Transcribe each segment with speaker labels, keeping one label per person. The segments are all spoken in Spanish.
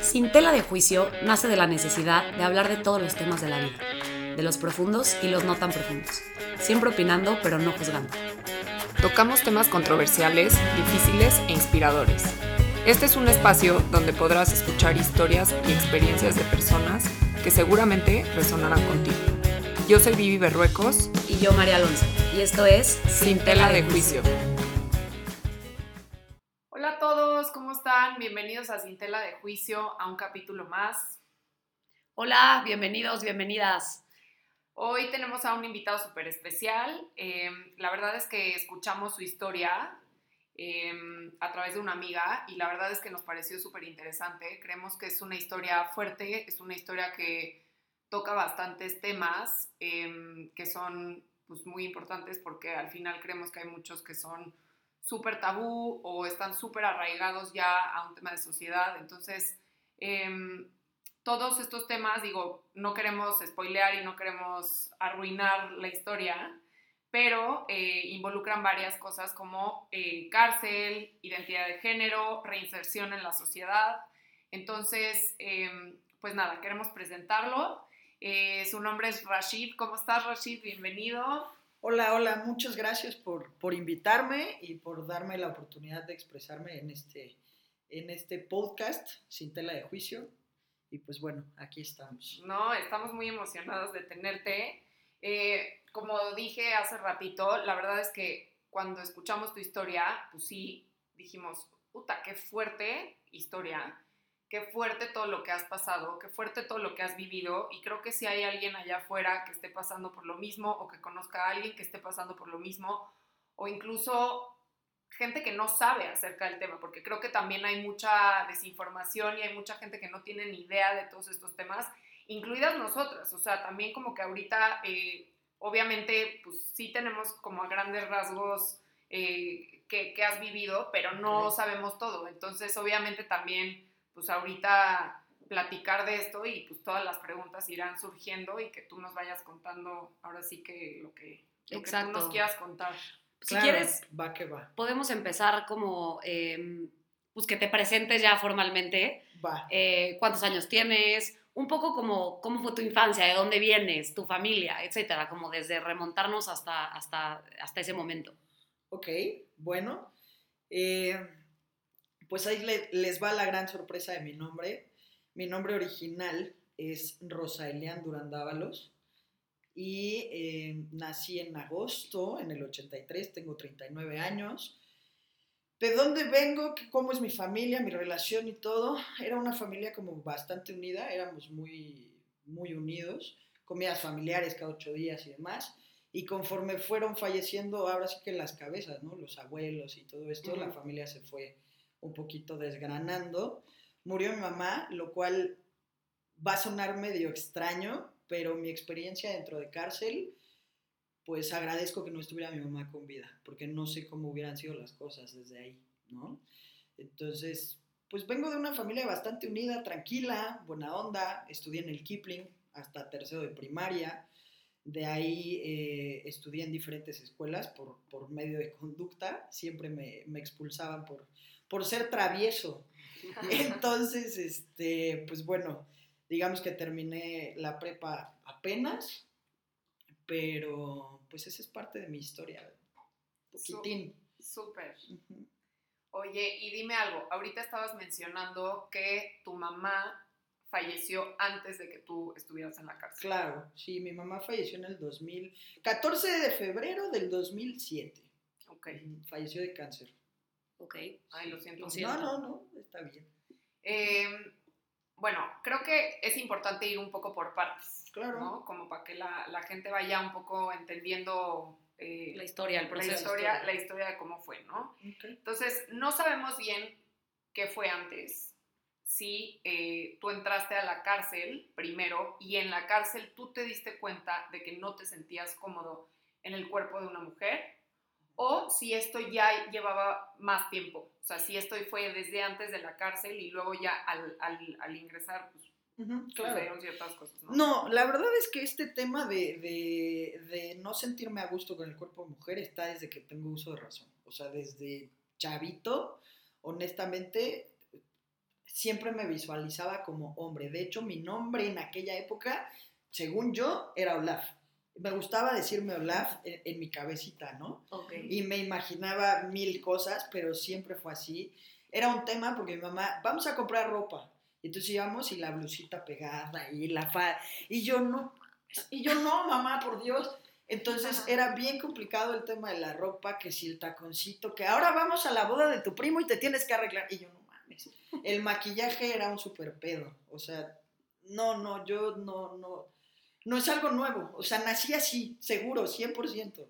Speaker 1: Sin tela de juicio nace de la necesidad de hablar de todos los temas de la vida, de los profundos y los no tan profundos, siempre opinando pero no juzgando.
Speaker 2: Tocamos temas controversiales, difíciles e inspiradores. Este es un espacio donde podrás escuchar historias y experiencias de personas que seguramente resonarán contigo. Yo soy Vivi Berruecos
Speaker 1: Y yo, María Alonso, y esto es
Speaker 2: Sin tela de juicio. Bienvenidos a Sin tela de juicio, a un capítulo más.
Speaker 1: Hola, bienvenidos, bienvenidas.
Speaker 2: Hoy tenemos a un invitado súper especial. Eh, la verdad es que escuchamos su historia eh, a través de una amiga y la verdad es que nos pareció súper interesante. Creemos que es una historia fuerte, es una historia que toca bastantes temas eh, que son pues, muy importantes porque al final creemos que hay muchos que son súper tabú o están súper arraigados ya a un tema de sociedad. Entonces, em, todos estos temas, digo, no queremos spoilear y no queremos arruinar la historia, pero eh, involucran varias cosas como eh, cárcel, identidad de género, reinserción en la sociedad. Entonces, em, pues nada, queremos presentarlo. Eh, su nombre es Rashid. ¿Cómo estás, Rashid? Bienvenido.
Speaker 3: Hola, hola, muchas gracias por, por invitarme y por darme la oportunidad de expresarme en este, en este podcast sin tela de juicio. Y pues bueno, aquí estamos.
Speaker 2: No, estamos muy emocionados de tenerte. Eh, como dije hace ratito, la verdad es que cuando escuchamos tu historia, pues sí, dijimos, puta, qué fuerte historia, qué fuerte todo lo que has pasado, qué fuerte todo lo que has vivido. Y creo que si hay alguien allá afuera que esté pasando por lo mismo o que conozca a alguien que esté pasando por lo mismo, o incluso gente que no sabe acerca del tema, porque creo que también hay mucha desinformación y hay mucha gente que no tiene ni idea de todos estos temas, incluidas nosotras. O sea, también como que ahorita, eh, obviamente, pues sí tenemos como a grandes rasgos eh, que, que, has vivido, pero no sabemos todo. Entonces, obviamente también, pues ahorita platicar de esto y pues todas las preguntas irán surgiendo y que tú nos vayas contando ahora sí que lo que, lo que tú nos quieras contar.
Speaker 1: Si claro, quieres,
Speaker 3: va que va.
Speaker 1: podemos empezar como, eh, pues que te presentes ya formalmente.
Speaker 3: Va.
Speaker 1: Eh, ¿Cuántos años tienes? Un poco como cómo fue tu infancia, de dónde vienes, tu familia, etcétera, como desde remontarnos hasta, hasta, hasta ese momento.
Speaker 3: Ok, bueno. Eh, pues ahí le, les va la gran sorpresa de mi nombre. Mi nombre original es Rosa Elian Durandávalos y eh, nací en agosto, en el 83, tengo 39 años. ¿De dónde vengo? ¿Cómo es mi familia, mi relación y todo? Era una familia como bastante unida, éramos muy, muy unidos, comidas familiares cada ocho días y demás. Y conforme fueron falleciendo, ahora sí que las cabezas, ¿no? Los abuelos y todo esto, uh -huh. la familia se fue un poquito desgranando. Murió mi mamá, lo cual va a sonar medio extraño, pero mi experiencia dentro de cárcel, pues agradezco que no estuviera mi mamá con vida, porque no sé cómo hubieran sido las cosas desde ahí, ¿no? Entonces, pues vengo de una familia bastante unida, tranquila, buena onda, estudié en el Kipling hasta tercero de primaria, de ahí eh, estudié en diferentes escuelas por, por medio de conducta, siempre me, me expulsaban por, por ser travieso. Entonces, este, pues bueno, digamos que terminé la prepa apenas, pero pues esa es parte de mi historia. Poquitín.
Speaker 2: Súper. Uh -huh. Oye, y dime algo, ahorita estabas mencionando que tu mamá falleció antes de que tú estuvieras en la cárcel.
Speaker 3: Claro, sí, mi mamá falleció en el 2000, 14 de febrero del 2007.
Speaker 2: Ok.
Speaker 3: Falleció de cáncer.
Speaker 1: Ok.
Speaker 2: Ay, lo siento.
Speaker 3: Lo siento. No, no, no, está bien.
Speaker 2: Eh, bueno, creo que es importante ir un poco por partes,
Speaker 3: claro.
Speaker 2: ¿no? Como para que la, la gente vaya un poco entendiendo eh,
Speaker 1: la historia, el proceso.
Speaker 2: La historia, la historia de cómo fue, ¿no?
Speaker 3: Okay.
Speaker 2: Entonces, no sabemos bien qué fue antes. Si eh, tú entraste a la cárcel primero y en la cárcel tú te diste cuenta de que no te sentías cómodo en el cuerpo de una mujer, o si esto ya llevaba más tiempo, o sea, si esto fue desde antes de la cárcel y luego ya al, al, al ingresar, pues,
Speaker 3: uh -huh, claro.
Speaker 2: ciertas cosas, ¿no?
Speaker 3: No, la verdad es que este tema de, de, de, no sentirme a gusto con el cuerpo de mujer está desde que tengo uso de razón, o sea, desde chavito, honestamente, siempre me visualizaba como hombre. De hecho, mi nombre en aquella época, según yo, era Olaf. Me gustaba decirme Olaf en, en mi cabecita, ¿no?
Speaker 1: Ok.
Speaker 3: Y me imaginaba mil cosas, pero siempre fue así. Era un tema porque mi mamá, vamos a comprar ropa. Y entonces íbamos y la blusita pegada y la fa... Y yo no, y yo no, mamá, por Dios. Entonces
Speaker 2: Ajá.
Speaker 3: era bien complicado el tema de la ropa, que si el taconcito, que ahora vamos a la boda de tu primo y te tienes que arreglar. Y yo no mames. El maquillaje era un super pedo. O sea, no, no, yo no, no. No es algo nuevo. O sea, nací así, seguro, 100%.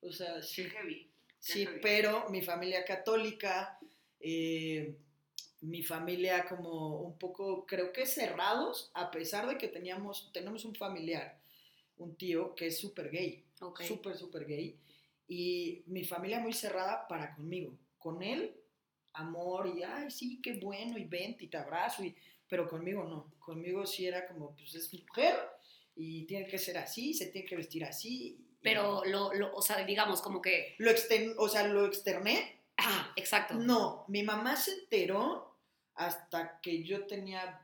Speaker 3: O sea, sí.
Speaker 2: Qué heavy.
Speaker 3: Sí,
Speaker 2: heavy.
Speaker 3: pero mi familia católica, eh, mi familia como un poco, creo que cerrados, a pesar de que teníamos, tenemos un familiar, un tío que es súper gay,
Speaker 1: Ok.
Speaker 3: súper, súper gay, y mi familia muy cerrada para conmigo. Con él, amor y, ay, sí, qué bueno, y vente y te abrazo, y, pero conmigo no, conmigo sí era como, pues es mujer y tiene que ser así, se tiene que vestir así.
Speaker 1: Pero, lo, lo, o sea, digamos, como que.
Speaker 3: lo exten- o sea, lo externé
Speaker 1: Ah, exacto.
Speaker 3: no, mi mamá se enteró hasta que yo tenía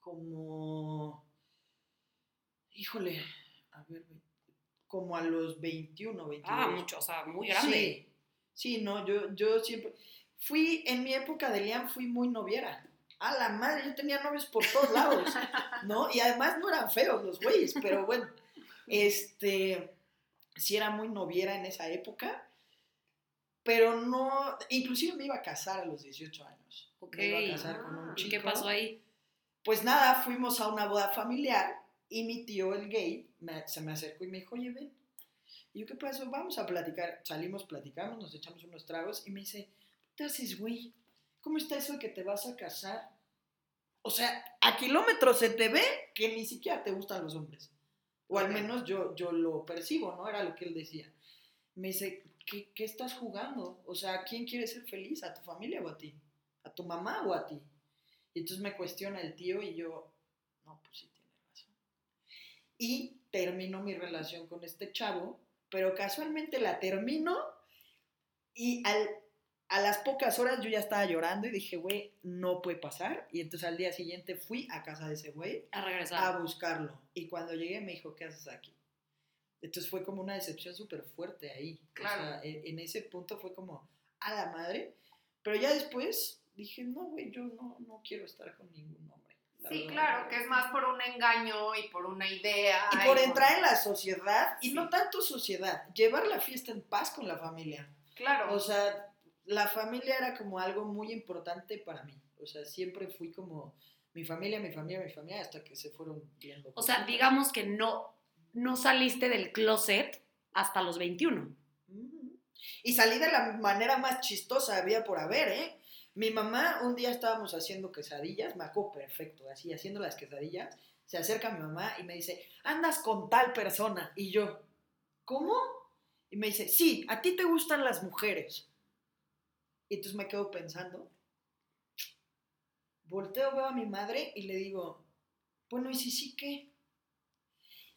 Speaker 3: como, híjole, a ver, ve- como a los 21, 22.
Speaker 1: Ah, mucho, o sea, muy grande.
Speaker 3: Sí, sí, no, yo, yo siempre, fui, en mi época de Liam fui muy noviera. A la madre, yo tenía novios por todos lados, ¿no? Y además no eran feos los güeyes, pero bueno, este, sí era muy noviera en esa época, pero no, inclusive me iba a casar a los 18 años.
Speaker 1: Ok.
Speaker 3: Me iba a casar con un
Speaker 2: Ah,
Speaker 1: ¿Y
Speaker 3: chico.
Speaker 1: qué pasó ahí?
Speaker 3: Pues nada, fuimos a una boda familiar y mi tío, el gay, me- se me acercó y me dijo, oye, ven. Y yo, ¿qué pasó? Vamos a platicar. Salimos, platicamos, nos echamos unos tragos y me dice, ¿qué haces, güey? ¿Cómo está eso de que te vas a casar? O sea, a kilómetros se te ve que ni siquiera te gustan los hombres. O al menos yo, yo lo percibo, ¿no? Era lo que él decía. Me dice, ¿qué, qué estás jugando? O sea, ¿a quién quieres ser feliz? ¿A tu familia o a ti? ¿A tu mamá o a ti? Y entonces me cuestiona el tío y yo, no, pues sí tiene razón. Y termino mi relación con este chavo, pero casualmente la termino y al, a las pocas horas yo ya estaba llorando y dije, güey, no puede pasar. Y entonces al día siguiente fui a casa de ese güey
Speaker 1: A
Speaker 3: a
Speaker 1: regresar.
Speaker 3: buscarlo. Y cuando llegué me dijo, ¿qué haces aquí? Entonces fue como una decepción súper fuerte ahí.
Speaker 2: Claro.
Speaker 3: O sea, en, ese punto fue como, a la madre. Pero ya después dije, no, güey, yo no, no quiero estar con ningún hombre.
Speaker 2: Sí,
Speaker 3: verdad.
Speaker 2: claro, que es más por un engaño y por una idea.
Speaker 3: Y por entrar en la sociedad, y no tanto sociedad, llevar la fiesta en paz con la familia.
Speaker 2: Claro.
Speaker 3: O sea, la familia era como algo muy importante para mí. O sea, siempre fui como mi familia, mi familia, mi familia, hasta que se fueron viendo.
Speaker 1: O sea, digamos que no, no saliste del closet hasta los 21.
Speaker 3: Ujú. Y salí de la manera más chistosa había por haber, ¿eh? Mi mamá, un día estábamos haciendo quesadillas, me acuerdo perfecto, así, haciendo las quesadillas, se acerca mi mamá y me dice, andas con tal persona. Y yo, ¿cómo? Y me dice, sí, a ti te gustan las mujeres. Y entonces me quedo pensando, volteo, veo a mi madre y le digo, bueno, ¿y si sí qué?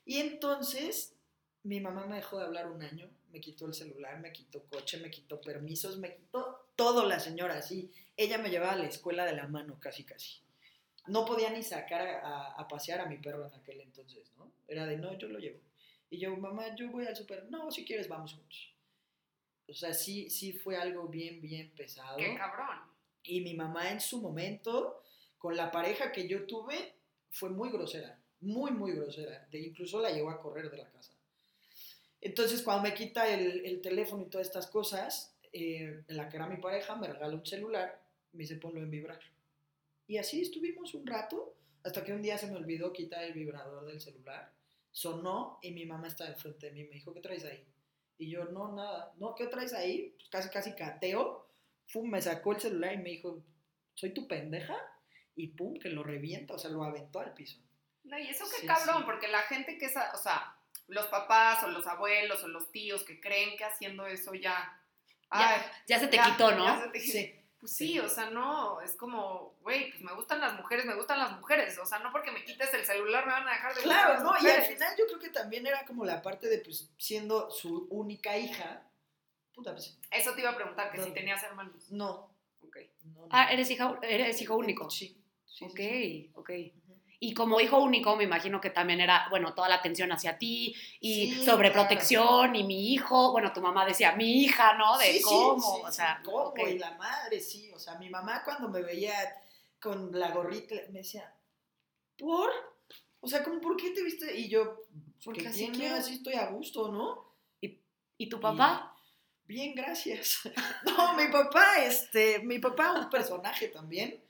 Speaker 3: Y entonces mi mamá me dejó de hablar un año, me quitó el celular, me quitó coche, me quitó permisos, me quitó todo la señora, así. Ella me llevaba a la escuela de la mano, casi, casi. No podía ni sacar a, pasear a mi perro en aquel entonces, ¿no? Era de, no, yo lo llevo. Y yo, mamá, yo voy al súper. No, si quieres, vamos juntos. O sea, sí, sí fue algo bien, bien pesado.
Speaker 2: Qué cabrón.
Speaker 3: Y mi mamá en su momento, con la pareja que yo tuve, fue muy grosera, muy, muy grosera. De, incluso la llevó a correr de la casa. Entonces, cuando me quita el, el teléfono y todas estas cosas, eh, la que era mi pareja me regaló un celular, me dice ponlo en vibrar. Y así estuvimos un rato, hasta que un día se me olvidó quitar el vibrador del celular. Sonó y mi mamá estaba enfrente de mí. Me dijo, ¿qué traes ahí? Y yo, no, nada. No, ¿qué traes ahí? Pues casi, casi cateo. Fum, me sacó el celular y me dijo, ¿soy tu pendeja? Y pum, que lo revienta, o sea, lo aventó al piso.
Speaker 2: No, y eso qué
Speaker 3: Sí,
Speaker 2: cabrón,
Speaker 3: sí.
Speaker 2: porque la gente que es, o sea, los papás o los abuelos o los tíos que creen que haciendo eso ya. Ay,
Speaker 1: Ya se te
Speaker 2: ya-
Speaker 1: quitó, ¿no?
Speaker 2: ya se te-
Speaker 3: Sí.
Speaker 2: Pues sí, o sea, no, es como, güey, pues me gustan las mujeres, me gustan las mujeres, o sea, no porque me quites el celular me van a dejar de gustar
Speaker 3: Claro,
Speaker 2: las
Speaker 3: ¿no? Y al final yo creo que también era como la parte de, pues, siendo su única hija. Puta, pues,
Speaker 2: Eso te iba a preguntar, que si tenías hermanos.
Speaker 3: no,
Speaker 2: Ok.
Speaker 3: no, no, no.
Speaker 1: Ah, eres, hija, eres hijo único.
Speaker 3: Sí. sí, sí,
Speaker 1: ok,
Speaker 3: sí.
Speaker 1: ok. Y como hijo único, me imagino que también era, bueno, toda la atención hacia ti y
Speaker 3: Sí,
Speaker 1: sobreprotección y mi hijo, bueno, tu mamá decía, mi hija, ¿no? De
Speaker 3: Sí, sí,
Speaker 1: cómo,
Speaker 3: sí,
Speaker 1: o
Speaker 3: sí,
Speaker 1: sea,
Speaker 3: ¿cómo? Y la madre, sí. O sea, mi mamá cuando me veía con la gorrita me decía, ¿por? O sea, ¿cómo, ¿por qué te viste? Y yo,
Speaker 1: Porque
Speaker 3: porque
Speaker 1: así quiero.
Speaker 3: así estoy a gusto, ¿no?
Speaker 1: ¿Y tu papá?
Speaker 3: Bien, gracias. No, mi papá, este, mi papá, un personaje también.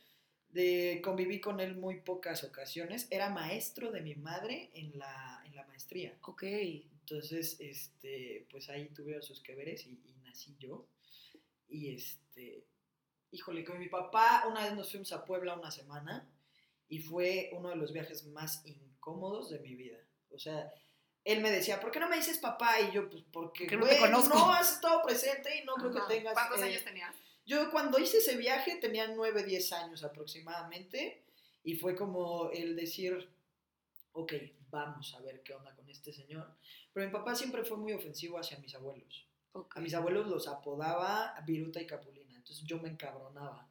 Speaker 3: De, conviví con él muy pocas ocasiones. Era maestro de mi madre en la, en la maestría.
Speaker 1: Ok.
Speaker 3: Entonces, este, pues ahí tuvieron sus que veres y, y nací yo. Y este, híjole, con mi papá una vez nos fuimos a Puebla una semana y fue uno de los viajes más incómodos de mi vida. O sea, él me decía, ¿por qué no me dices papá? Y yo, pues porque
Speaker 1: Que no te
Speaker 3: güey,
Speaker 1: conozco.
Speaker 3: no has estado presente y no creo
Speaker 2: Ajá.
Speaker 3: que tengas...
Speaker 2: ¿Cuántos
Speaker 3: eh,
Speaker 2: años tenías?
Speaker 3: Yo cuando hice ese viaje tenía 9, 10 años aproximadamente y fue como el decir, ok, vamos a ver qué onda con este señor. Pero mi papá siempre fue muy ofensivo hacia mis abuelos. A mis abuelos los apodaba Viruta y Capulina, entonces yo me encabronaba.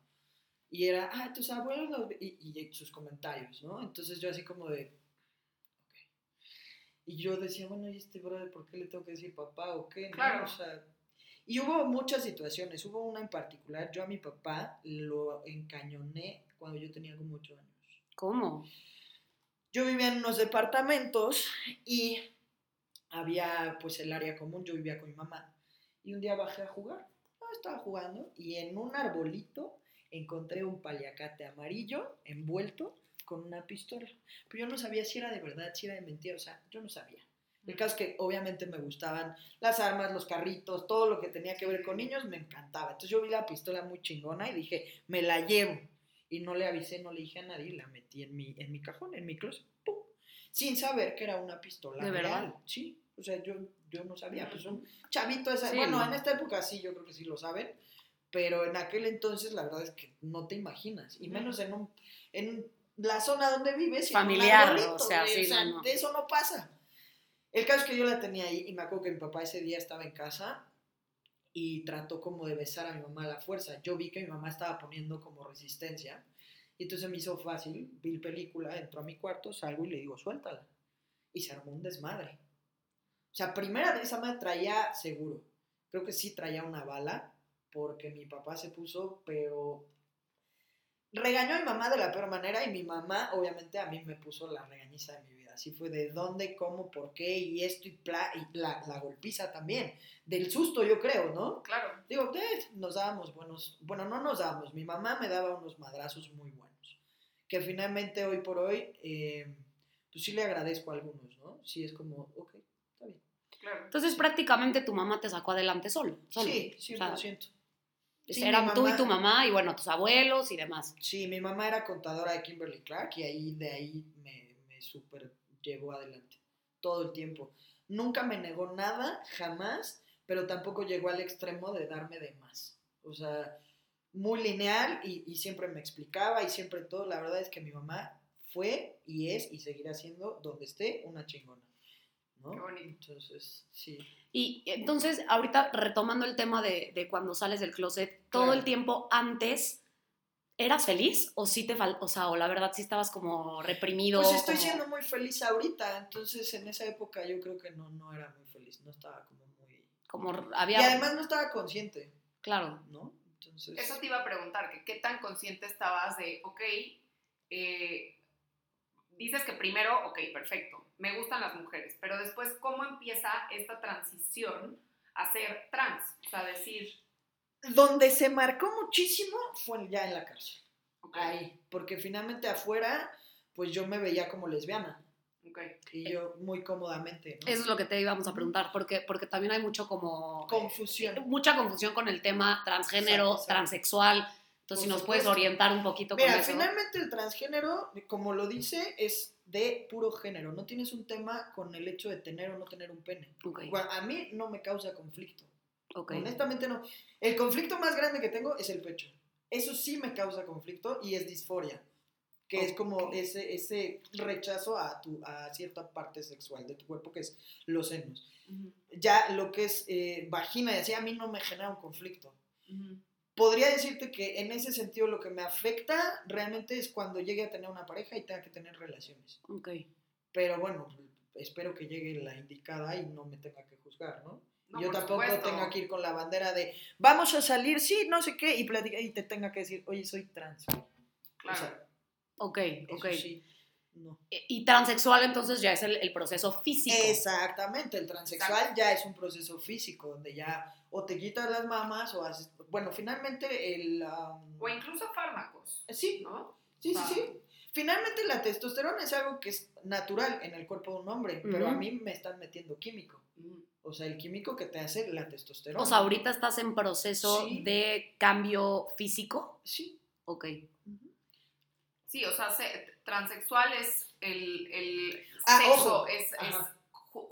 Speaker 3: Y era, ah, tus abuelos, los... y, y sus comentarios, ¿no? Entonces yo así como de, ok. Y yo decía, bueno, ¿y este brother por qué le tengo que decir papá o qué? no?
Speaker 2: Claro.
Speaker 3: O sea, y hubo muchas situaciones, hubo una en particular, yo a mi papá lo encañoné cuando yo tenía como 8 años.
Speaker 1: ¿Cómo?
Speaker 3: Yo vivía en unos departamentos y había pues el área común, yo vivía con mi mamá. Y un día bajé a jugar, Ah, estaba jugando y en un arbolito encontré un paliacate amarillo envuelto con una pistola. Pero yo no sabía si era de verdad, si era de mentira, o sea, yo no sabía. El caso es que obviamente me gustaban las armas, los carritos, todo lo que tenía que ver con niños me encantaba. Entonces yo vi la pistola muy chingona y dije, me la llevo. Y no le avisé, no le dije a nadie, la metí en mi, en mi cajón, en mi closet, ¡pum! sin saber que era una pistola
Speaker 1: ¿De verdad?
Speaker 3: real. Sí, o sea, yo, yo no sabía, pues un chavito, esa,
Speaker 1: Sí,
Speaker 3: bueno,
Speaker 1: no.
Speaker 3: en esta época sí, yo creo que sí lo saben, pero en aquel entonces la verdad es que no te imaginas, y menos en un, en la zona donde vives.
Speaker 1: Familiar,
Speaker 3: arbolito,
Speaker 1: o sea, sí, no, no.
Speaker 3: de eso no pasa. El caso es que yo la tenía ahí y me acuerdo que mi papá ese día estaba en casa y trató como de besar a mi mamá a la fuerza. Yo vi que mi mamá estaba poniendo como resistencia y entonces me hizo fácil, vi película, entró a mi cuarto, salgo y le digo, suéltala. Y se armó un desmadre. O sea, primera vez esa madre traía seguro. Creo que sí traía una bala porque mi papá se puso, pero regañó a mi mamá de la peor manera y mi mamá obviamente a mí me puso la regañiza de mi vida. Así fue de dónde, cómo, por qué y esto y, pla- y la, la golpiza también. Del susto yo creo, ¿no?
Speaker 2: Claro.
Speaker 3: Digo, eh, nos dábamos buenos, bueno, no nos dábamos, mi mamá me daba unos madrazos muy buenos, que finalmente hoy por hoy, eh, pues sí le agradezco a algunos, ¿no? Sí es como, ok, está bien.
Speaker 2: Claro.
Speaker 1: Entonces
Speaker 3: Sí.
Speaker 1: prácticamente tu mamá te sacó adelante solo. solo.
Speaker 3: Sí,
Speaker 1: O sea,
Speaker 3: 100%. Sí,
Speaker 1: eran tú y tu mamá y bueno, tus abuelos y demás.
Speaker 3: Sí, mi mamá era contadora de Kimberly Clark y ahí de ahí me, me súper llevó adelante todo el tiempo. Nunca me negó nada, jamás, pero tampoco llegó al extremo de darme de más. O sea, muy lineal y, y siempre me explicaba y siempre todo. La verdad es que mi mamá fue y es y seguirá siendo donde esté una chingona. ¿no?
Speaker 2: Qué bonito.
Speaker 3: Entonces, sí.
Speaker 1: Y entonces, ahorita retomando el tema de, de cuando sales del closet, todo
Speaker 3: Claro.
Speaker 1: el tiempo antes, ¿eras feliz? ¿O sí te fal o sea, o la verdad sí estabas como reprimido?
Speaker 3: Pues estoy
Speaker 1: como-
Speaker 3: siendo muy feliz ahorita, entonces en esa época yo creo que no, no era muy feliz, no estaba como muy...
Speaker 1: Como
Speaker 3: Y
Speaker 1: había...
Speaker 3: además no estaba consciente,
Speaker 1: Claro.
Speaker 3: ¿no? Entonces...
Speaker 2: Eso te iba a preguntar, que qué tan consciente estabas de, ok, eh, dices que primero, ok, perfecto, me gustan las mujeres, pero después, ¿cómo empieza esta transición a ser trans? O sea, decir,
Speaker 3: Donde se marcó muchísimo fue ya en la cárcel,
Speaker 2: ok,
Speaker 3: ahí, porque finalmente afuera, pues yo me veía como lesbiana,
Speaker 2: ok,
Speaker 3: y yo muy cómodamente, ¿no?
Speaker 1: Eso es lo que te íbamos a preguntar, porque, porque también hay mucho como...
Speaker 3: Confusión.
Speaker 1: Mucha confusión con el tema transgénero,
Speaker 3: Exacto, exacto.
Speaker 1: transexual. Entonces,
Speaker 3: Por
Speaker 1: si nos puedes orientar un poquito
Speaker 3: Mira,
Speaker 1: con eso.
Speaker 3: finalmente el transgénero, como lo dice, es de puro género, no tienes un tema con el hecho de tener o no tener un pene.
Speaker 1: Ok,
Speaker 3: Bueno, A mí no me causa conflicto.
Speaker 1: Ok.
Speaker 3: Honestamente no. El conflicto más grande que tengo es el pecho. Eso sí me causa conflicto y es disforia, que es como ese, ese rechazo a, tu, a cierta parte sexual de tu cuerpo, que es los senos. Ya lo que es eh, vagina y así, a mí no me genera un conflicto. podría decirte que en ese sentido lo que me afecta realmente es cuando llegue a tener una pareja y tenga que tener relaciones.
Speaker 1: Ok.
Speaker 3: Pero bueno, espero que llegue la indicada y no me tenga que juzgar, ¿no?
Speaker 2: No,
Speaker 3: Yo tampoco
Speaker 2: supuesto.
Speaker 3: tenga que ir con la bandera de vamos a salir, sí, no sé qué, y, platica- y te tenga que decir, oye, soy trans. güey".
Speaker 2: Claro.
Speaker 3: O sea,
Speaker 1: Ok,
Speaker 3: eso
Speaker 1: ok.
Speaker 3: sí, no.
Speaker 1: E- Y transexual entonces ya es el, el proceso físico.
Speaker 3: Exactamente, el transexual ya es un proceso físico, donde ya o te quitas las mamas o haces, bueno, finalmente el... um,
Speaker 2: O incluso fármacos,
Speaker 3: sí,
Speaker 2: ¿no?
Speaker 3: sí, sí,
Speaker 2: Ah.
Speaker 3: sí. Finalmente la testosterona es algo que es natural en el cuerpo de un hombre, pero a mí me están metiendo químico. O sea, el químico que te hace la testosterona.
Speaker 1: O sea, ahorita estás en proceso
Speaker 3: Sí.
Speaker 1: de cambio físico.
Speaker 3: Sí.
Speaker 1: Ok.
Speaker 2: Sí, o sea, se- transexual es el, el
Speaker 3: Ah,
Speaker 2: sexo,
Speaker 3: ojo.
Speaker 2: es, es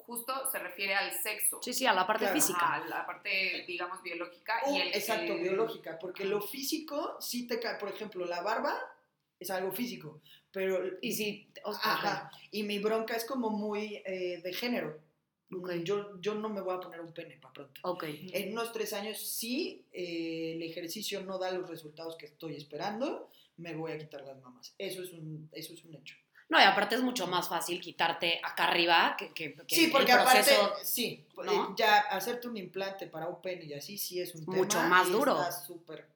Speaker 2: justo se refiere al sexo.
Speaker 1: Sí, sí, a la parte
Speaker 3: Claro.
Speaker 1: física.
Speaker 2: A la parte, digamos, biológica y el...
Speaker 3: exacto,
Speaker 2: el-
Speaker 3: biológica, porque lo físico sí te cae, por ejemplo, la barba es algo físico, pero...
Speaker 1: Y ok.
Speaker 3: Ajá, y mi bronca es como muy eh, de género.
Speaker 1: Ok.
Speaker 3: Yo, yo no me voy a poner un pene para pronto.
Speaker 1: Ok.
Speaker 3: En unos tres años, si eh, el ejercicio no da los resultados que estoy esperando, me voy a quitar las mamas. Eso es un, eso es un hecho.
Speaker 1: No, y aparte es mucho más fácil quitarte acá arriba que, que, que
Speaker 3: sí, porque
Speaker 1: el
Speaker 3: aparte, sí,
Speaker 1: ¿no?
Speaker 3: eh, ya hacerte un implante para un pene y así sí es un
Speaker 1: Mucho
Speaker 3: tema
Speaker 1: más
Speaker 3: y
Speaker 1: duro.
Speaker 3: Está súper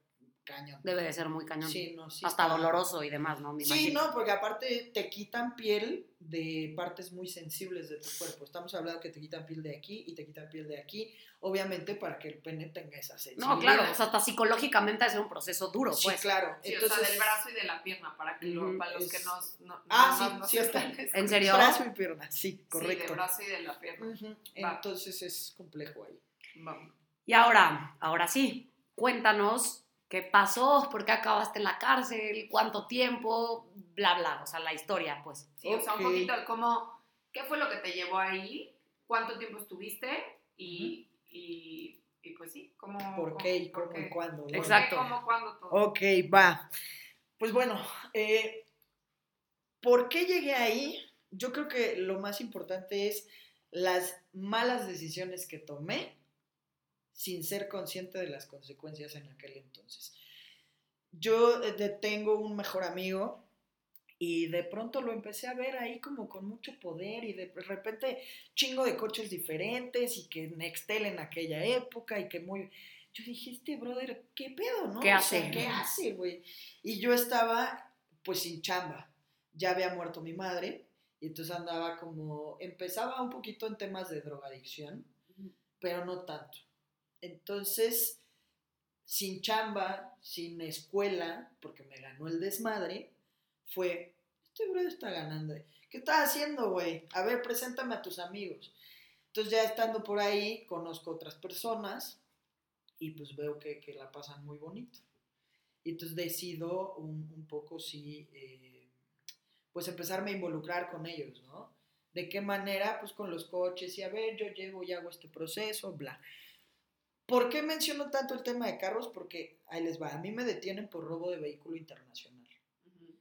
Speaker 3: cañón.
Speaker 1: Debe de ser muy cañón.
Speaker 3: Sí, no, sí
Speaker 1: Hasta
Speaker 3: está-
Speaker 1: doloroso y demás, ¿no? Me
Speaker 3: Sí,
Speaker 1: imagino.
Speaker 3: no, porque aparte te quitan piel de partes muy sensibles de tu cuerpo. Estamos hablando que te quitan piel de aquí y te quitan piel de aquí, obviamente para que el pene tenga esa sensibilidad.
Speaker 1: No, claro, o sea, hasta psicológicamente es un proceso duro,
Speaker 3: sí,
Speaker 1: pues.
Speaker 3: claro.
Speaker 2: Sí,
Speaker 3: Entonces,
Speaker 2: o sea, del brazo y de la pierna, para, que lo- para los
Speaker 3: es-
Speaker 2: que nos, no,
Speaker 3: Ah,
Speaker 2: no-
Speaker 3: sí, cierto.
Speaker 2: están
Speaker 1: ¿En serio?
Speaker 3: brazo y pierna, sí,
Speaker 2: Sí,
Speaker 3: correcto.
Speaker 2: del brazo y de la pierna.
Speaker 3: Entonces es complejo ahí.
Speaker 2: Vamos.
Speaker 1: Y ahora, ahora sí, cuéntanos qué pasó, por qué acabaste en la cárcel, cuánto tiempo, bla, bla, o sea, la historia, pues.
Speaker 2: Sí, o sea, un poquito de cómo, ¿qué fue lo que te llevó ahí? ¿Cuánto tiempo estuviste? Y, y, y pues sí, ¿cómo?
Speaker 3: ¿Por qué y
Speaker 2: por
Speaker 3: cómo
Speaker 2: qué?
Speaker 3: y cuándo?
Speaker 2: ¿Por
Speaker 3: no?
Speaker 1: Exacto.
Speaker 2: qué, ¿Cómo, cuándo, todo?
Speaker 3: Ok, va. Pues bueno, eh, ¿por qué llegué ahí? Yo creo que lo más importante es las malas decisiones que tomé sin ser consciente de las consecuencias en aquel entonces. Yo eh, tengo un mejor amigo y de pronto lo empecé a ver ahí como con mucho poder y de repente chingo de coches diferentes y que Nextel en aquella época y que muy... Yo dije, este brother, ¿qué pedo, no?
Speaker 1: ¿Qué
Speaker 3: O sea,
Speaker 1: hace?
Speaker 3: ¿Qué hace, güey? Y yo estaba pues sin chamba. Ya había muerto mi madre y entonces andaba como... Empezaba un poquito en temas de drogadicción, pero no tanto. Entonces, sin chamba, sin escuela, porque me ganó el desmadre, fue, este brother está ganando. ¿Qué estás haciendo, güey? A ver, preséntame a tus amigos. Entonces ya estando por ahí, conozco otras personas y pues veo que, que la pasan muy bonito. Y entonces decido un, poco, sí, eh, pues empezarme a involucrar con ellos, ¿no? ¿De qué manera? Pues con los coches y a ver, yo llego y hago este proceso, bla. ¿Por qué menciono tanto el tema de carros? Porque ahí les va, a mí me detienen por robo de vehículo internacional.
Speaker 2: Ujú.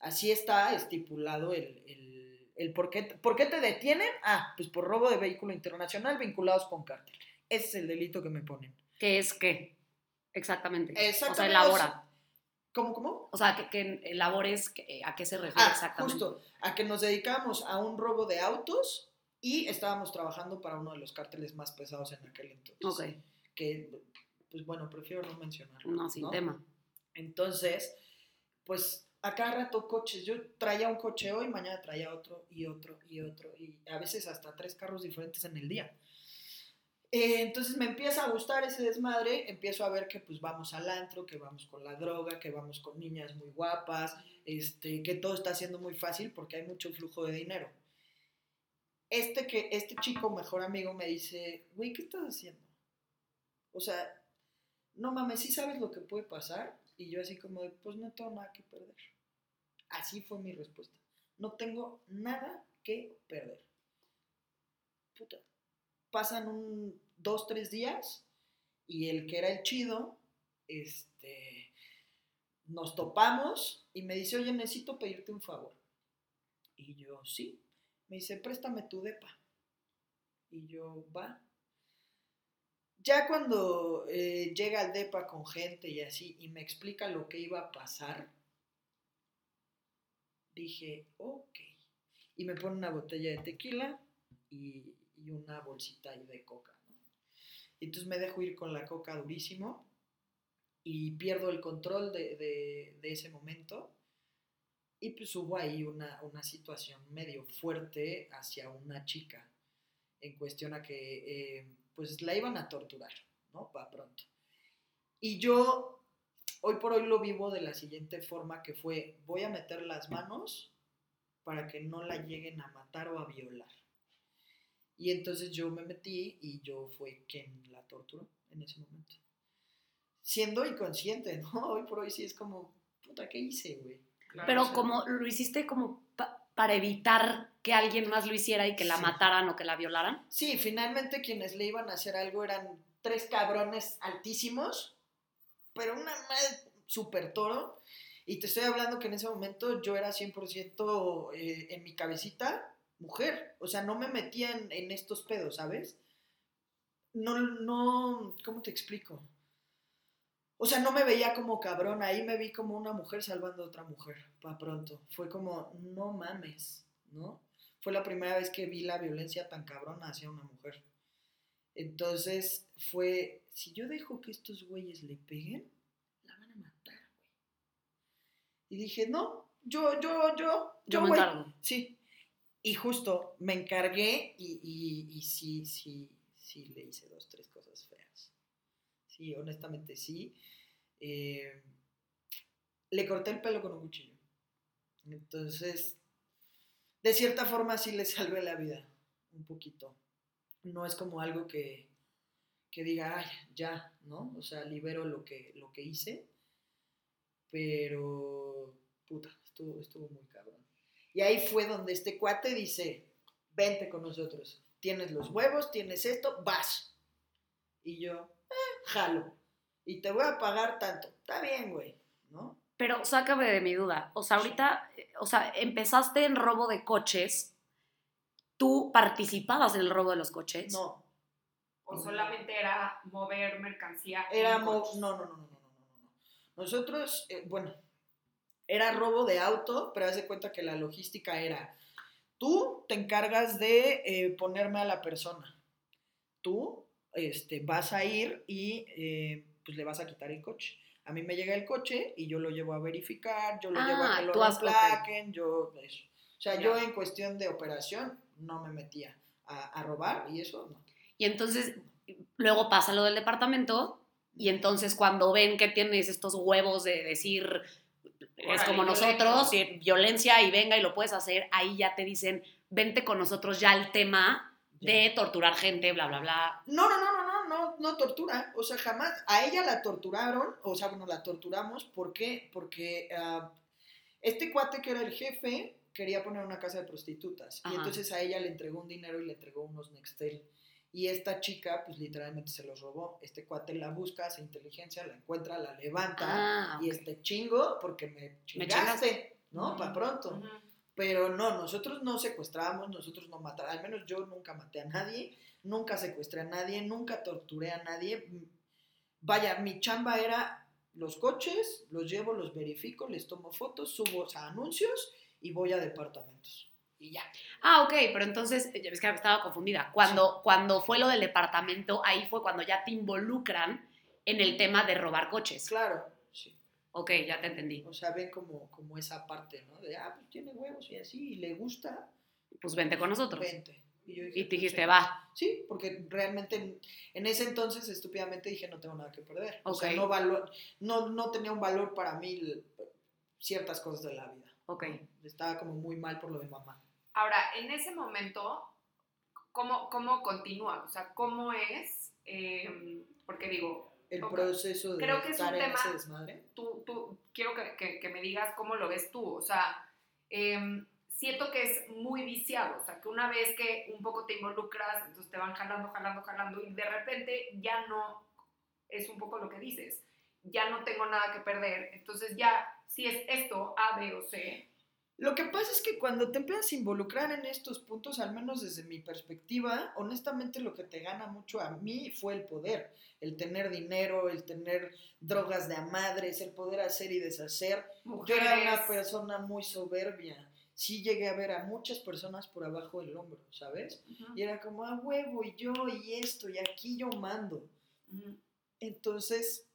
Speaker 3: Así está estipulado el, el, el por, qué, por qué te detienen. Ah, pues por robo de vehículo internacional vinculados con cártel. Ese es el delito que me ponen.
Speaker 1: ¿Qué es qué? Exactamente. O sea,
Speaker 3: Exactamente,
Speaker 1: elabora.
Speaker 3: ¿Cómo, cómo?
Speaker 1: O sea, que, que elabores que- a qué se refiere
Speaker 3: Ah,
Speaker 1: exactamente.
Speaker 3: justo, a que nos dedicamos a un robo de autos y estábamos trabajando para uno de los cárteles más pesados en aquel entonces.
Speaker 1: Ok,
Speaker 3: Que, pues bueno, prefiero no mencionarlo.
Speaker 1: no, sin tema.
Speaker 3: Entonces, pues a cada rato coches. Yo traía un coche hoy, mañana traía otro y otro y otro y a veces hasta tres carros diferentes en el día. Eh, entonces me empieza a gustar ese desmadre, empiezo a ver que pues vamos al antro, que vamos con la droga, que vamos con niñas muy guapas, este, que todo está siendo muy fácil porque hay mucho flujo de dinero. Este, que, este chico mejor amigo me dice, güey, ¿qué estás haciendo? O sea, no mames, ¿sí sabes lo que puede pasar? Y yo así como de, pues no tengo nada que perder. Así fue mi respuesta. No tengo nada que perder. Puta. Pasan un, dos, tres días y el que era el chido, este, nos topamos y me dice, oye, necesito pedirte un favor. Y yo, sí. Me dice, préstame tu depa. Y yo, va. Ya cuando eh, llega al DEPA con gente y así, y me explica lo que iba a pasar, dije, ok. Y me pone una botella de tequila y, una bolsita de coca. Y entonces me dejo ir con la coca durísimo y pierdo el control de, de- de ese momento. Y pues hubo ahí una, una situación medio fuerte hacia una chica en cuestión a que eh, pues la iban a torturar, ¿no? Para pronto. Y yo hoy por hoy lo vivo de la siguiente forma que fue, voy a meter las manos para que no la lleguen a matar o a violar. Y entonces yo me metí y yo fue quien la torturó en ese momento. Siendo inconsciente, ¿no? Hoy por hoy sí es como, puta, ¿qué hice, güey?
Speaker 2: Claro,
Speaker 1: Pero
Speaker 2: o sea,
Speaker 1: como lo hiciste como pa- para evitar que alguien más lo hiciera y que la
Speaker 3: Sí.
Speaker 1: mataran o que la violaran.
Speaker 3: Sí, finalmente quienes le iban a hacer algo eran tres cabrones altísimos, pero una madre súper toro. Y te estoy hablando que en ese momento yo era 100% eh, en mi cabecita mujer. O sea, no me metía en, en estos pedos, ¿sabes? No, no, ¿cómo te explico? O sea, no me veía como cabrón, ahí me vi como una mujer salvando a otra mujer, pa' pronto. Fue como, no mames, ¿no? Fue la primera vez que vi la violencia tan cabrona hacia una mujer. Entonces fue, si yo dejo que estos güeyes le peguen, la van a matar, güey. Y dije, no, yo, yo, yo,
Speaker 1: Yo
Speaker 3: güey. Sí. Y justo me encargué y, y, y sí, sí, sí le hice dos, tres cosas feas. Sí, honestamente sí. Eh, le corté el pelo con un cuchillo. Entonces, de cierta forma sí le salvé la vida, un poquito. No es como algo que, que diga, ay, ya, ¿no? O sea, libero lo que, lo que hice, pero, puta, estuvo, estuvo muy cabrón. Y ahí fue donde este cuate dice, vente con nosotros, tienes los huevos, tienes esto, vas. Y yo, "Eh, jalo. Y te voy a pagar tanto. Está bien, güey, ¿no?
Speaker 1: Pero sácame de mi duda. O sea, ahorita, eh, o sea, empezaste en robo de coches. ¿Tú participabas en el robo de los coches?
Speaker 3: No,
Speaker 2: O solamente era mover mercancía. coches.
Speaker 3: no, no, no, no, no, no, no, no. Nosotros, eh, bueno, era robo de auto, pero haz de cuenta que la logística era, tú te encargas de eh, ponerme a la persona. Tú este, vas a ir y eh, pues le vas a quitar el coche. A mí me llega el coche y yo lo llevo a verificar, yo lo llevo a
Speaker 1: Ah,
Speaker 3: que lo reemplaquen, yo eso. O sea, yo en cuestión de operación no me metía a, a robar y eso no.
Speaker 1: Y entonces, luego pasa lo del departamento. Y entonces, cuando ven que tienes estos huevos de decir, es como nosotros, y violencia y venga y lo puedes hacer, ahí ya te dicen, vente con nosotros ya el tema. De torturar gente, bla, bla, bla.
Speaker 3: No, no, no, no, no, no, no tortura. O sea, jamás. A ella la torturaron, o sea, bueno, la torturamos. ¿Por qué? Porque ah, este cuate que era el jefe quería poner una casa de prostitutas.
Speaker 1: Ajá.
Speaker 3: Y entonces a ella le entregó un dinero y le entregó unos Nextel. Y esta chica, pues literalmente se los robó. Este cuate la busca, hace inteligencia, la encuentra, la levanta.
Speaker 1: Ah,
Speaker 3: Y
Speaker 1: ok.
Speaker 3: este chingo, porque me
Speaker 1: Me
Speaker 3: chingaste, ¿no?
Speaker 2: Ujú,
Speaker 3: Para pronto.
Speaker 2: ujú.
Speaker 3: Pero no, nosotros no secuestramos, nosotros no matamos, al menos yo nunca maté a nadie, nunca secuestré a nadie, nunca torturé a nadie. Vaya, mi chamba era los coches, los llevo, los verifico, les tomo fotos, subo a anuncios y voy a departamentos. Y ya.
Speaker 1: Ah, ok, pero entonces, ya ves que estaba confundida. Cuando, cuando fue lo del departamento, ahí fue cuando ya te involucran en el tema de robar coches.
Speaker 3: Claro, sí.
Speaker 1: Ok, ya te entendí.
Speaker 3: O sea, ven como, como esa parte, ¿no? De, ah, pues tiene huevos y así, y le gusta,
Speaker 1: Pues vente con nosotros.
Speaker 3: vente. Y, yo dije,
Speaker 1: Y te
Speaker 3: "Pues,
Speaker 1: dijiste,
Speaker 3: sí".
Speaker 1: va.
Speaker 3: Sí, porque realmente en, en ese entonces estúpidamente dije no tengo nada que perder. O sea, no, valor, no, no tenía un valor para mí ciertas cosas de la vida.
Speaker 1: Ok.
Speaker 3: Estaba como muy mal por lo de mamá.
Speaker 2: Ahora, en ese momento, ¿cómo, cómo continúa? O sea, ¿cómo es? Eh, porque digo,
Speaker 3: El proceso de
Speaker 2: Creo que es un
Speaker 3: estar en
Speaker 2: tema-
Speaker 3: ese desmadre.
Speaker 2: tú, tú quiero que, que- que me digas cómo lo ves tú. O sea, em, siento que es muy viciado. O sea, que una vez que un poco te involucras, entonces te van jalando, jalando, jalando, y de repente ya no, es un poco lo que dices, ya no tengo nada que perder. Entonces ya, si es esto, A, B o C,
Speaker 3: Lo que pasa es que cuando te empiezas a involucrar en estos puntos, al menos desde mi perspectiva, honestamente lo que te gana mucho a mí fue el poder, el tener dinero, el tener drogas de a madres, el poder hacer y deshacer. Yo era una persona muy soberbia. Sí llegué a ver a muchas personas por abajo del hombro, ¿sabes? Y era como, ah, huevo, y yo, y esto, y aquí yo mando. Entonces,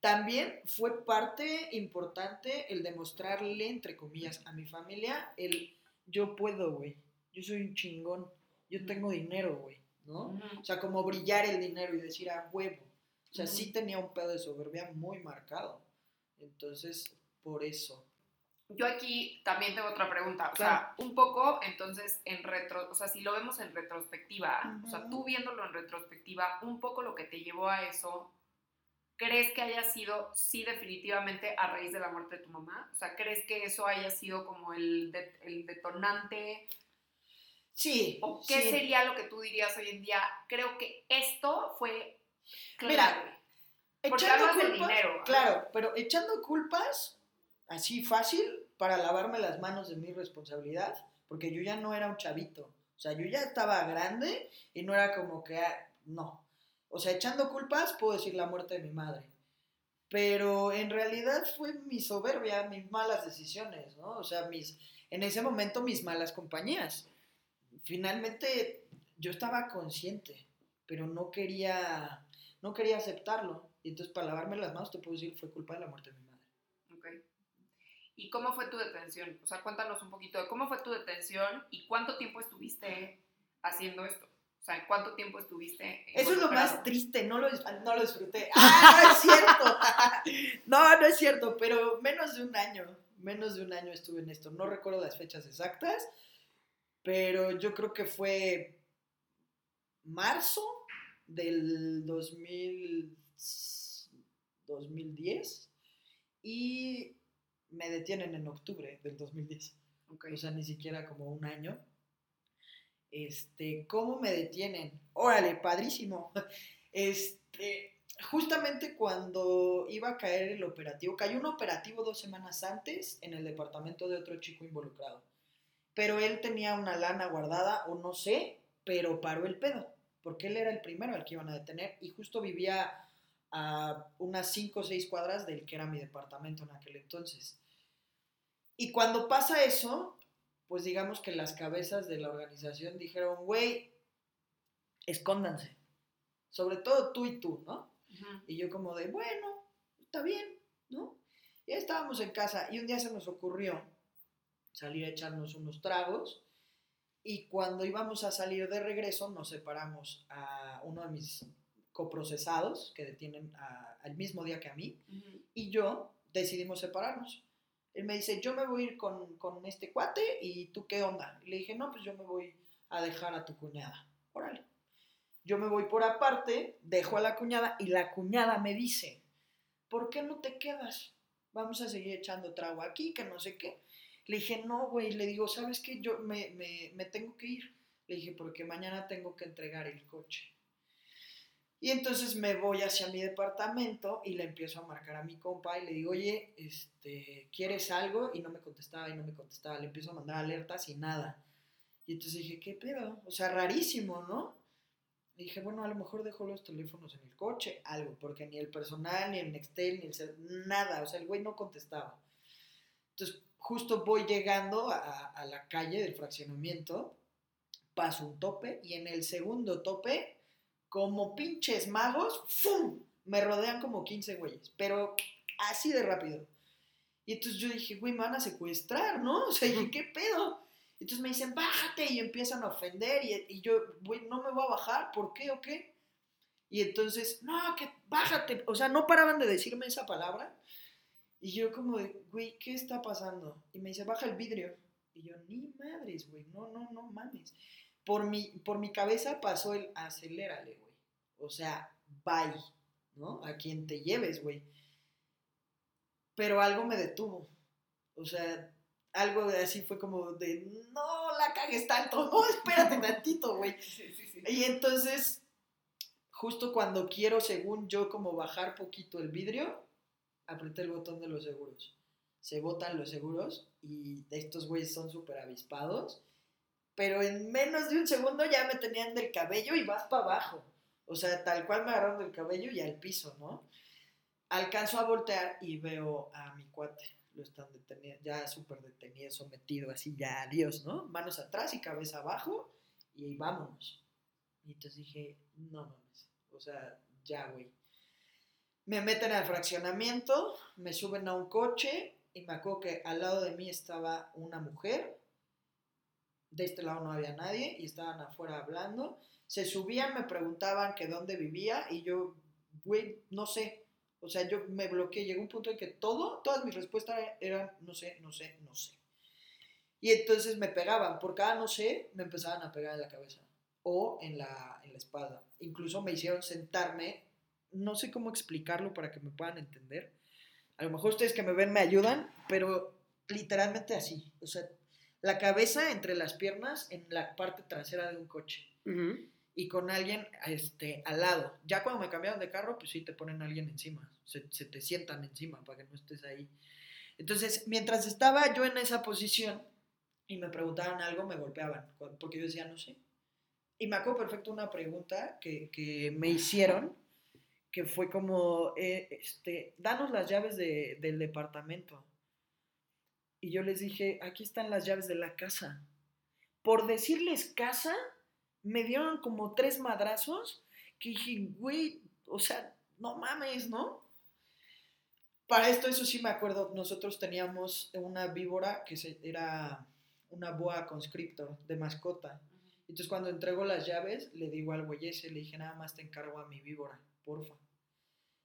Speaker 3: también fue parte importante el demostrarle, entre comillas, a mi familia, el yo puedo, güey. Yo soy un chingón. Yo tengo dinero, güey, ¿no? O sea, como brillar el dinero y decir a huevo. O sea, sí tenía un pedo de soberbia muy marcado. Entonces, por eso.
Speaker 2: Yo aquí también tengo otra pregunta. O
Speaker 3: Claro.
Speaker 2: sea, un poco, entonces, en retro, o sea, si lo vemos en retrospectiva, o sea, tú viéndolo en retrospectiva, un poco lo que te llevó a eso, ¿crees que haya sido, sí, definitivamente a raíz de la muerte de tu mamá? O sea, ¿crees que eso haya sido como el, de- el detonante?
Speaker 3: Sí.
Speaker 2: ¿O qué
Speaker 3: sí.
Speaker 2: sería lo que tú dirías hoy en día? Creo que esto fue clave.
Speaker 3: Mira,
Speaker 2: Porque
Speaker 3: Echando culpas,
Speaker 2: dinero.
Speaker 3: Claro, pero echando culpas, así fácil, para lavarme las manos de mi responsabilidad, porque yo ya no era un chavito. O sea, yo ya estaba grande y no era como que, ah, no. O sea, echando culpas, puedo decir la muerte de mi madre. Pero en realidad fue mi soberbia, mis malas decisiones, ¿no? O sea, mis, en ese momento mis malas compañías. Finalmente yo estaba consciente, pero no quería, no quería aceptarlo. Y entonces para lavarme las manos te puedo decir fue culpa de la muerte de mi madre.
Speaker 2: Ok. ¿Y cómo fue tu detención? O sea, cuéntanos un poquito de cómo fue tu detención y cuánto tiempo estuviste haciendo esto. Sea, ¿cuánto tiempo estuviste?
Speaker 3: Eso es lo más triste, no lo, no lo disfruté. ¡Ah, no es cierto! no, no es cierto, pero menos de un año, menos de un año estuve en esto. No recuerdo las fechas exactas, pero yo creo que fue marzo del 2000, 2010 y me detienen en octubre del 2010.
Speaker 2: Ok.
Speaker 3: o sea, ni siquiera como un año. Este, ¿cómo me detienen? Órale, padrísimo. Este, justamente cuando iba a caer el operativo, cayó un operativo dos semanas antes en el departamento de otro chico involucrado. Pero él tenía una lana guardada, o no sé, pero paró el pedo, porque él era el primero al que iban a detener y justo vivía a unas 5 o 6 cuadras del que era mi departamento en aquel entonces. Y cuando pasa eso, pues digamos que las cabezas de la organización dijeron, güey, escóndanse. Sobre todo tú y tú, ¿no? Y yo como de, bueno, está bien, ¿no? Ya estábamos en casa y un día se nos ocurrió salir a echarnos unos tragos y cuando íbamos a salir de regreso nos separamos a uno de mis coprocesados que detienen a- al mismo día que a mí y yo decidimos separarnos. Él me dice, yo me voy a ir con, con este cuate y tú qué onda. Le dije, no, pues yo me voy a dejar a tu cuñada. Órale. Yo me voy por aparte, dejo a la cuñada y la cuñada me dice, ¿por qué no te quedas? Vamos a seguir echando trago aquí, que no sé qué. Le dije, no, güey. Le digo, ¿sabes qué? Yo me, me, me tengo que ir. Le dije, porque mañana tengo que entregar el coche. Y entonces me voy hacia mi departamento y le empiezo a marcar a mi compa y le digo, oye, este, ¿quieres algo? Y no me contestaba y no me contestaba. Le empiezo a mandar alertas y nada. Y entonces dije, ¿qué pedo? O sea, rarísimo, ¿no? Y dije, bueno, a lo mejor dejo los teléfonos en el coche, algo, porque ni el personal, ni el Nextel, ni el nada. O sea, el güey no contestaba. Entonces, justo voy llegando a, a la calle del fraccionamiento, paso un tope y en el segundo tope como pinches magos, ¡fum! Me rodean como 15 güeyes, pero así de rápido. Y entonces yo dije, güey, me van a secuestrar, ¿no? O sea, dije, ¿qué pedo? Entonces me dicen, bájate, y empiezan a ofender, y, y yo, güey, no me voy a bajar, ¿por qué o qué? Y entonces, no, que bájate, o sea, no paraban de decirme esa palabra. Y yo como de, güey, ¿qué está pasando? Y me dice, baja el vidrio. Y yo, ni madres, güey, no, no, no mames por mi, por mi cabeza pasó el acelérale, güey. O sea, bye, ¿no? A quien te lleves, güey. Pero algo me detuvo. O sea, algo así fue como de, no la cagues tanto, no, espérate tantito, güey.
Speaker 2: Sí, sí, sí.
Speaker 3: Y entonces, justo cuando quiero, según yo, como bajar poquito el vidrio, apreté el botón de los seguros. se botan los seguros y estos güeyes son súper avispados, pero en menos de un segundo ya me tenían del cabello y vas para abajo. O sea, tal cual me agarraron del cabello y al piso, ¿no? Alcanzo a voltear y veo a mi cuate. Lo están deteniendo, ya súper detenido, sometido, así ya adiós, ¿no? Manos atrás y cabeza abajo y vámonos. Y entonces dije, no mames, o sea, ya, güey. Me meten al fraccionamiento, me suben a un coche y me acuerdo que al lado de mí estaba una mujer, de este lado no había nadie y estaban afuera hablando. Se subían, me preguntaban que dónde vivía y yo, güey, no sé. O sea, yo me bloqueé, llegó un punto en que todo, todas mis respuestas eran no sé, no sé, no sé. Y entonces me pegaban, por cada no sé, me empezaban a pegar en la cabeza o en la, en la espalda. Incluso me hicieron sentarme, no sé cómo explicarlo para que me puedan entender. A lo mejor ustedes que me ven me ayudan, pero literalmente así. O sea, la cabeza entre las piernas en la parte trasera de un coche. Y con alguien este, al lado. Ya cuando me cambiaron de carro, pues sí te ponen a alguien encima. Se, se te sientan encima para que no estés ahí. Entonces, mientras estaba yo en esa posición y me preguntaban algo, me golpeaban. Porque yo decía, no sé. Y me acuerdo perfecto una pregunta que, que me hicieron, que fue como, eh, este, danos las llaves de, del departamento. Y yo les dije, aquí están las llaves de la casa. Por decirles casa, me dieron como tres madrazos que dije, güey, o sea, no mames, ¿no? Para esto, eso sí me acuerdo, nosotros teníamos una víbora que era una boa conscriptor de mascota. Entonces cuando entrego las llaves, le digo al güey ese, le dije, nada más te encargo a mi víbora, porfa.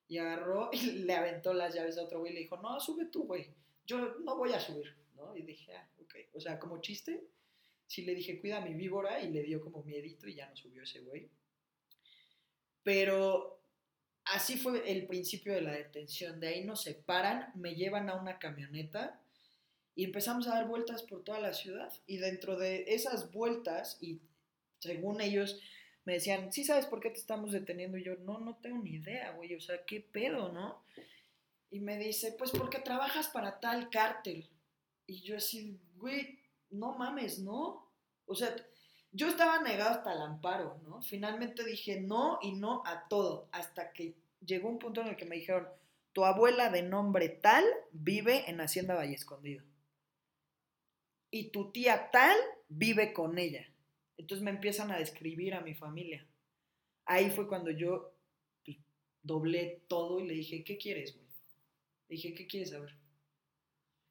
Speaker 3: Y agarró y le aventó las llaves a otro güey y le dijo, no, sube tú, güey, yo no voy a subir, ¿no? Y dije, ah, ok. O sea, como chiste, sí le dije, cuida a mi víbora y le dio como miedito y ya no subió ese güey. Pero así fue el principio de la detención. De ahí nos separan, me llevan a una camioneta y empezamos a dar vueltas por toda la ciudad. Y dentro de esas vueltas, y según ellos me decían, ¿sí sabes por qué te estamos deteniendo? Y yo, no, no tengo ni idea, güey, o sea, ¿qué pedo, no? Y me dice, pues porque trabajas para tal cártel. Y yo así, güey, no mames, ¿no? O sea, yo estaba negado hasta el amparo, ¿no? Finalmente dije no y no a todo, hasta que llegó un punto en el que me dijeron, tu abuela de nombre tal vive en Hacienda Valle Escondido. Y tu tía tal vive con ella. Entonces me empiezan a describir a mi familia. Ahí fue cuando yo pues, doblé todo y le dije, ¿qué quieres? Le dije, ¿qué quieres saber?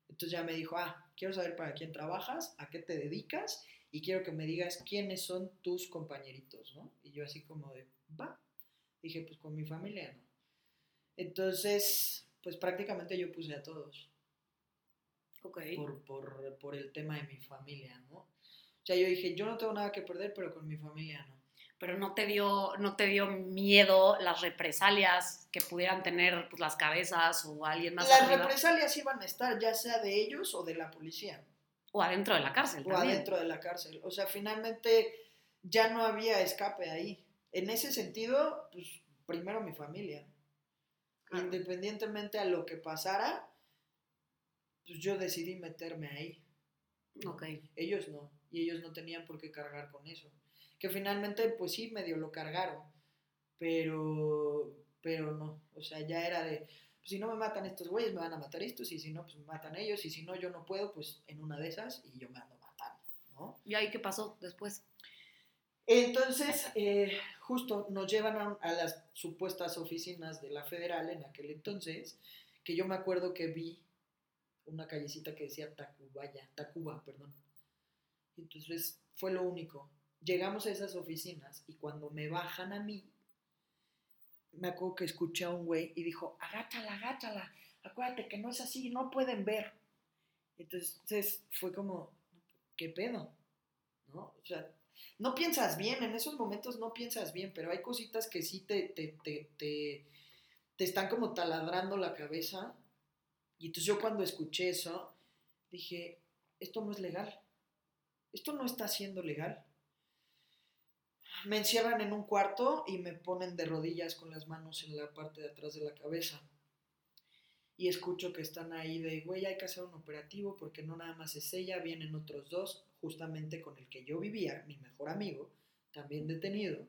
Speaker 3: Entonces ya me dijo, ah, quiero saber para quién trabajas, a qué te dedicas y quiero que me digas quiénes son tus compañeritos, ¿no? Y yo así como de, va. Dije, pues con mi familia, ¿no? Entonces, pues prácticamente yo puse a todos.
Speaker 1: Ok.
Speaker 3: Por, por, por el tema de mi familia, ¿no? O sea, yo dije, yo no tengo nada que perder, pero con mi familia no.
Speaker 1: Pero no te dio, no te dio miedo las represalias que pudieran tener pues, las cabezas o alguien más.
Speaker 3: Las
Speaker 1: arriba?
Speaker 3: represalias iban a estar ya sea de ellos o de la policía.
Speaker 1: O adentro de la cárcel.
Speaker 3: O
Speaker 1: también.
Speaker 3: adentro de la cárcel. O sea, finalmente ya no había escape ahí. En ese sentido, pues primero mi familia.
Speaker 2: Claro.
Speaker 3: Independientemente a lo que pasara, pues yo decidí meterme ahí.
Speaker 1: Ok.
Speaker 3: Ellos no. Y ellos no tenían por qué cargar con eso. Que finalmente, pues sí, medio lo cargaron. Pero, pero no. O sea, ya era de, pues si no me matan estos güeyes, me van a matar estos. Y si no, pues me matan ellos. Y si no, yo no puedo, pues en una de esas y yo me ando matando, ¿no?
Speaker 1: ¿Y ahí qué pasó después?
Speaker 3: Entonces, eh, justo nos llevan a, a las supuestas oficinas de la federal en aquel entonces, que yo me acuerdo que vi una callecita que decía Tacubaya, Tacuba, perdón. Entonces fue lo único. Llegamos a esas oficinas y cuando me bajan a mí, me acuerdo que escuché a un güey y dijo, agáchala, agáchala, acuérdate que no es así, no pueden ver. Entonces fue como, ¿qué pedo? ¿No? O sea, no piensas bien, en esos momentos no piensas bien, pero hay cositas que sí te, te, te, te, te están como taladrando la cabeza. Y entonces yo cuando escuché eso, dije, esto no es legal. Esto no está siendo legal. Me encierran en un cuarto y me ponen de rodillas con las manos en la parte de atrás de la cabeza. y escucho que están ahí de, güey, hay que hacer un operativo porque no nada más es ella, vienen otros dos, justamente con el que yo vivía, mi mejor amigo, también detenido.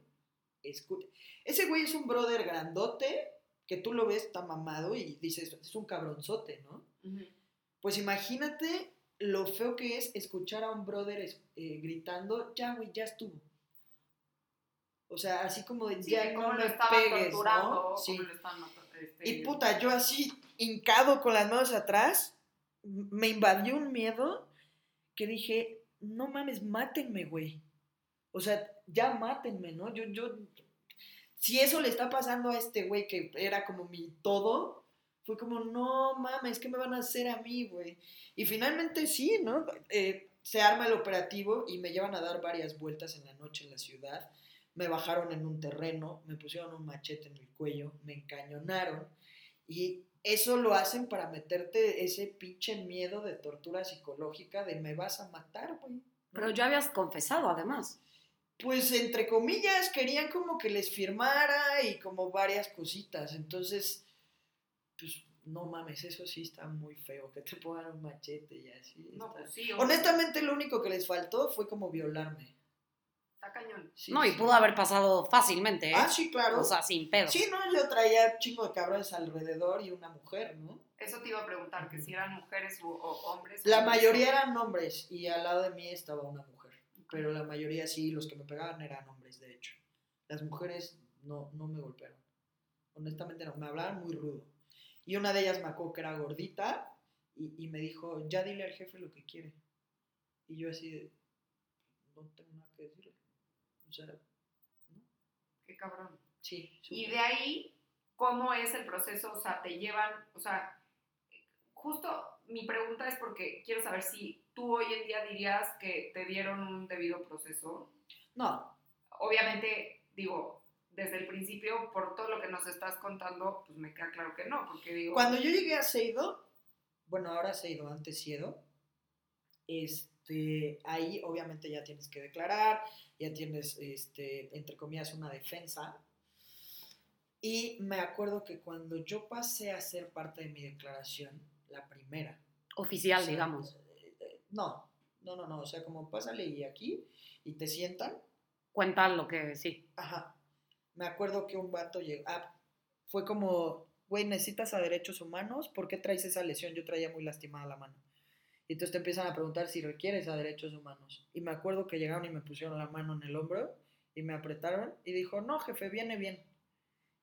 Speaker 3: Escu- Ese güey es un brother grandote que tú lo ves, está mamado y dices, es un cabronzote, ¿no? Pues imagínate lo feo que es escuchar a un brother eh, gritando, ya, güey, ya estuvo. O sea, así como de,
Speaker 2: Sí,
Speaker 3: ya no me pegues, ¿no? Sí.
Speaker 2: lo estaban este,
Speaker 3: Y puta, yo así, hincado con las manos atrás, me invadió un miedo que dije, no mames, mátenme, güey. O sea, ya mátenme, ¿no? Yo, yo, si eso le está pasando a este güey que era como mi todo, fue como, no mames, ¿qué me van a hacer a mí, güey? Y finalmente sí, ¿no? Eh, se arma el operativo y me llevan a dar varias vueltas en la noche en la ciudad. Me bajaron en un terreno, me pusieron un machete en el cuello, me encañonaron. Y eso lo hacen para meterte ese pinche miedo de tortura psicológica de me vas a matar, güey.
Speaker 1: Pero ya habías confesado, además.
Speaker 3: Pues entre comillas querían como que les firmara y como varias cositas. Entonces, pues no mames, eso sí está muy feo, que te pongan un machete y así.
Speaker 2: No,
Speaker 3: está-
Speaker 2: pues sí,
Speaker 3: Honestamente lo único que les faltó fue como violarme.
Speaker 2: Está cañón.
Speaker 3: Sí,
Speaker 1: no, y
Speaker 3: sí.
Speaker 1: pudo haber pasado fácilmente, ¿eh?
Speaker 3: Ah, sí, claro.
Speaker 1: O sea, sin pedo.
Speaker 3: sí, no, yo traía chingo de cabrones alrededor y una mujer, ¿no?
Speaker 2: Eso te iba a preguntar, que si eran mujeres u- o hombres.
Speaker 3: La mayoría eran hombres y al lado de mí estaba una mujer. Pero la mayoría sí, los que me pegaban eran hombres, de hecho. Las mujeres no, no me golpearon. Honestamente no, me hablaban muy rudo. Y una de ellas me acuerdo que era gordita y, y me dijo, ya dile al jefe lo que quiere. Y yo así no tengo nada que decirle. O sea, ¿no?
Speaker 2: Qué cabrón.
Speaker 3: sí.
Speaker 2: Y de ahí, ¿cómo es el proceso? O sea, te llevan, o sea, justo mi pregunta es porque quiero saber si tú hoy en día dirías que te dieron un debido proceso.
Speaker 3: No,
Speaker 2: Obviamente, digo, desde el principio, por todo lo que nos estás contando, pues me queda claro que no, porque digo...
Speaker 3: Cuando yo llegué a Seido, bueno, ahora Seido, antes Siedo, este, ahí obviamente ya tienes que declarar, ya tienes, este, entre comillas, una defensa. Y me acuerdo que cuando yo pasé a ser parte de mi declaración, la primera.
Speaker 1: Oficial,
Speaker 3: o sea,
Speaker 1: digamos.
Speaker 3: No, no, no, no, o sea, como pásale y aquí y te sientan,
Speaker 1: Cuenta lo que sí.
Speaker 3: Ajá. Me acuerdo que un vato llegó. Ah, fue como, güey, necesitas a derechos humanos. ¿Por qué traes esa lesión? Yo traía muy lastimada la mano. Y entonces te empiezan a preguntar si requieres a derechos humanos. Y me acuerdo que llegaron y me pusieron la mano en el hombro y me apretaron y dijo, no, jefe, viene bien.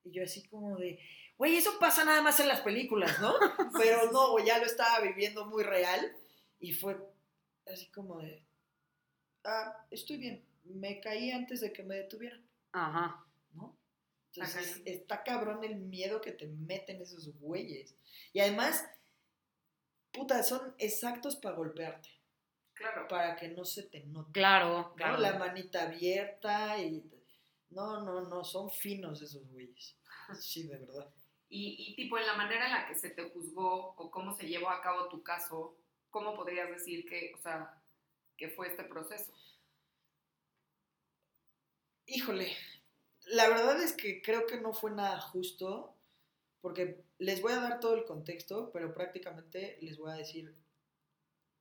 Speaker 3: Y yo así como de, güey, eso pasa nada más en las películas, ¿no? Pero no, güey, ya lo estaba viviendo muy real. Y fue así como de, ah, estoy bien. Me caí antes de que me detuvieran.
Speaker 1: Ajá.
Speaker 3: ¿no? Entonces, está cabrón el miedo que te meten esos güeyes. Y además, puta, son exactos para golpearte,
Speaker 2: Claro.
Speaker 3: para que no se te note.
Speaker 1: Claro,
Speaker 3: ¿no?
Speaker 1: claro.
Speaker 3: La manita abierta y... No, no, no, son finos esos güeyes. Sí, de verdad.
Speaker 2: Y, y tipo, en la manera en la que se te juzgó o cómo se llevó a cabo tu caso, ¿cómo podrías decir que, o sea, que fue este proceso?
Speaker 3: Híjole, la verdad es que creo que no fue nada justo, porque les voy a dar todo el contexto, pero prácticamente les voy a decir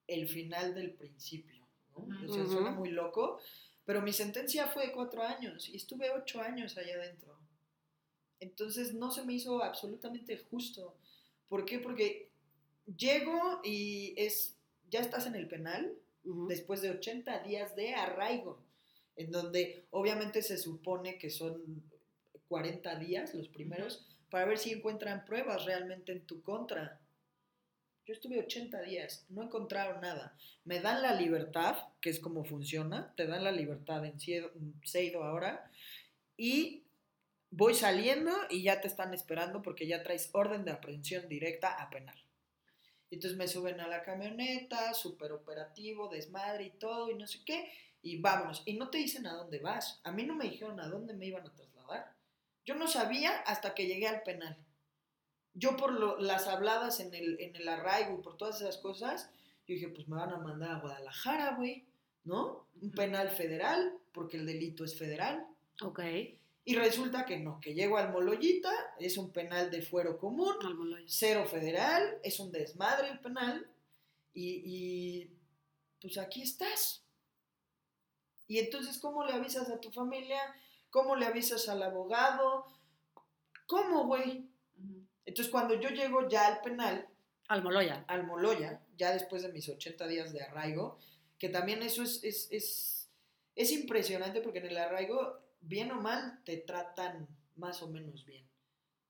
Speaker 3: el final del principio. ¿no? O sea, suena muy loco, pero mi sentencia fue de cuatro años y estuve ocho años allá adentro. Entonces no se me hizo absolutamente justo. ¿Por qué? Porque llego y es, ya estás en el penal,
Speaker 1: Ujú.
Speaker 3: después de 80 días de arraigo, en donde obviamente se supone que son 40 días los primeros para ver si encuentran pruebas realmente en tu contra. Yo estuve 80 días, no encontraron nada. Me dan la libertad, que es como funciona, te dan la libertad en Seido- ahora, y voy saliendo y ya te están esperando porque ya traes orden de aprehensión directa a penal. Entonces me suben a la camioneta, súper operativo, desmadre y todo, y no sé qué, y vámonos. Y no te dicen a dónde vas. A mí no me dijeron a dónde me iban a trasladar. Yo no sabía hasta que llegué al penal. Yo por lo- las habladas en el, en el arraigo y por todas esas cosas, yo dije, pues me van a mandar a Guadalajara, güey, ¿no? Un penal federal, porque el delito es federal.
Speaker 1: Ok.
Speaker 3: Y resulta que no, que llego al Moloyita, es un penal de fuero común, cero federal, es un desmadre el penal, y, y, pues aquí estás. Y entonces, ¿cómo le avisas a tu familia? ¿Cómo le avisas al abogado? ¿Cómo, güey? Entonces, cuando yo llego ya al penal,
Speaker 1: Almoloya.
Speaker 3: al Moloya, ya después de mis 80 días de arraigo, que también eso es, es, es, es impresionante porque en el arraigo, bien o mal, te tratan más o menos bien.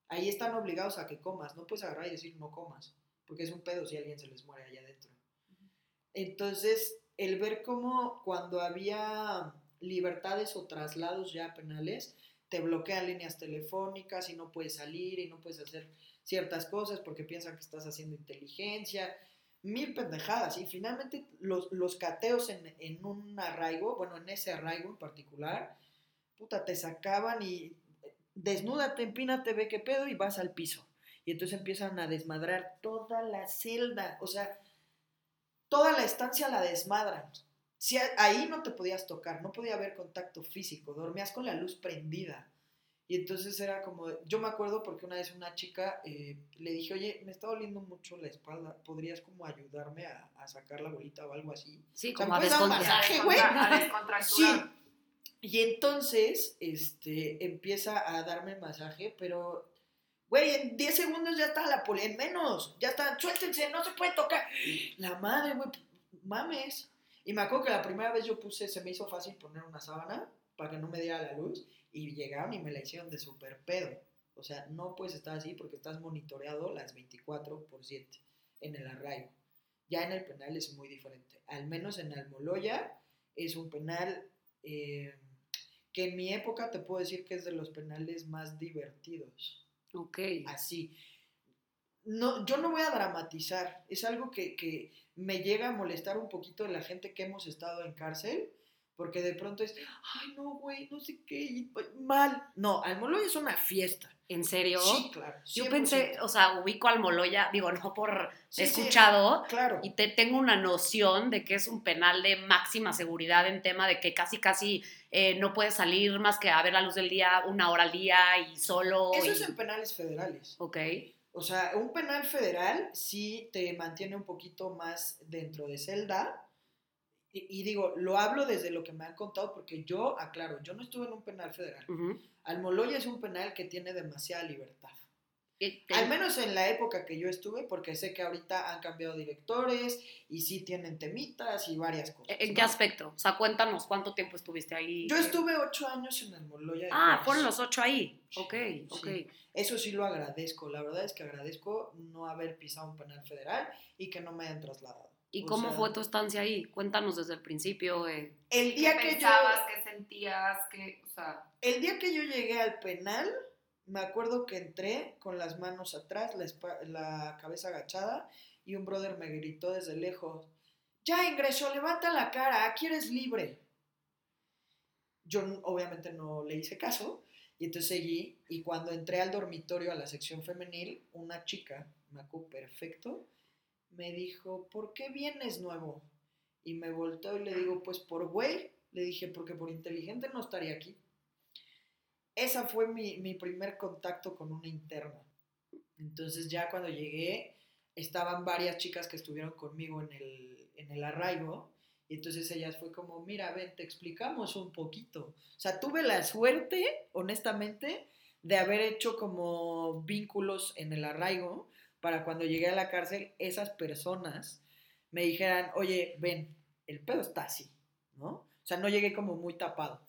Speaker 3: Ahí están obligados a que comas, no puedes agarrar y decir no comas, porque es un pedo si alguien se les muere allá adentro. Entonces, el ver cómo cuando había libertades o traslados ya penales, te bloquean líneas telefónicas y no puedes salir y no puedes hacer ciertas cosas porque piensan que estás haciendo inteligencia, mil pendejadas. Y finalmente los, los cateos en, en un arraigo, bueno, en ese arraigo en particular, puta, te sacaban y eh, desnúdate, empínate, ve qué pedo y vas al piso. Y entonces empiezan a desmadrar toda la celda, o sea, toda la estancia la desmadran. Si ahí no te podías tocar, no podía haber contacto físico, dormías con la luz prendida. Y entonces era como, yo me acuerdo porque una vez una chica eh, le dije, oye, me está doliendo mucho la espalda, ¿podrías como ayudarme a, a sacar la bolita o algo así?
Speaker 1: Sí,
Speaker 3: O sea,
Speaker 1: como a
Speaker 3: ¿me puedes dar un
Speaker 1: descontar.
Speaker 3: masaje,
Speaker 2: A
Speaker 3: güey?
Speaker 2: a
Speaker 3: Sí.
Speaker 2: descontracturar.
Speaker 3: Y entonces, este, empieza a darme masaje, pero, güey, en 10 segundos ya está la poli, en menos, ya está, suéltense, no se puede tocar. La madre, güey, mames. Y me acuerdo que la primera vez yo puse, se me hizo fácil poner una sábana para que no me diera la luz, y llegaron y me la hicieron de super pedo. O sea, no puedes estar así porque estás monitoreado las 24 por 7 en el arraigo. Ya en el penal es muy diferente. Al menos en Almoloya es un penal eh, que en mi época te puedo decir que es de los penales más divertidos.
Speaker 1: Ok.
Speaker 3: Así. No, yo no voy a dramatizar. Es algo que, que me llega a molestar un poquito de la gente que hemos estado en cárcel. Porque de pronto es, ay, no, güey, no sé qué, mal. No, Almoloya es una fiesta.
Speaker 1: ¿En serio?
Speaker 3: Sí, claro.
Speaker 1: Yo
Speaker 3: 100%.
Speaker 1: pensé, o sea, ubico Almoloya, digo, no por
Speaker 3: Sí, sí,
Speaker 1: escuchado,
Speaker 3: Claro.
Speaker 1: y te, tengo una noción de que es un penal de máxima seguridad en tema de que casi, casi eh, no puedes salir más que a ver la luz del día una hora al día y solo.
Speaker 3: Eso
Speaker 1: y-
Speaker 3: es en penales federales.
Speaker 1: Ok.
Speaker 3: O sea, un penal federal sí te mantiene un poquito más dentro de celda. Y, y digo, lo hablo desde lo que me han contado porque yo, aclaro, yo no estuve en un penal federal. Almoloya es un penal que tiene demasiada libertad. Al menos en la época que yo estuve, porque sé que ahorita han cambiado directores y sí tienen temitas y varias cosas.
Speaker 1: ¿En qué
Speaker 3: ¿no?
Speaker 1: aspecto? O sea, cuéntanos cuánto tiempo estuviste ahí.
Speaker 3: Yo estuve ocho años en Almoloya. de
Speaker 1: Ah, fueron los ocho ahí.
Speaker 3: Sí,
Speaker 1: Ok, ok.
Speaker 3: sí. Eso sí lo agradezco. La verdad es que agradezco no haber pisado un penal federal y que no me hayan trasladado.
Speaker 1: ¿Y
Speaker 3: O
Speaker 1: cómo
Speaker 3: sea,
Speaker 1: fue tu estancia ahí? Cuéntanos desde el principio. eh.
Speaker 3: El
Speaker 2: ¿Qué
Speaker 3: yo
Speaker 2: pensabas? ¿Qué sentías? ¿Qué, o sea,
Speaker 3: el día que yo llegué al penal, me acuerdo que entré con las manos atrás, la, cabeza agachada y un brother me gritó desde lejos, "Ya ingresó, levanta la cara, aquí eres libre." Yo obviamente no le hice caso y entonces seguí y cuando entré al dormitorio a la sección femenil, una chica, me perfecto, me dijo, "¿Por qué vienes nuevo?" Y me volteó y le digo, "Pues por güey." Le dije, "Porque por inteligente no estaría aquí." Esa fue mi, mi primer contacto con una interna. Entonces ya cuando llegué, estaban varias chicas que estuvieron conmigo en el, en el arraigo, y entonces ellas fue como, mira, ven, te explicamos un poquito. O sea, tuve la suerte, honestamente, de haber hecho como vínculos en el arraigo para cuando llegué a la cárcel, esas personas me dijeran, oye, ven, el pedo está así, ¿no? O sea, no llegué como muy tapado.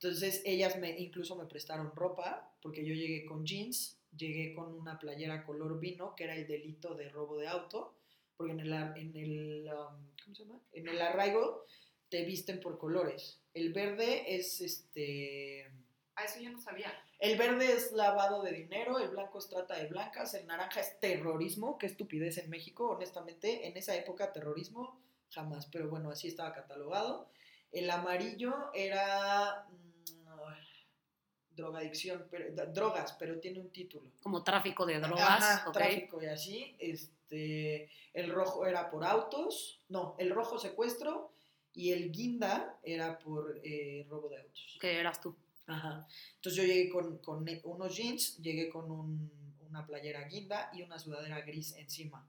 Speaker 3: Entonces ellas me incluso me prestaron ropa porque yo llegué con jeans, llegué con una playera color vino que era el delito de robo de auto, porque en el, en el um, ¿cómo se llama? En el arraigo te visten por colores. El verde es este
Speaker 2: a eso yo no sabía.
Speaker 3: el verde es lavado de dinero, el blanco es trata de blancas, el naranja es terrorismo, qué estupidez en México, honestamente, en esa época terrorismo jamás, pero bueno, así estaba catalogado. El amarillo era drogadicción, pero, drogas, pero tiene un título.
Speaker 1: Como tráfico de drogas.
Speaker 3: Ajá,
Speaker 1: ok.
Speaker 3: tráfico y así. Este, el rojo era por autos, no, el rojo secuestro y el guinda era por eh, robo de autos.
Speaker 1: ¿Qué eras tú?
Speaker 3: Ajá. Entonces yo llegué con, con ne- unos jeans, llegué con un- una playera guinda y una sudadera gris encima.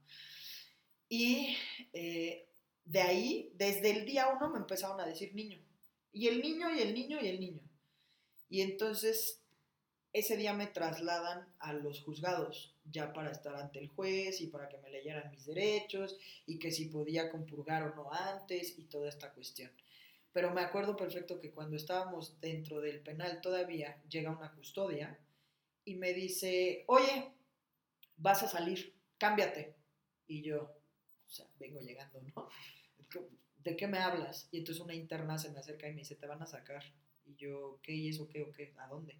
Speaker 3: Y eh, de ahí, desde el día uno, me empezaron a decir niño. Y el niño, y el niño, y el niño. Y entonces, ese día me trasladan a los juzgados, ya para estar ante el juez y para que me leyeran mis derechos y que si podía compurgar o no antes y toda esta cuestión. Pero me acuerdo perfecto que cuando estábamos dentro del penal todavía, llega una custodia y me dice, oye, vas a salir, cámbiate. Y yo, o sea, vengo llegando, ¿no? ¿De qué me hablas? Y entonces una interna se me acerca y me dice, te van a sacar. Y yo, ¿qué? ¿Y eso qué o qué? ¿A dónde?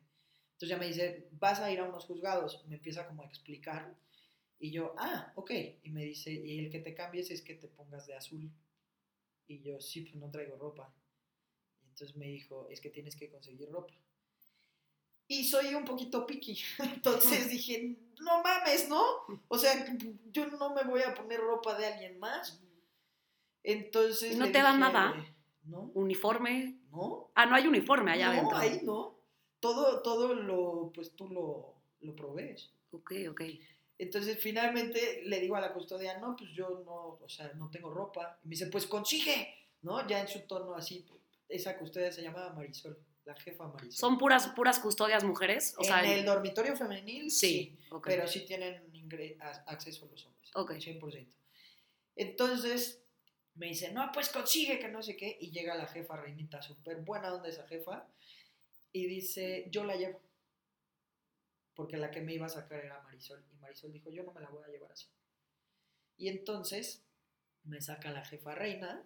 Speaker 3: Entonces ya me dice, vas a ir a unos juzgados. Me empieza como a explicar. Y yo, ah, ok. Y me dice, y el que te cambies es que te pongas de azul. Y yo, sí, pues no traigo ropa. Y entonces me dijo, es que tienes que conseguir ropa. Y soy un poquito picky. Entonces dije, no mames, ¿no? O sea, yo no me voy a poner ropa de alguien más. Entonces.
Speaker 1: ¿Y no te
Speaker 3: dije,
Speaker 1: nada?
Speaker 3: No,
Speaker 1: Uniforme.
Speaker 3: no.
Speaker 1: Ah, no hay uniforme allá
Speaker 3: no,
Speaker 1: adentro.
Speaker 3: ahí no. Todo, todo lo, pues tú lo, lo provees.
Speaker 1: Ok, ok.
Speaker 3: Entonces finalmente le digo a la custodia, no, pues yo no, o sea, no tengo ropa. Y me dice, pues consigue, ¿no? Ya en su tono así, esa custodia se llamaba Marisol, la jefa Marisol.
Speaker 1: ¿Son puras, puras custodias mujeres? O sea,
Speaker 3: en el dormitorio femenil,
Speaker 1: sí. ok.
Speaker 3: pero sí tienen ingre- a- acceso los hombres.
Speaker 1: Ok.
Speaker 3: 100%. Entonces me dice, no, pues consigue que no sé qué. Y llega la jefa Reinita, súper buena onda esa jefa. Y dice, yo la llevo. Porque la que me iba a sacar era Marisol. Y Marisol dijo, yo no me la voy a llevar así. Y entonces me saca la jefa Reina.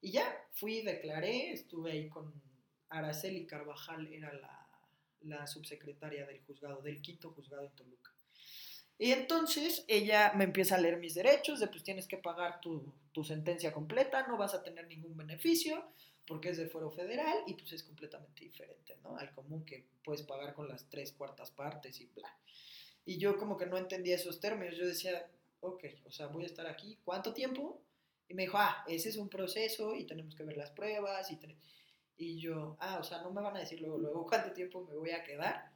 Speaker 3: Y ya, fui, declaré, estuve ahí con Araceli Carvajal, era la, la subsecretaria del juzgado, del quinto juzgado en Toluca. Y entonces ella me empieza a leer mis derechos, de pues tienes que pagar tu, tu sentencia completa, no vas a tener ningún beneficio, porque es de fuero federal y pues es completamente diferente, ¿no? Al común que puedes pagar con las tres cuartas partes y bla. Y yo como que no entendía esos términos, yo decía, ok, o sea, voy a estar aquí, ¿cuánto tiempo? Y me dijo, ah, ese es un proceso y tenemos que ver las pruebas y, y yo, ah, o sea, no me van a decir luego, luego cuánto tiempo me voy a quedar.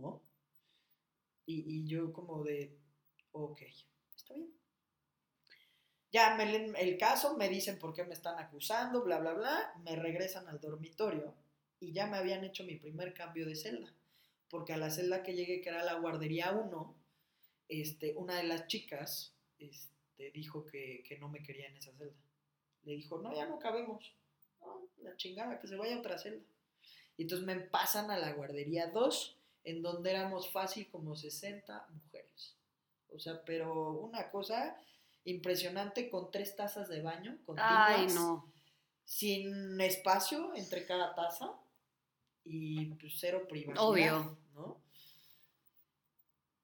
Speaker 3: No. Y, yo como de, ok, está bien. Ya me leen el caso, me dicen por qué me están acusando, bla, bla, bla, me regresan al dormitorio y ya me habían hecho mi primer cambio de celda, porque a la celda que llegué, que era la guardería 1, este, una de las chicas este, dijo que, que no me quería en esa celda. Le dijo, no, ya no cabemos. No, la chingada, que se vaya a otra celda. Y entonces me pasan a la guardería 2, en donde éramos fácil como 60 mujeres. O sea, pero una cosa impresionante con tres tazas de baño continuas,
Speaker 1: Ay, no.
Speaker 3: sin espacio entre cada taza y pues cero privacidad,
Speaker 1: Obvio.
Speaker 3: ¿no?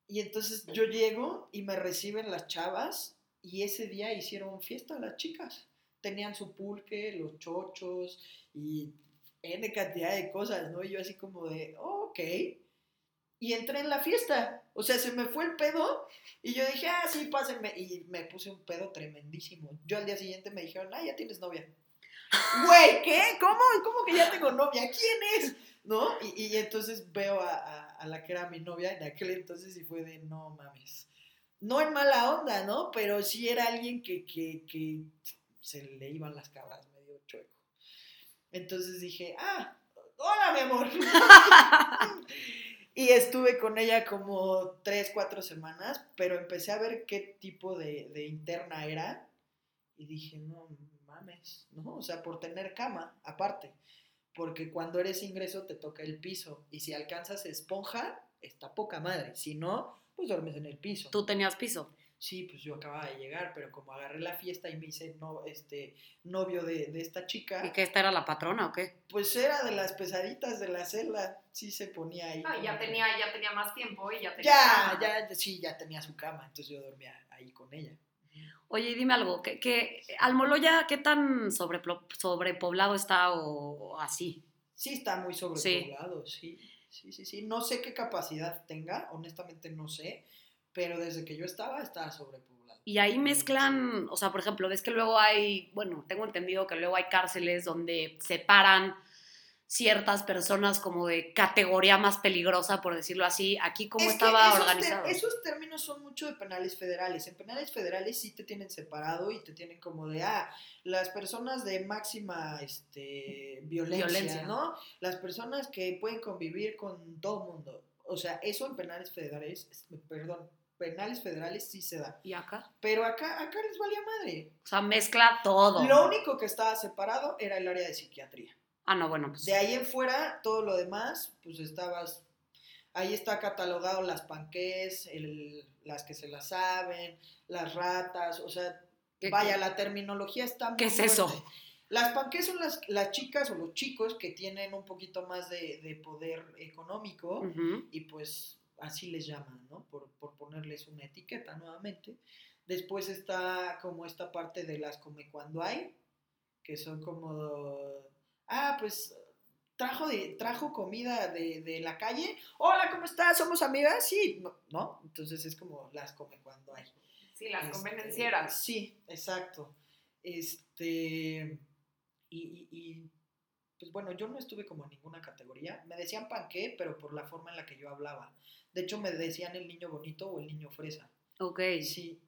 Speaker 3: Y entonces yo llego y me reciben las chavas y ese día hicieron fiesta las chicas. Tenían su pulque, los chochos y N cantidad de cosas, ¿no? Y yo así como de, oh, ok. Y entré en la fiesta. O sea, se me fue el pedo y yo dije, ah, sí, pásenme. Y me puse un pedo tremendísimo. Yo al día siguiente me dijeron, ah, ya tienes novia. Güey, ¿qué? ¿Cómo? ¿Cómo que ya tengo novia? ¿Quién es? ¿No? Y, y entonces veo a, a- a la que era mi novia en aquel entonces y fue de, no mames. No en mala onda, ¿no? Pero sí era alguien que, que, que se le iban las cabras medio chueco. Entonces dije, ah, hola, mi amor. y estuve con ella como tres, cuatro semanas, pero empecé a ver qué tipo de, interna era y dije, no mames, ¿no? O sea, por tener cama, aparte. Porque cuando eres ingreso te toca el piso y si alcanzas esponja, está poca madre. Si no, pues duermes en el piso.
Speaker 1: Tú tenías piso.
Speaker 3: Sí, pues yo acababa de llegar, pero como agarré la fiesta y me hice no, este, novio de, de esta chica,
Speaker 1: ¿Y que esta era la patrona o qué?
Speaker 3: pues era de las pesaditas de la celda, sí se ponía ahí.
Speaker 2: Ah, ya tenía, ya tenía más tiempo y ya tenía.
Speaker 3: Ya,
Speaker 2: cama.
Speaker 3: ya, sí, ya tenía su cama, entonces yo dormía ahí con ella.
Speaker 1: Oye, dime algo, que, que Almoloya, ¿qué tan sobrepoblado está o, o así?
Speaker 3: Sí está muy sobrepoblado, sí. sí, sí, sí. No sé qué capacidad tenga, honestamente no sé, pero desde que yo estaba, estaba sobrepoblado.
Speaker 1: Y ahí mezclan, o sea, por ejemplo, ves que luego hay, bueno, tengo entendido que luego hay cárceles donde separan ciertas personas como de categoría más peligrosa, por decirlo así. Aquí, ¿cómo
Speaker 3: Es
Speaker 1: estaba
Speaker 3: esos
Speaker 1: organizado?
Speaker 3: esos términos son mucho de penales federales. En penales federales sí te tienen separado y te tienen como de, ah, las personas de máxima este, violencia,
Speaker 1: Violencia.
Speaker 3: ¿no? Las personas que pueden convivir con todo el mundo. O sea, eso en penales federales, es- perdón, penales federales sí se da.
Speaker 1: ¿Y acá?
Speaker 3: Pero acá, acá les valía madre.
Speaker 1: O sea, mezcla todo.
Speaker 3: Lo único que estaba separado era el área de psiquiatría.
Speaker 1: Ah, no, bueno, pues.
Speaker 3: De ahí en fuera, todo lo demás, pues estabas. Ahí está catalogado las panqués, el- las que se las saben, las ratas, o sea,
Speaker 1: ¿Qué-
Speaker 3: vaya, la terminología está muy
Speaker 1: ¿Qué es eso?
Speaker 3: Las panqués son las, las chicas o los chicos que tienen un poquito más de, de poder económico y pues así les llaman, ¿no? Por, por ponerles una etiqueta nuevamente. Después está como esta parte de las come cuando hay, que son como, ah, pues trajo, de, trajo comida de, de la calle, hola, ¿cómo estás? ¿Somos amigas? Sí, no. Entonces es como las come cuando hay.
Speaker 2: Sí, las
Speaker 3: Este,
Speaker 2: convenencieras.
Speaker 3: Sí, exacto. Este, y, y- y, pues bueno, yo no estuve como en ninguna categoría. Me decían panqué, pero por la forma en la que yo hablaba. De hecho, me decían el niño bonito o el niño fresa.
Speaker 1: Ok.
Speaker 3: Sí.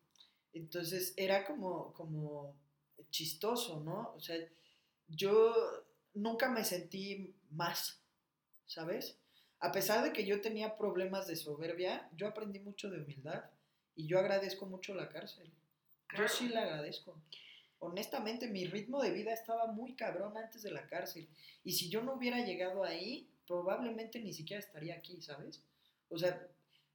Speaker 3: Entonces era como, como chistoso, ¿no? O sea, yo nunca me sentí más, ¿sabes? A pesar de que yo tenía problemas de soberbia, yo aprendí mucho de humildad y yo agradezco mucho la cárcel. Yo sí la agradezco. Honestamente, mi ritmo de vida estaba muy cabrón antes de la cárcel. Y si yo no hubiera llegado ahí, probablemente ni siquiera estaría aquí, ¿sabes? O sea,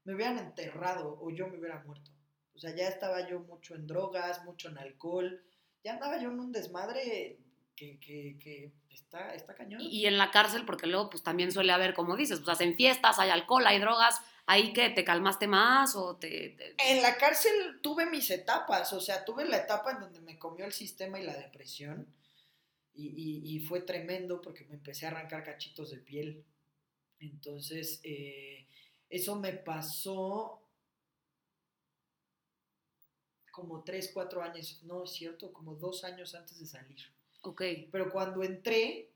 Speaker 3: me hubieran enterrado o yo me hubiera muerto. O sea, ya estaba yo mucho en drogas, mucho en alcohol. Ya andaba yo en un desmadre que, que, que está, está cañón.
Speaker 1: Y, en la cárcel, porque luego pues también suele haber, como dices, pues hacen fiestas, hay alcohol, hay drogas, ahí que te calmaste más o te... te-
Speaker 3: En la cárcel tuve mis etapas, o sea, tuve la etapa en donde me comió el sistema y la depresión. Y, y- y fue tremendo porque me empecé a arrancar cachitos de piel. Entonces, eh, eso me pasó como 3, 4 años, no es cierto, como dos años antes de salir.
Speaker 1: Ok.
Speaker 3: Pero cuando entré,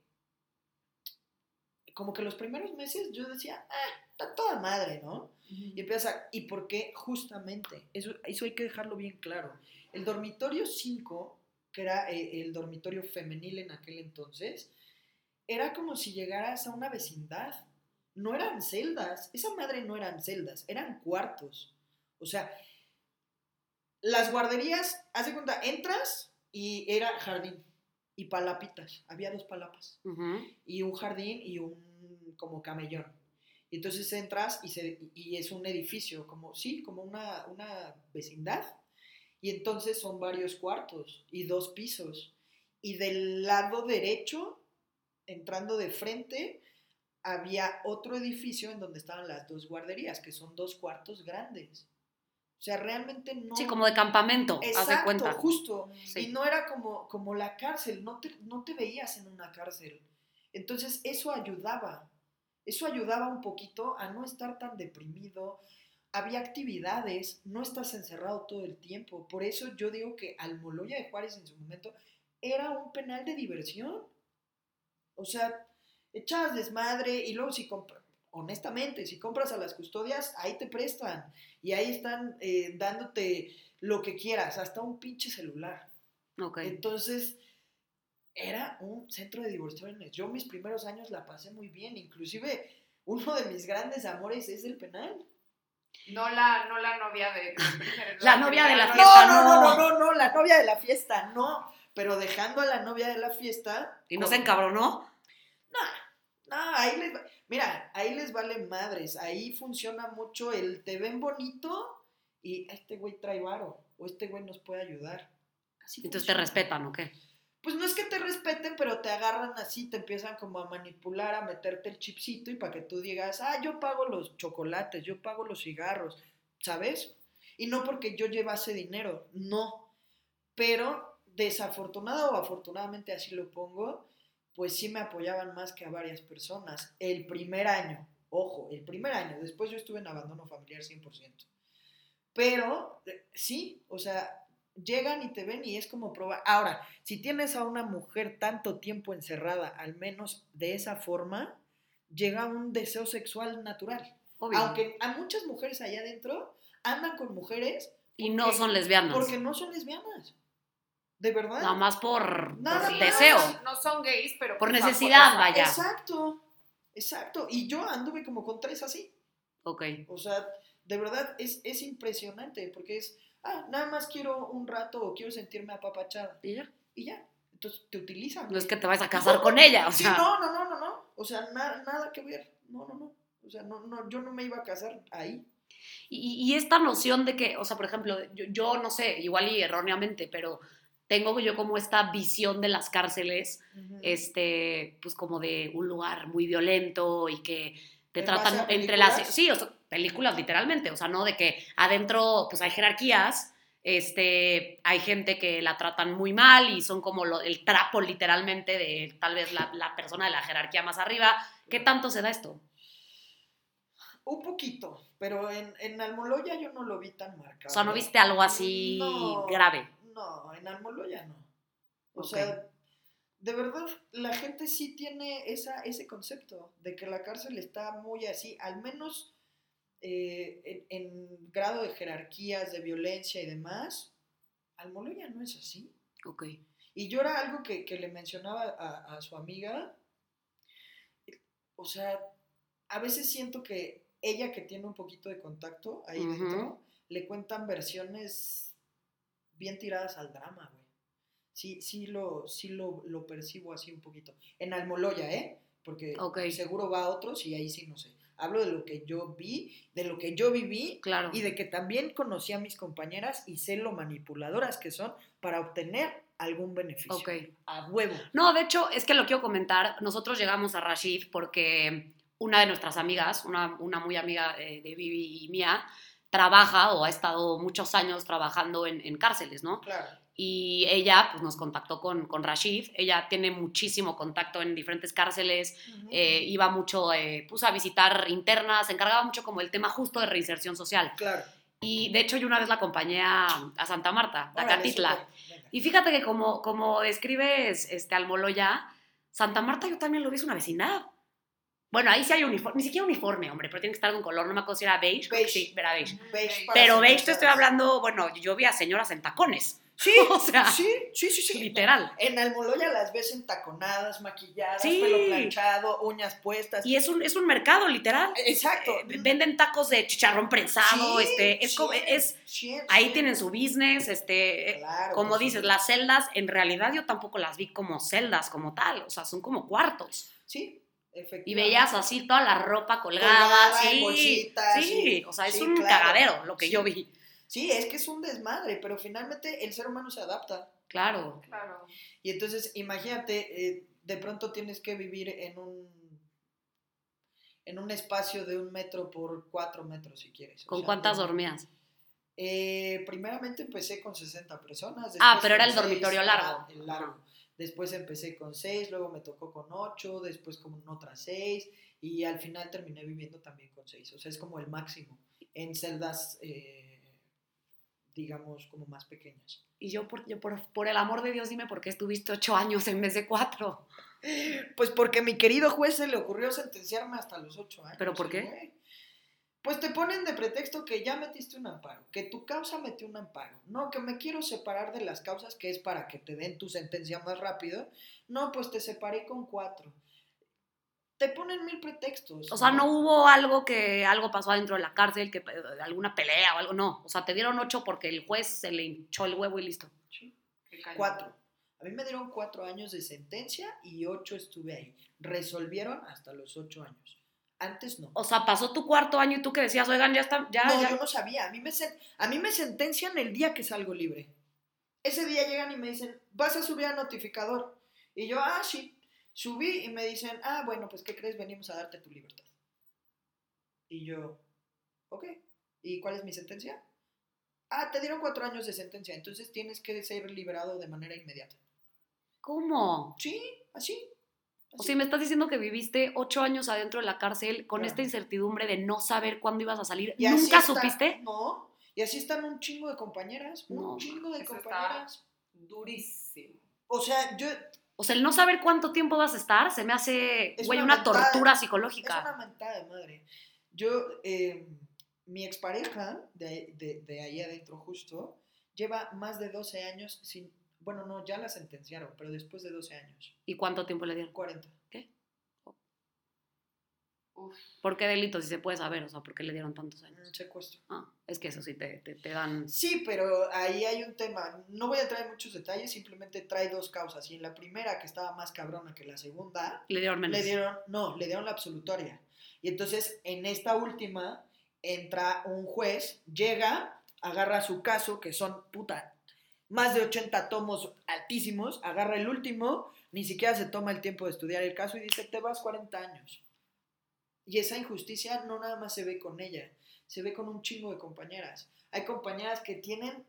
Speaker 3: como que los primeros meses yo decía, ah, está toda madre, ¿no? Y empieza, ¿y por qué? Justamente, eso, eso hay que dejarlo bien claro. El dormitorio 5, que era eh, el dormitorio femenil en aquel entonces, era como si llegaras a una vecindad. No eran celdas, esa madre no eran celdas, eran cuartos. O sea, las guarderías, haz de cuenta, entras y era jardín y palapitas, había dos palapas y un jardín y un como camellón. Y entonces entras y, se, y es un edificio, como, sí, como una, una vecindad. Y entonces son varios cuartos y dos pisos. Y del lado derecho, entrando de frente, había otro edificio en donde estaban las dos guarderías, que son dos cuartos grandes. O sea, realmente no...
Speaker 1: Sí, como de campamento, haz de
Speaker 3: Exacto,
Speaker 1: cuenta.
Speaker 3: justo.
Speaker 1: Sí.
Speaker 3: Y no era como, como la cárcel, no te, no te veías en una cárcel. Entonces eso ayudaba, eso ayudaba un poquito a no estar tan deprimido. Había actividades, no estás encerrado todo el tiempo. Por eso yo digo que Almoloya de Juárez en su momento era un penal de diversión. O sea, echabas desmadre y luego si compras, honestamente, si compras a las custodias, ahí te prestan y ahí están eh, dándote lo que quieras, hasta un pinche celular.
Speaker 1: Ok.
Speaker 3: Entonces, era un centro de diversiones. Yo mis primeros años la pasé muy bien, inclusive uno de mis grandes amores es el penal.
Speaker 2: No la, no la novia de...
Speaker 1: La novia de la
Speaker 2: no,
Speaker 1: fiesta,
Speaker 3: no, no, no,
Speaker 1: no.
Speaker 3: no, no, la novia de la fiesta, no. Pero dejando a la novia de la fiesta.
Speaker 1: ¿Y no
Speaker 3: con-
Speaker 1: se encabronó?
Speaker 3: No, ahí les, va- mira, ahí les vale madres. Ahí funciona mucho el te ven bonito y este güey trae varo o este güey nos puede ayudar. Así
Speaker 1: Entonces te
Speaker 3: funciona.
Speaker 1: respetan, ¿o qué?
Speaker 3: Pues no es que te respeten, pero te agarran así, te empiezan como a manipular, a meterte el chipsito y para que tú digas, ah, yo pago los chocolates, yo pago los cigarros, ¿sabes? Y no porque yo llevase dinero, no. Pero desafortunado o afortunadamente así lo pongo, pues sí me apoyaban más que a varias personas. El primer año, ojo, el primer año, después yo estuve en abandono familiar 100%. Pero eh, sí, o sea, llegan y te ven y es como probar. Ahora, si tienes a una mujer tanto tiempo encerrada, al menos de esa forma, llega un deseo sexual natural.
Speaker 1: Obvio.
Speaker 3: Aunque a muchas mujeres allá adentro andan con mujeres
Speaker 1: y no son lesbianas.
Speaker 3: porque no son lesbianas. ¿De verdad?
Speaker 1: Nada más por,
Speaker 3: Nada
Speaker 1: por
Speaker 3: más.
Speaker 1: deseo.
Speaker 2: No son, gays, pero
Speaker 1: Por necesidad, vaya.
Speaker 3: Exacto, exacto. Y yo anduve como con tres así.
Speaker 1: Ok.
Speaker 3: O sea, de verdad es, es impresionante porque es, ah, nada más quiero un rato o quiero sentirme apapachada.
Speaker 1: ¿Y ya?
Speaker 3: Y ya. Entonces te utilizan.
Speaker 1: No es que te vayas a casar con ella, o
Speaker 3: Sí,
Speaker 1: sea.
Speaker 3: no, no, no, no, no. O sea, na- nada que ver. No, no, no. O sea, no, no, yo no me iba a casar ahí.
Speaker 1: Y, y esta noción de que, o sea, por ejemplo, yo, yo no sé, igual y erróneamente, pero tengo yo como esta visión de las cárceles, este, pues como de un lugar muy violento y que te
Speaker 3: ¿En base
Speaker 1: tratan entre las... Sí, o sea, películas literalmente, o sea, no de que adentro pues hay jerarquías, este, hay gente que la tratan muy mal y son como lo- el trapo literalmente de tal vez la, la persona de la jerarquía más arriba. ¿Qué tanto se da esto?
Speaker 3: Un poquito, pero en, en Almoloya yo no lo vi tan marcado.
Speaker 1: O sea, ¿no viste algo así
Speaker 3: No,
Speaker 1: grave?
Speaker 3: No, en Almoloya no. O sea, de verdad, la gente sí tiene esa, ese concepto de que la cárcel está muy así, al menos eh, en, en grado de jerarquías, de violencia y demás. Almoloya no es así.
Speaker 1: Ok.
Speaker 3: Y yo era algo que, que le mencionaba a, a su amiga. O sea, a veces siento que ella que tiene un poquito de contacto ahí dentro, le cuentan versiones bien tiradas al drama, güey. Sí, sí lo, sí lo, lo percibo así un poquito. En Almoloya, ¿eh? Porque seguro va a otros y ahí sí no sé. Hablo de lo que yo vi, de lo que yo viví
Speaker 1: Claro.
Speaker 3: y de que también conocí a mis compañeras y sé lo manipuladoras que son para obtener algún beneficio.
Speaker 1: Ok.
Speaker 3: A huevo.
Speaker 1: No, de hecho, es que lo quiero comentar. Nosotros llegamos a Rashid porque una de nuestras amigas, una, una muy amiga eh, de Vivi y mía, trabaja o ha estado muchos años trabajando en, en cárceles, ¿no?
Speaker 3: Claro.
Speaker 1: Y ella pues, nos contactó con, con Rashid. Ella tiene muchísimo contacto en diferentes cárceles. eh, iba mucho eh, pues, a visitar internas, se encargaba mucho como el tema justo de reinserción social.
Speaker 3: Claro.
Speaker 1: Y de hecho yo una vez la acompañé a, a Santa Marta, a Catitla. Y fíjate que como, como describes este, Almoloya, Santa Marta yo también lo vi, es una vecindad. Bueno, ahí sí hay uniforme, ni siquiera uniforme, hombre, pero tiene que estar de un color, no me acuerdo si era beige,
Speaker 3: Beige.
Speaker 1: sí, era beige.
Speaker 3: Beige
Speaker 1: Pero beige te estoy hablando, bueno, yo vi a señoras en tacones,
Speaker 3: Sí,
Speaker 1: o sea,
Speaker 3: sí, sí, sí, sí.
Speaker 1: literal.
Speaker 3: En Almoloya las ves entaconadas, maquilladas,
Speaker 1: Sí.
Speaker 3: pelo planchado, uñas puestas.
Speaker 1: Y es un, es un mercado, literal.
Speaker 3: Exacto.
Speaker 1: Eh, venden tacos de chicharrón prensado,
Speaker 3: Sí,
Speaker 1: este, es,
Speaker 3: sí,
Speaker 1: como- es,
Speaker 3: sí,
Speaker 1: ahí
Speaker 3: sí.
Speaker 1: tienen su business, este, eh,
Speaker 3: Claro,
Speaker 1: como dices, las celdas, en realidad yo tampoco las vi como celdas como tal, o sea, son como cuartos.
Speaker 3: Sí.
Speaker 1: Y veías así toda la ropa colgada,
Speaker 3: Colgada, en
Speaker 1: sí,
Speaker 3: bolsitas,
Speaker 1: sí,
Speaker 3: sí,
Speaker 1: o sea, es
Speaker 3: sí,
Speaker 1: un
Speaker 3: claro.
Speaker 1: cagadero lo que
Speaker 3: Sí.
Speaker 1: yo vi.
Speaker 3: Sí, es que es un desmadre, pero finalmente el ser humano se adapta.
Speaker 1: Claro.
Speaker 2: Claro.
Speaker 3: Y entonces, imagínate, eh, de pronto tienes que vivir en un en un espacio de un metro por cuatro metros, si quieres. O
Speaker 1: ¿Con
Speaker 3: sea,
Speaker 1: cuántas
Speaker 3: no-
Speaker 1: dormías?
Speaker 3: Eh, primeramente empecé con 60 personas.
Speaker 1: Ah, pero era el dormitorio
Speaker 3: el largo. Después empecé con 6, luego me tocó con 8, después con otras 6 y al final terminé viviendo también con 6. O sea, es como el máximo en celdas, eh, digamos, como más pequeñas.
Speaker 1: Y yo por, yo por, por el amor de Dios, dime por qué estuviste ocho años en vez de cuatro.
Speaker 3: Pues porque mi querido juez se le ocurrió sentenciarme hasta los 8 años.
Speaker 1: ¿Pero por qué?
Speaker 3: Pues te ponen de pretexto que ya metiste un amparo, que tu causa metió un amparo. No, que me quiero separar de las causas, que es para que te den tu sentencia más rápido. No, pues te separé con cuatro. Te ponen mil pretextos.
Speaker 1: O sea, no hubo algo que algo pasó adentro de la cárcel, que eh, alguna pelea o algo, no. O sea, te dieron ocho porque el juez se le hinchó el huevo y listo.
Speaker 3: Sí. Cuatro. A mí me dieron cuatro años de sentencia y ocho estuve ahí. Resolvieron hasta los ocho años. Antes no.
Speaker 1: O sea, pasó tu cuarto año y tú que decías, oigan, ya está, ya,
Speaker 3: no,
Speaker 1: ya.
Speaker 3: yo no sabía. A mí, me a mí me sentencian el día que salgo libre. Ese día llegan y me dicen, vas a subir a notificador. Y yo, ah, sí. Subí y me dicen, ah, bueno, pues, ¿qué crees? Venimos a darte tu libertad. Y yo, ok. ¿Y cuál es mi sentencia? Ah, te dieron cuatro años de sentencia, entonces tienes que ser liberado de manera inmediata.
Speaker 1: ¿Cómo?
Speaker 3: Sí, así.
Speaker 1: O sea, me estás diciendo que viviste ocho años adentro de la cárcel con
Speaker 3: Claro.
Speaker 1: esta incertidumbre de no saber cuándo ibas a salir.
Speaker 3: Y
Speaker 1: ¿Nunca
Speaker 3: está-
Speaker 1: supiste?
Speaker 3: No. Y así están un chingo de compañeras, un
Speaker 1: No,
Speaker 3: chingo de compañeras.
Speaker 2: Durísimo.
Speaker 3: O sea, yo,
Speaker 1: O sea, el no saber cuánto tiempo vas a estar se me hace,
Speaker 3: Es
Speaker 1: güey,
Speaker 3: una
Speaker 1: una,
Speaker 3: mentada-
Speaker 1: tortura
Speaker 3: es
Speaker 1: psicológica.
Speaker 3: una mentada de madre. Yo, eh, mi expareja de, de, de ahí adentro justo, lleva más de 12 años sin, bueno, no, ya la sentenciaron, pero después de 12 años,
Speaker 1: ¿Y cuánto tiempo le dieron?
Speaker 3: 40.
Speaker 2: Uf.
Speaker 1: ¿Por qué delito si se puede saber? O sea, ¿por qué le dieron tantos años?
Speaker 3: Un secuestro.
Speaker 1: Ah, es que eso sí te, te, te dan...
Speaker 3: Sí, pero ahí hay un tema. No voy a traer muchos detalles, simplemente trae dos causas. Y en la primera, que estaba más cabrona que la segunda,
Speaker 1: Le dieron menos.
Speaker 3: le dieron, no, le dieron la absolutoria. Y entonces, en esta última, entra un juez, llega, agarra su caso, que son, puta, más de 80 tomos altísimos, agarra el último, ni siquiera se toma el tiempo de estudiar el caso y dice, te vas 40 años. Y esa injusticia no nada más se ve con ella, se ve con un chingo de compañeras. Hay compañeras que tienen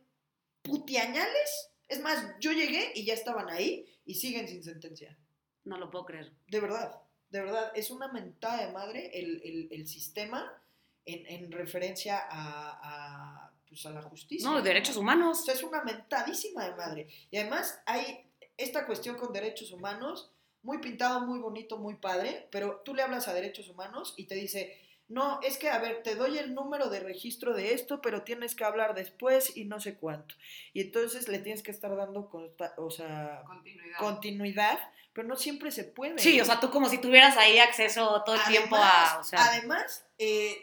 Speaker 3: putiañales. Es más, yo llegué y ya estaban ahí y siguen sin sentencia.
Speaker 1: No lo puedo creer.
Speaker 3: De verdad, de verdad, es una mentada de madre el, el- el sistema en, en referencia a, a, pues, a la justicia.
Speaker 1: No, derechos
Speaker 3: O
Speaker 1: humanos.
Speaker 3: sea, es una mentadísima de madre. Y además hay esta cuestión con derechos humanos, muy pintado, muy bonito, muy padre, pero tú le hablas a derechos humanos y te dice, no, es que, a ver, te doy el número de registro de esto, pero tienes que hablar después y no sé cuánto. Y entonces le tienes que estar dando, consta- o sea,
Speaker 2: Continuidad.
Speaker 3: continuidad, pero no siempre se puede.
Speaker 1: Sí, o sea, tú como si tuvieras ahí acceso todo el tiempo a... O sea,
Speaker 3: además, eh,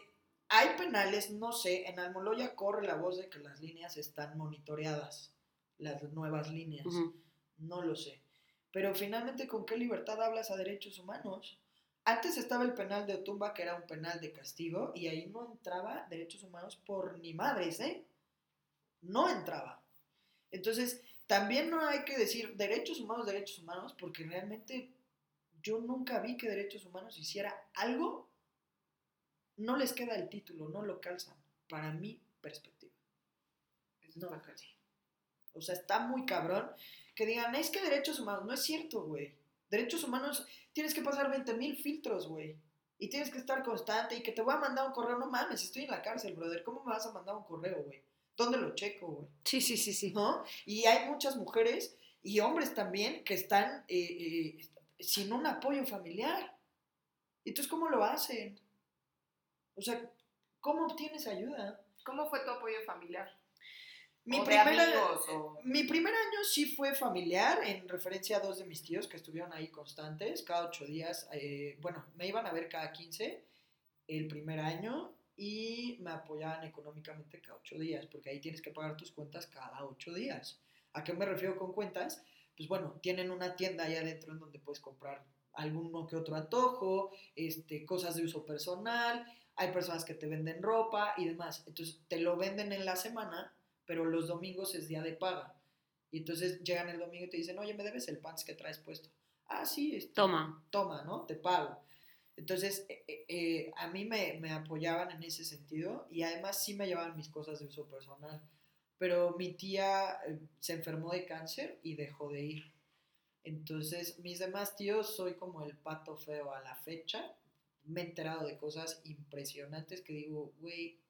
Speaker 3: hay penales, no sé, en Almoloya corre la voz de que las líneas están monitoreadas, las nuevas líneas, no lo sé. Pero finalmente, ¿con qué libertad hablas a derechos humanos? Antes estaba el penal de Otumba, que era un penal de castigo, y ahí no entraba derechos humanos por ni madres, ¿eh? No entraba. Entonces, también no hay que decir derechos humanos, derechos humanos, porque realmente yo nunca vi que derechos humanos hiciera algo, no les queda el título, no lo calzan, para mi perspectiva. No,
Speaker 2: está cañón.
Speaker 3: o sea, está muy cabrón que digan, es que derechos humanos, no es cierto, güey. Derechos humanos, tienes que pasar 20 mil filtros, güey. Y tienes que estar constante y que te voy a mandar un correo, no mames, estoy en la cárcel, brother, ¿cómo me vas a mandar un correo, güey? ¿Dónde lo checo, güey?
Speaker 1: Sí, sí, sí, sí.
Speaker 3: ¿no? Y hay muchas mujeres y hombres también que están eh, eh, sin un apoyo familiar. Entonces, ¿cómo lo hacen? O sea, ¿cómo obtienes ayuda?
Speaker 2: ¿Cómo fue tu apoyo familiar?
Speaker 3: Mi,
Speaker 2: ¿O de
Speaker 3: primera-
Speaker 2: amigos, o-
Speaker 3: mi primer año sí fue familiar, en referencia a dos de mis tíos que estuvieron ahí constantes, cada ocho días. eh, bueno, me iban a ver cada 15 el primer año y me apoyaban económicamente cada ocho días, porque ahí tienes que pagar tus cuentas cada ocho días. ¿A qué me refiero con cuentas? Pues bueno, tienen una tienda ahí adentro en donde puedes comprar alguno que otro antojo, este, cosas de uso personal, hay personas que te venden ropa y demás. Entonces te lo venden en la semana, pero los domingos es día de paga. Y entonces llegan el domingo y te dicen, oye, ¿me debes el pants que traes puesto? Ah, sí, este,
Speaker 1: Toma.
Speaker 3: toma, ¿no? Te pago. Entonces, eh, eh, eh, a mí me, me apoyaban en ese sentido y además sí me llevaban mis cosas de uso personal. Pero mi tía eh, se enfermó de cáncer y dejó de ir. Entonces, mis demás tíos, soy como el pato feo a la fecha. Me he enterado de cosas impresionantes que digo, güey,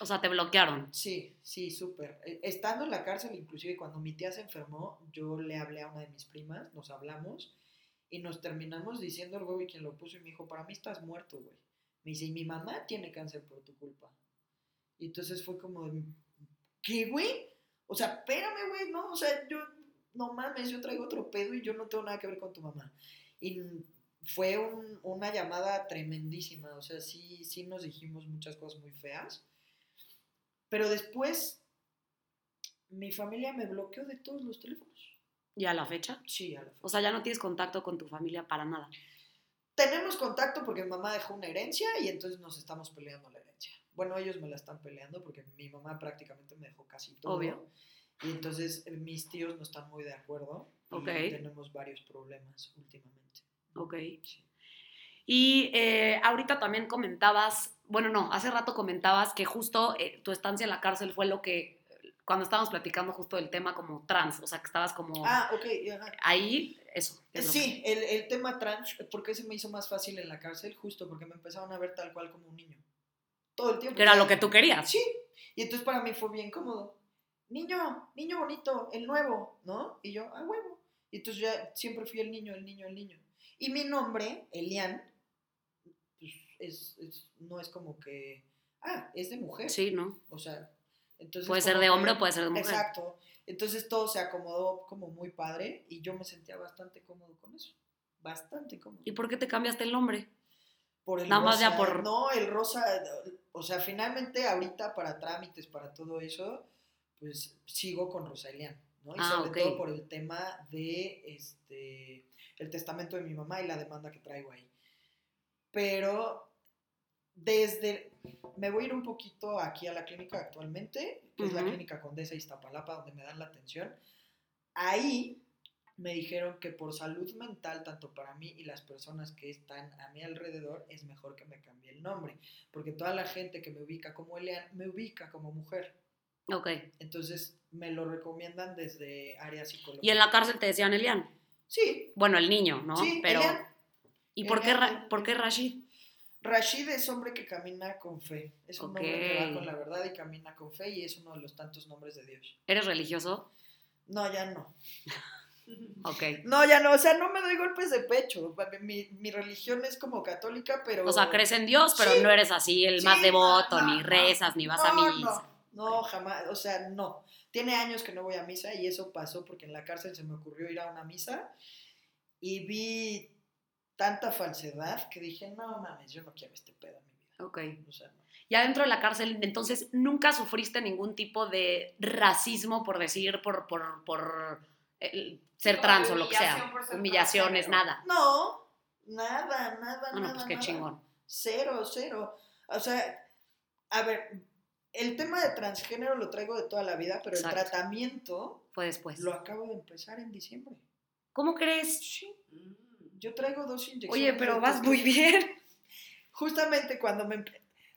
Speaker 1: O sea, te bloquearon.
Speaker 3: Sí, sí, súper. Eh, Estando en la cárcel, inclusive cuando mi tía se enfermó, yo le hablé a una de mis primas, nos hablamos y nos terminamos diciendo el güey quien lo puso y me dijo, para mí estás muerto, güey. Me dice, y mi mamá tiene cáncer por tu culpa. Y entonces fue como, ¿qué, güey? O sea, espérame, güey, no, o sea, yo, no mames, yo traigo otro pedo y yo no tengo nada que ver con tu mamá. Y fue un- una llamada tremendísima, o sea, sí, sí nos dijimos muchas cosas muy feas. Pero después, mi familia me bloqueó de todos los teléfonos.
Speaker 1: ¿Y a la fecha?
Speaker 3: Sí, a la
Speaker 1: O sea, ya no tienes contacto con tu familia para nada.
Speaker 3: Tenemos contacto porque mi mamá dejó una herencia y entonces nos estamos peleando la herencia. Bueno, ellos me la están peleando porque mi mamá prácticamente me dejó casi todo.
Speaker 1: Obvio.
Speaker 3: Y entonces eh, mis tíos no están muy de acuerdo. y
Speaker 1: Ok.
Speaker 3: tenemos varios problemas últimamente.
Speaker 1: Ok. Y eh, ahorita también comentabas, bueno, no, hace rato comentabas que justo eh, tu estancia en la cárcel fue lo que, cuando estábamos platicando justo del tema como trans, o sea, que estabas como
Speaker 3: Ah, ok. ajá.
Speaker 1: ahí, eso. es
Speaker 3: Sí, el, el tema trans, ¿por qué se me hizo más fácil en la cárcel? Justo porque me empezaron a ver tal cual como un niño. Todo el tiempo.
Speaker 1: Que era lo que tú querías.
Speaker 3: Sí, Y entonces para mí fue bien cómodo. Niño, niño bonito, el nuevo, ¿no? Y yo, ah, huevo. Y entonces ya siempre fui el niño, el niño, el niño. Y mi nombre, Elian, pues es, es- no es como que, ah, es de mujer.
Speaker 1: Sí, ¿no?
Speaker 3: O sea, entonces...
Speaker 1: Puede ser de hombre o puede ser de mujer.
Speaker 3: Exacto. Entonces todo se acomodó como muy padre y yo me sentía bastante cómodo con eso. Bastante cómodo.
Speaker 1: ¿Y por qué te cambiaste el nombre?
Speaker 3: Por el
Speaker 1: Nada más ya
Speaker 3: rosa.
Speaker 1: por-
Speaker 3: No, el rosa, o sea, finalmente ahorita para trámites, para todo eso, pues sigo con Rosalian, ¿no? Y
Speaker 1: Ah,
Speaker 3: sobre todo por el tema de este el testamento de mi mamá y la demanda que traigo ahí. Pero desde me voy a ir un poquito aquí a la clínica actualmente, que es la clínica Condesa Iztapalapa, donde me dan la atención. Ahí me dijeron que por salud mental, tanto para mí y las personas que están a mi alrededor, es mejor que me cambie el nombre, porque toda la gente que me ubica como Elian me ubica como mujer.
Speaker 1: Ok.
Speaker 3: Entonces me lo recomiendan desde área psicológica.
Speaker 1: Y en la cárcel te decían Elian.
Speaker 3: Sí,
Speaker 1: Bueno, el niño, ¿no?
Speaker 3: sí,
Speaker 1: Pero.
Speaker 3: Elian.
Speaker 1: ¿Y por qué, por qué Rashid?
Speaker 3: Rashid es hombre que camina con fe. Es un hombre que va con la verdad y camina con fe y es uno de los tantos nombres de Dios.
Speaker 1: ¿Eres religioso?
Speaker 3: No, ya no.
Speaker 1: Ok.
Speaker 3: No, ya no. O sea, no me doy golpes de pecho. Mi, mi religión es como católica, pero...
Speaker 1: O sea, crees en Dios, pero
Speaker 3: Sí.
Speaker 1: no eres así el
Speaker 3: Sí,
Speaker 1: más devoto,
Speaker 3: no,
Speaker 1: ni rezas, ni vas a
Speaker 3: No,
Speaker 1: misa.
Speaker 3: No, no, jamás. O sea, no. Tiene años que no voy a misa y eso pasó porque en la cárcel se me ocurrió ir a una misa y vi tanta falsedad que dije, no mames, yo no quiero este pedo en mi vida.
Speaker 1: Ok.
Speaker 3: O sea, no.
Speaker 1: Ya dentro de la cárcel, entonces, ¿nunca sufriste ningún tipo de racismo, por decir, por, por, por ser trans o lo que sea? Humillaciones, nada.
Speaker 3: No, nada, nada,
Speaker 1: Bueno,
Speaker 3: nada.
Speaker 1: pues qué
Speaker 3: nada.
Speaker 1: chingón.
Speaker 3: Cero, cero. O sea, a ver, el tema de transgénero lo traigo de toda la vida, pero
Speaker 1: Exacto.
Speaker 3: el tratamiento
Speaker 1: Fue después.
Speaker 3: lo acabo de empezar en diciembre.
Speaker 1: ¿Cómo crees?
Speaker 2: Mm.
Speaker 3: Yo traigo dos inyecciones.
Speaker 1: Oye, pero vas muy bien.
Speaker 3: Justamente cuando me...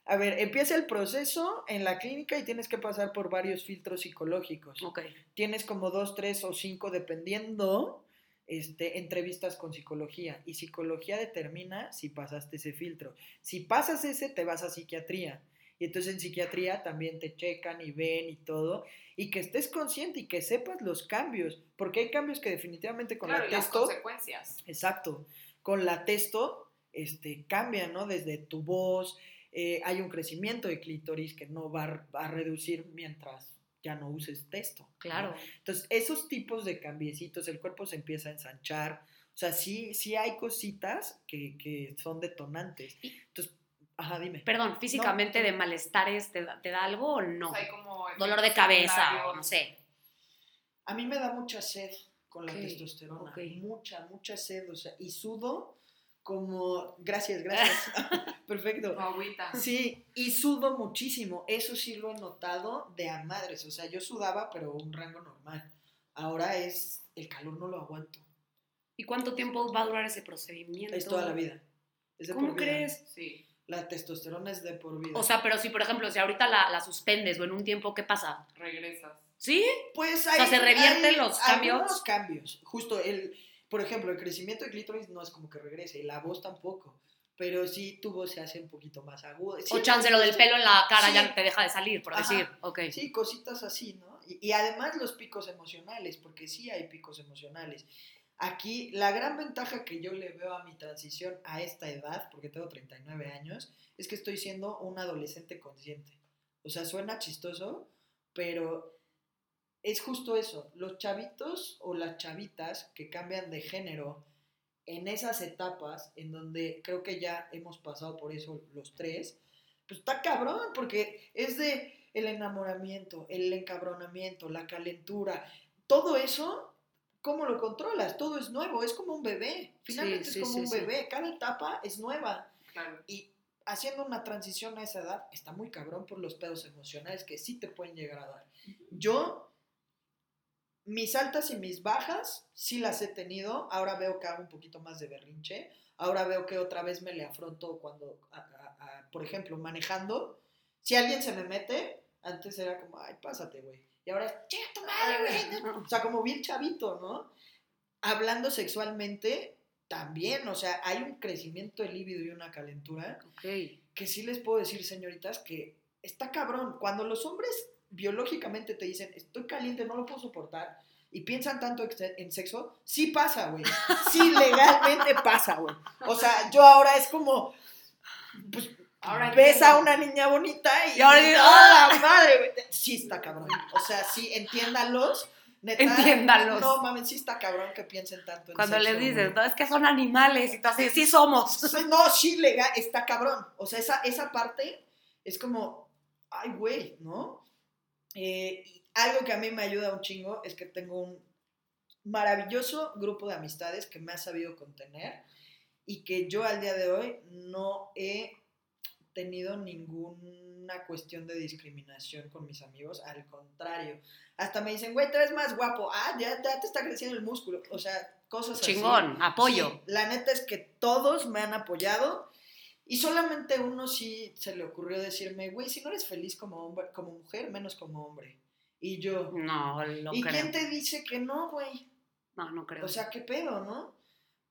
Speaker 3: A ver, empieza el proceso en la clínica y tienes que pasar por varios filtros psicológicos.
Speaker 1: Ok.
Speaker 3: Tienes como dos, tres o cinco, dependiendo, este, entrevistas con psicología. Y psicología determina si pasaste ese filtro. Si pasas ese, te vas a psiquiatría. Y entonces en psiquiatría también te checan y ven y todo. Y que estés consciente y que sepas los cambios. Porque hay cambios que definitivamente con
Speaker 2: Claro,
Speaker 3: la
Speaker 2: y las
Speaker 3: testo...
Speaker 2: consecuencias.
Speaker 3: Exacto. Con la testo, este, cambia, ¿no? Desde tu voz, eh, hay un crecimiento de clítoris que no va, a- va a reducir mientras ya no uses testo. ¿no?
Speaker 1: Claro.
Speaker 3: Entonces, esos tipos de cambiecitos, el cuerpo se empieza a ensanchar. O sea, sí, sí hay cositas que, que son detonantes. Entonces, ajá, dime.
Speaker 1: Perdón, físicamente
Speaker 3: No.
Speaker 1: de malestares, ¿te da, te da algo o no?
Speaker 2: O sea, hay como
Speaker 1: Dolor de cabeza o no sé.
Speaker 3: A mí me da mucha sed con la
Speaker 1: Ok,
Speaker 3: testosterona.
Speaker 1: ok.
Speaker 3: Mucha, mucha sed. O sea, y sudo como... Gracias, gracias. Perfecto.
Speaker 2: Agüita.
Speaker 3: Sí, y sudo muchísimo. Eso sí lo he notado de a madres. O sea, yo sudaba, pero un rango normal. Ahora es, el calor no lo aguanto.
Speaker 1: ¿Y cuánto tiempo va a durar ese procedimiento?
Speaker 3: Es toda la vida. Es de
Speaker 1: ¿Cómo
Speaker 3: vida.
Speaker 1: crees?
Speaker 2: Sí.
Speaker 3: La testosterona es de por vida.
Speaker 1: O sea, pero si, por ejemplo, si ahorita la, la suspendes o en un tiempo, ¿qué pasa?
Speaker 2: Regresas.
Speaker 1: ¿Sí?
Speaker 3: pues
Speaker 1: sea, ¿se revierten los cambios?
Speaker 3: Algunos cambios. Justo el, por ejemplo, el crecimiento de clítoris no es como que regrese, y la voz tampoco. Pero sí tu voz se hace un poquito más aguda. Sí,
Speaker 1: o chance lo del pelo en la cara
Speaker 3: Sí.
Speaker 1: ya te deja de salir, por
Speaker 3: Ajá.
Speaker 1: decir. Ok.
Speaker 3: Sí, cositas así, ¿no? Y, y además los picos emocionales, porque sí hay picos emocionales. Aquí, la gran ventaja que yo le veo a mi transición a esta edad, porque tengo 39 años, es que estoy siendo un adolescente consciente. O sea, suena chistoso, pero es justo eso. Los chavitos o las chavitas que cambian de género en esas etapas, en donde creo que ya hemos pasado por eso los tres, pues está cabrón, porque es de el enamoramiento, el encabronamiento, la calentura, todo eso, ¿cómo lo controlas? Todo es nuevo, es como un bebé, finalmente
Speaker 1: sí,
Speaker 3: es como
Speaker 1: sí,
Speaker 3: un bebé, cada etapa es nueva
Speaker 2: Claro.
Speaker 3: y haciendo una transición a esa edad está muy cabrón por los pedos emocionales que sí te pueden llegar a dar. Yo, mis altas y mis bajas, sí las he tenido, ahora veo que hago un poquito más de berrinche, ahora veo que otra vez me le afronto cuando, a- a- a- por ejemplo, manejando, si alguien se me mete, antes era como, ay, pásate, güey. Y ahora es, chinga tu madre, güey. O sea, como bien chavito, ¿no? Hablando sexualmente, también, o sea, hay un crecimiento de líbido y una calentura
Speaker 1: Ok.
Speaker 3: que sí les puedo decir, señoritas, que está cabrón. Cuando los hombres biológicamente te dicen, estoy caliente, no lo puedo soportar, y piensan tanto en sexo, sí pasa, güey. Sí, legalmente pasa, güey. O sea, yo ahora es como, pues,
Speaker 2: Ahora
Speaker 3: ves a una niña bonita y,
Speaker 1: Y ahora dices,
Speaker 3: ¡ah, la madre! Sí está cabrón. O sea, sí, entiéndanlos. Neta,
Speaker 1: Entiéndanlos.
Speaker 3: No mames, sí está cabrón que piensen tanto en
Speaker 1: Cuando les dices, no, es que son animales y tú así, sí somos.
Speaker 3: No, sí, legal, está cabrón. O sea, esa, esa parte es como, ay, güey, ¿no? Eh, y algo que a mí me ayuda un chingo es que tengo un maravilloso grupo de amistades que me ha sabido contener y que yo al día de hoy no he tenido ninguna cuestión de discriminación con mis amigos, al contrario. Hasta me dicen, güey, te ves más guapo. Ah, ya, ya te está creciendo el músculo. O sea, cosas así.
Speaker 1: Chingón, apoyo.
Speaker 3: Sí, la neta es que todos me han apoyado y solamente uno sí se le ocurrió decirme, güey, si no eres feliz como, hombre, como mujer, menos como hombre. Y yo,
Speaker 1: No, lo
Speaker 3: ¿y
Speaker 1: creo.
Speaker 3: quién te dice que no, güey?
Speaker 1: No, no creo.
Speaker 3: O sea, qué pedo, ¿no?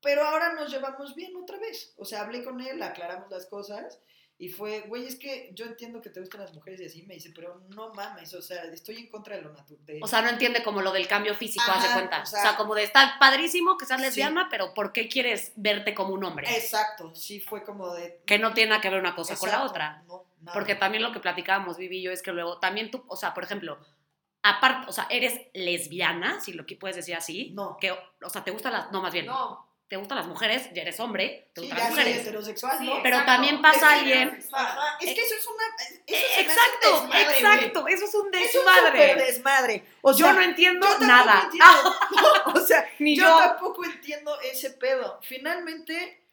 Speaker 3: Pero ahora nos llevamos bien otra vez. O sea, hablé con él, aclaramos las cosas y fue, güey, es que yo entiendo que te gustan las mujeres y así. Me dice, pero no mames, o sea, estoy en contra de lo natural.
Speaker 1: O sea, no entiende como lo del cambio físico, haz de
Speaker 3: Ajá,
Speaker 1: cuenta.
Speaker 3: o
Speaker 1: O
Speaker 3: sea-
Speaker 1: como de estar padrísimo que seas
Speaker 3: Sí.
Speaker 1: lesbiana, pero ¿por qué quieres verte como un hombre?
Speaker 3: Exacto, sí fue como de...
Speaker 1: Que no tiene nada que ver una cosa con la otra.
Speaker 3: no, nada.
Speaker 1: Porque también lo que platicábamos, Vivi y yo, es que luego también tú, o sea, por ejemplo, aparte, o sea, eres lesbiana, si lo que puedes decir así.
Speaker 3: No.
Speaker 1: Que, o sea, te gustan las, no, más bien,
Speaker 2: No.
Speaker 1: Te gustan las mujeres, ya eres hombre, te
Speaker 3: Sí,
Speaker 1: gustan
Speaker 3: ya
Speaker 1: las
Speaker 3: soy
Speaker 1: mujeres.
Speaker 3: heterosexual,
Speaker 2: Sí,
Speaker 3: ¿no?
Speaker 1: Pero
Speaker 2: exacto.
Speaker 1: también pasa
Speaker 2: Es
Speaker 1: alguien-
Speaker 3: es
Speaker 1: Eh,
Speaker 3: que eso es una... eso
Speaker 1: Eh,
Speaker 3: se me hace un
Speaker 1: Exacto,
Speaker 3: desmadre, güey.
Speaker 1: exacto, eso es un
Speaker 3: Es un
Speaker 1: desmadre.
Speaker 3: desmadre. O
Speaker 1: yo
Speaker 3: sea,
Speaker 1: no entiendo
Speaker 3: yo
Speaker 1: nada.
Speaker 3: entiendo. No, o sea,
Speaker 1: Ni
Speaker 3: yo,
Speaker 1: yo.
Speaker 3: tampoco entiendo ese pedo. Finalmente,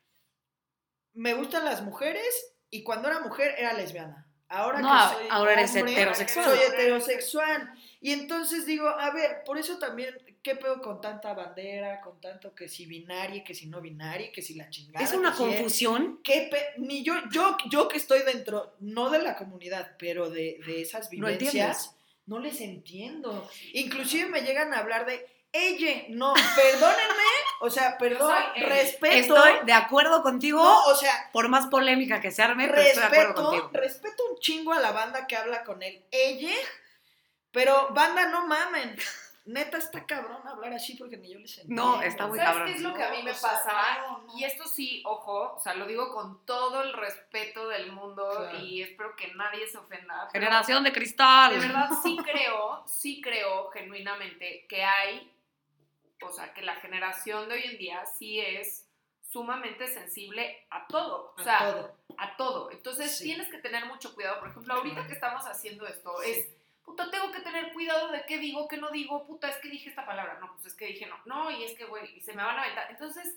Speaker 3: me gustan las mujeres y cuando era mujer era lesbiana. Ahora
Speaker 1: No,
Speaker 3: que soy
Speaker 1: ahora eres heterosexual.
Speaker 3: Soy heterosexual. Y entonces digo, a ver, por eso también, ¿qué pedo con tanta bandera, con tanto que si binaria, que si no binaria, que si la chingada?
Speaker 1: Es una
Speaker 3: si
Speaker 1: confusión.
Speaker 3: ¿Qué pe- Ni yo, yo, yo que estoy dentro, no de la comunidad, pero de, de esas
Speaker 1: No
Speaker 3: vivencias, no, les entiendo. Inclusive me llegan a hablar de, ella, no, perdónenme, o sea, perdón,
Speaker 2: soy
Speaker 3: respeto.
Speaker 1: Estoy de acuerdo contigo.
Speaker 3: no, o sea,
Speaker 1: por más polémica que se arme, pero estoy de acuerdo
Speaker 3: respeto,
Speaker 1: contigo.
Speaker 3: respeto un chingo a la banda que habla con él, ella, pero banda no mamen. Neta está cabrón hablar así porque ni yo les entiendo.
Speaker 1: No, está muy
Speaker 2: ¿Sabes
Speaker 1: cabrón.
Speaker 2: qué es lo que a mí me pasa?
Speaker 3: no, no.
Speaker 2: Y esto sí, ojo, o sea, lo digo con todo el respeto del mundo
Speaker 3: Claro.
Speaker 2: y espero que nadie se ofenda.
Speaker 1: Generación de cristal.
Speaker 2: De verdad sí creo, sí creo genuinamente que hay, o sea, que la generación de hoy en día sí es sumamente sensible a todo, o
Speaker 3: A
Speaker 2: sea,
Speaker 3: todo.
Speaker 2: a todo. Entonces
Speaker 3: Sí.
Speaker 2: tienes que tener mucho cuidado. Por ejemplo, ahorita que estamos haciendo esto,
Speaker 3: Sí.
Speaker 2: es, puta, tengo que tener cuidado de qué digo, qué no digo, puta, es que dije esta palabra, no, pues es que dije no, no, y es que, güey, y se me van a aventar. Entonces,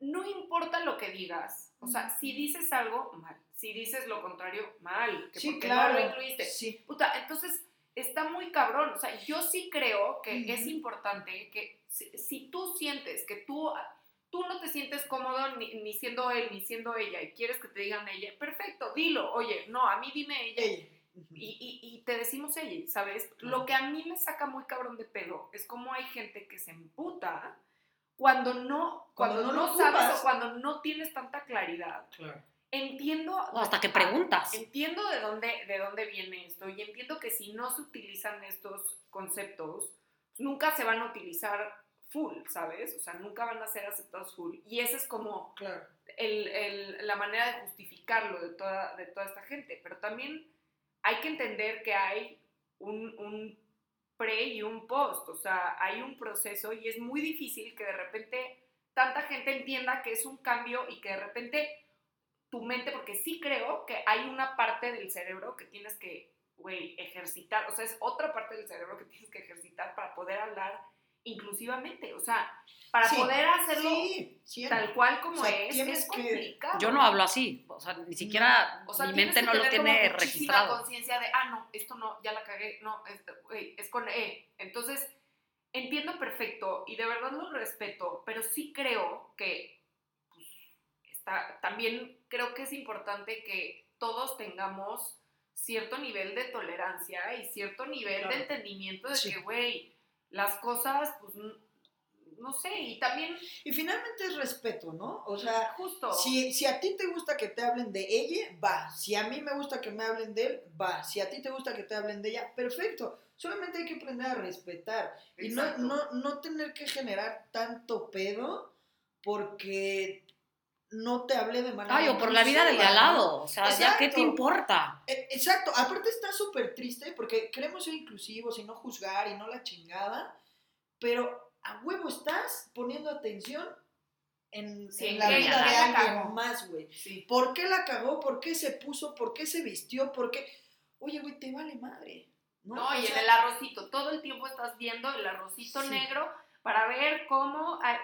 Speaker 2: no importa lo que digas, o sea, si dices algo, mal. Si dices lo contrario, mal. Que
Speaker 3: Sí,
Speaker 2: porque
Speaker 3: claro.
Speaker 2: no lo incluiste.
Speaker 3: Sí.
Speaker 2: Puta, entonces está muy cabrón. O sea, yo sí creo que es importante que si, si tú sientes que tú, tú no te sientes cómodo ni, ni siendo él ni siendo ella y quieres que te digan ella, perfecto, dilo. Oye, no, a mí dime ella.
Speaker 3: Ella.
Speaker 2: Y, y- y te decimos ella, ¿sabes? Lo que a mí me saca muy cabrón de pedo es cómo hay gente que se emputa cuando no,
Speaker 3: Cuando
Speaker 2: cuando,
Speaker 3: no
Speaker 2: no,
Speaker 3: lo
Speaker 2: sabes
Speaker 3: ocupas.
Speaker 2: o cuando no tienes tanta claridad.
Speaker 3: Claro.
Speaker 2: Entiendo.
Speaker 1: O hasta que preguntas.
Speaker 2: Entiendo de dónde, de dónde viene esto y entiendo que si no se utilizan estos conceptos, nunca se van a utilizar full, ¿sabes? O sea, nunca van a ser aceptados full. Y esa es como
Speaker 3: Claro.
Speaker 2: el- el- la manera de justificarlo de toda, de toda esta gente. Pero también hay que entender que hay un, un pre y un post, o sea, hay un proceso y es muy difícil que de repente tanta gente entienda que es un cambio y que de repente tu mente, porque sí creo que hay una parte del cerebro que tienes que, güey, ejercitar, o sea, es otra parte del cerebro que tienes que ejercitar para poder hablar inclusivamente, o sea, para
Speaker 3: Sí,
Speaker 2: poder hacerlo
Speaker 3: Sí,
Speaker 2: tal cual como
Speaker 3: O sea,
Speaker 2: es, es
Speaker 3: que-
Speaker 2: complicado.
Speaker 1: Yo no hablo así. O sea, ni siquiera
Speaker 2: O sea,
Speaker 1: mi mente no lo tiene
Speaker 2: muchísima
Speaker 1: registrado.
Speaker 2: conciencia de, ah, no, esto no, ya la cagué, no, es, con E. Entonces, entiendo perfecto y de verdad lo respeto, pero sí creo que pues, está, también creo que es importante que todos tengamos cierto nivel de tolerancia y cierto nivel
Speaker 3: Claro.
Speaker 2: de entendimiento de
Speaker 3: Sí.
Speaker 2: que, güey, las cosas, pues, no sé, y también,
Speaker 3: Y finalmente es respeto, ¿no? O sea,
Speaker 2: justo,
Speaker 3: si, si a ti te gusta que te hablen de ella, va. Si a mí me gusta que me hablen de él, va. Si a ti te gusta que te hablen de ella, perfecto. Solamente hay que aprender a respetar. Y no, no, no tener que generar tanto pedo porque no te hablé de manera
Speaker 1: Ay, o por la vida del de al. O sea, ya qué te importa.
Speaker 3: Eh, Exacto, aparte está súper triste porque queremos ser inclusivos y no juzgar y no la chingada, pero a huevo estás poniendo atención en,
Speaker 2: Sí,
Speaker 3: en
Speaker 2: en
Speaker 3: la vida
Speaker 2: ella
Speaker 3: de
Speaker 2: la
Speaker 3: alguien
Speaker 2: cagó.
Speaker 3: más, güey.
Speaker 2: sí.
Speaker 3: ¿Por qué la cagó? ¿Por qué se puso? ¿Por qué se vistió? ¿Por qué? Oye, güey, te vale madre. No,
Speaker 2: No, y en el arrocito, todo el tiempo estás viendo el arrocito
Speaker 3: Sí.
Speaker 2: negro para ver cómo ah,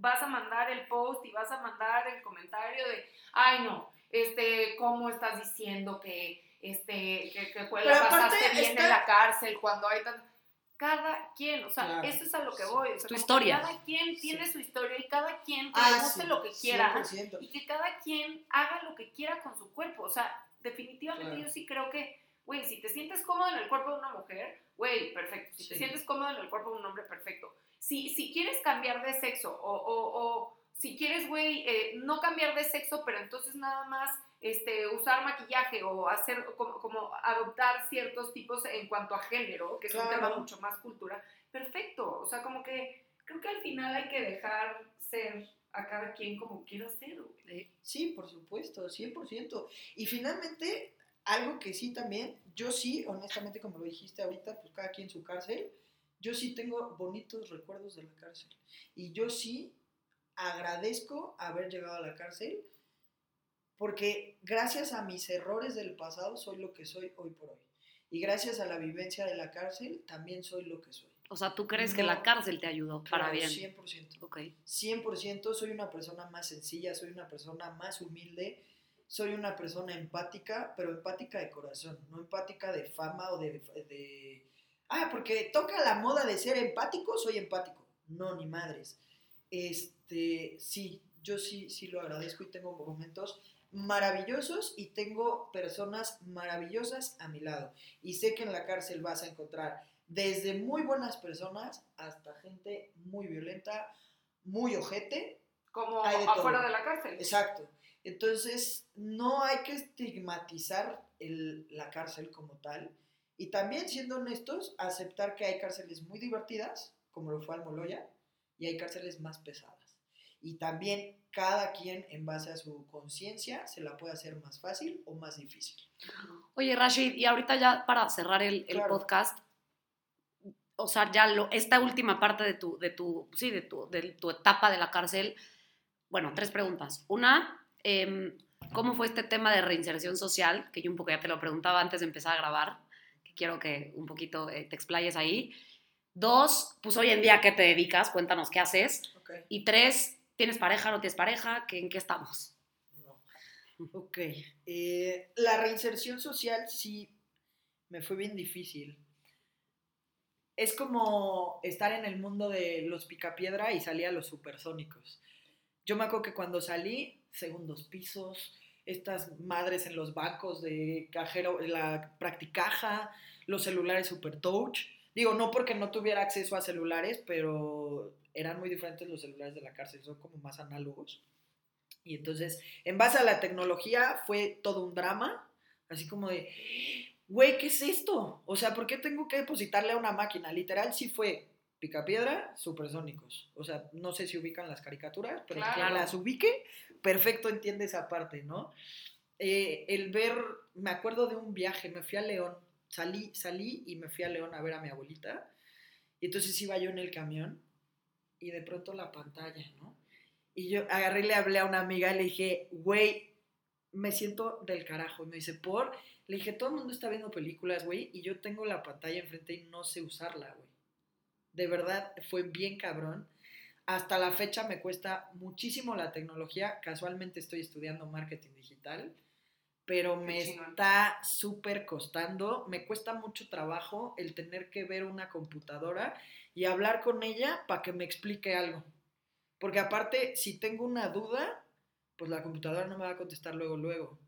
Speaker 2: vas a mandar el post y vas a mandar el comentario de, ay no, este, cómo estás diciendo que, este, que, que la pasaste bien
Speaker 3: está-
Speaker 2: en la cárcel cuando hay tan... Cada quien, o sea,
Speaker 3: Claro.
Speaker 2: eso es a lo que voy. o sea,
Speaker 1: Tu historia.
Speaker 2: Cada quien tiene
Speaker 3: Sí.
Speaker 2: su historia y cada quien que
Speaker 3: ah, sí,
Speaker 2: lo que quiera
Speaker 3: 100%.
Speaker 2: y que cada quien haga lo que quiera con su cuerpo. O sea, definitivamente
Speaker 3: Claro.
Speaker 2: yo sí creo que, güey, si te sientes cómodo en el cuerpo de una mujer, güey, perfecto. Si te sientes cómodo en el cuerpo de un hombre, perfecto. Si, si quieres cambiar de sexo o, o- o si quieres, güey, eh, no cambiar de sexo, pero entonces nada más este, usar maquillaje o hacer como, como adoptar ciertos tipos en cuanto a género, que es un tema mucho más cultura, perfecto. O sea, como que creo que al final hay que dejar ser a cada quien como quiera ser, güey.
Speaker 3: Sí, por supuesto, 100%. Y finalmente, algo que sí también, yo sí, honestamente, como lo dijiste ahorita, pues cada quien su cárcel, yo sí tengo bonitos recuerdos de la cárcel. Y yo sí agradezco haber llegado a la cárcel, porque gracias a mis errores del pasado soy lo que soy hoy por hoy. Y gracias a la vivencia de la cárcel también soy lo que soy.
Speaker 1: O sea, ¿tú crees que
Speaker 3: No.
Speaker 1: la cárcel te ayudó para
Speaker 3: Claro,
Speaker 1: bien?
Speaker 3: 100%.
Speaker 1: Ok.
Speaker 3: 100% soy una persona más sencilla, soy una persona más humilde, soy una persona empática, pero empática de corazón, no empática de fama o de, de... Ah, porque toca la moda de ser empático, soy empático. No, ni madres. Este, sí, yo sí, sí lo agradezco y tengo momentos maravillosos y tengo personas maravillosas a mi lado. Y sé que en la cárcel vas a encontrar desde muy buenas personas hasta gente muy violenta, muy ojete.
Speaker 2: Como
Speaker 3: de
Speaker 2: afuera
Speaker 3: todo.
Speaker 2: de la cárcel.
Speaker 3: Exacto. Entonces, no hay que estigmatizar el- la cárcel como tal. Y también, siendo honestos, aceptar que hay cárceles muy divertidas, como lo fue Almoloya, y hay cárceles más pesadas. Y también cada quien, en base a su conciencia, se la puede hacer más fácil o más difícil.
Speaker 1: Oye, Rashid, y ahorita ya para cerrar el, el
Speaker 3: Claro.
Speaker 1: podcast, o sea, ya lo, esta última parte de tu, de tu, sí, de tu, de tu etapa de la cárcel, bueno, tres preguntas. Una, em, ¿cómo fue este tema de reinserción social? Que yo un poco ya te lo preguntaba antes de empezar a grabar, que quiero que un poquito eh, te explayes ahí. Dos, pues hoy en día, ¿a ¿qué te dedicas? Cuéntanos qué haces.
Speaker 3: Ok.
Speaker 1: Y tres, ¿tienes pareja, no tienes pareja? ¿Qué, ¿En qué estamos?
Speaker 3: No. Ok. Eh, la reinserción social sí me fue bien difícil. Es como estar en el mundo de los picapiedra y salí a los supersónicos. Yo me acuerdo que cuando salí, segundos pisos, estas madres en los bancos de cajero, la practicaja, los celulares super touch. Digo, no porque no tuviera acceso a celulares, pero eran muy diferentes los celulares de la cárcel, son como más análogos. Y entonces, en base a la tecnología, fue todo un drama, así como de, güey, ¿qué es esto? O sea, ¿por qué tengo que depositarle a una máquina? Literal, sí fue picapiedra, supersónicos. O sea, no sé si ubican las caricaturas, pero
Speaker 2: Claro.
Speaker 3: quien las ubique, perfecto entiende esa parte, ¿no? Eh, el ver, me acuerdo de un viaje, me fui a León, salí, salí y me fui a León a ver a mi abuelita, y entonces iba yo en el camión, y de pronto la pantalla, ¿no? Y yo agarré y le hablé a una amiga y le dije, güey, me siento del carajo. Y me dice, ¿por? Le dije, todo el mundo está viendo películas, güey, y yo tengo la pantalla enfrente y no sé usarla, güey. De verdad, fue bien cabrón. Hasta la fecha me cuesta muchísimo la tecnología. Casualmente estoy estudiando marketing digital, pero me está súper costando. Me cuesta mucho trabajo el tener que ver una computadora y hablar con ella para que me explique algo. Porque aparte, si tengo una duda, pues la computadora no me va a contestar luego, luego.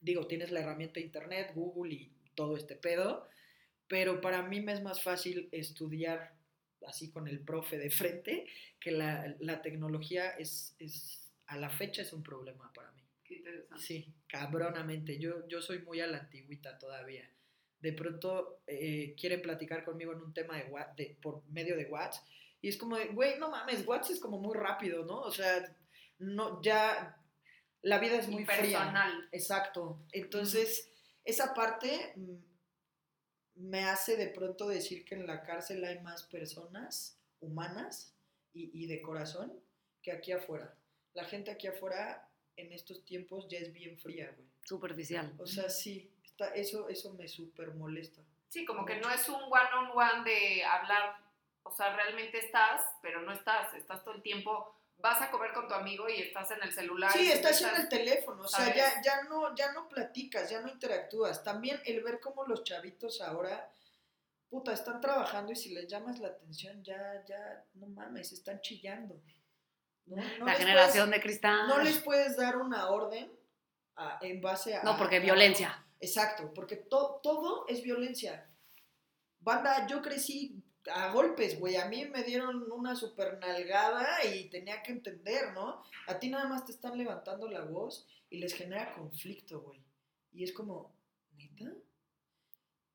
Speaker 3: Digo, tienes la herramienta internet, Google y todo este pedo, pero para mí me es más fácil estudiar así con el profe de frente, que la, la tecnología es, es, a la fecha es un problema para mí.
Speaker 2: Qué interesante.
Speaker 3: Sí, cabronamente. Yo, yo soy muy a la antigüita todavía. De pronto eh, quieren platicar conmigo en un tema de, de por medio de WhatsApp. Y es como, güey, no mames, WhatsApp es como muy rápido, ¿no? O sea, no, ya la vida es muy fría.
Speaker 2: Impersonal.
Speaker 3: Exacto. Entonces, esa parte mm, me hace de pronto decir que en la cárcel hay más personas humanas y, y de corazón que aquí afuera. La gente aquí afuera en estos tiempos ya es bien fría, güey.
Speaker 1: Superficial.
Speaker 3: O sea, sí, está, eso, eso me súper molesta.
Speaker 2: Sí, como que no es un one-on-one de hablar, o sea, realmente estás, pero no estás, estás todo el tiempo, vas a comer con tu amigo y estás en el celular.
Speaker 3: Sí, estás en el teléfono, o sea, ya, ya, no, ya no platicas, ya no interactúas. También el ver cómo los chavitos ahora, puta, están trabajando y si les llamas la atención, ya, ya, no mames, están chillando. ¿no? No
Speaker 1: la generación
Speaker 3: puedes-
Speaker 1: de cristal.
Speaker 3: No les puedes dar una orden a- en base a...
Speaker 1: No, porque
Speaker 3: a-
Speaker 1: violencia.
Speaker 3: Exacto, porque to- todo es violencia. Banda, yo crecí a golpes, güey. A mí me dieron una super nalgada y tenía que entender, ¿no? A ti nada más te están levantando la voz y les genera conflicto, güey. Y es como, ¿neta?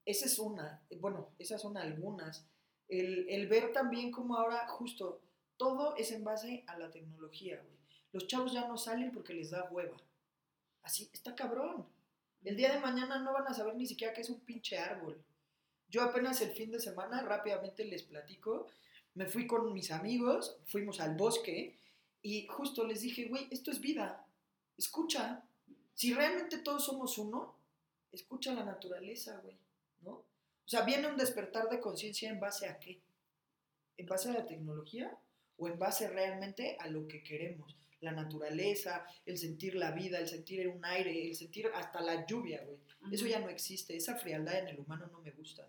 Speaker 3: Esa es una, bueno, esas son algunas. El, el ver también como ahora, justo, todo es en base a la tecnología, güey. Los chavos ya no salen porque les da hueva. Así, está cabrón. El día de mañana no van a saber ni siquiera qué es un pinche árbol. Yo apenas el fin de semana, rápidamente les platico, me fui con mis amigos, fuimos al bosque y justo les dije, güey, esto es vida. Escucha. Si realmente todos somos uno, escucha la naturaleza, güey, ¿no? O sea, viene un despertar de conciencia en base a qué? ¿En base a la tecnología o en base realmente a lo que queremos? La naturaleza, el sentir la vida, el sentir un aire, el sentir hasta la lluvia, güey. Eso ya no existe, esa frialdad en el humano no me gusta.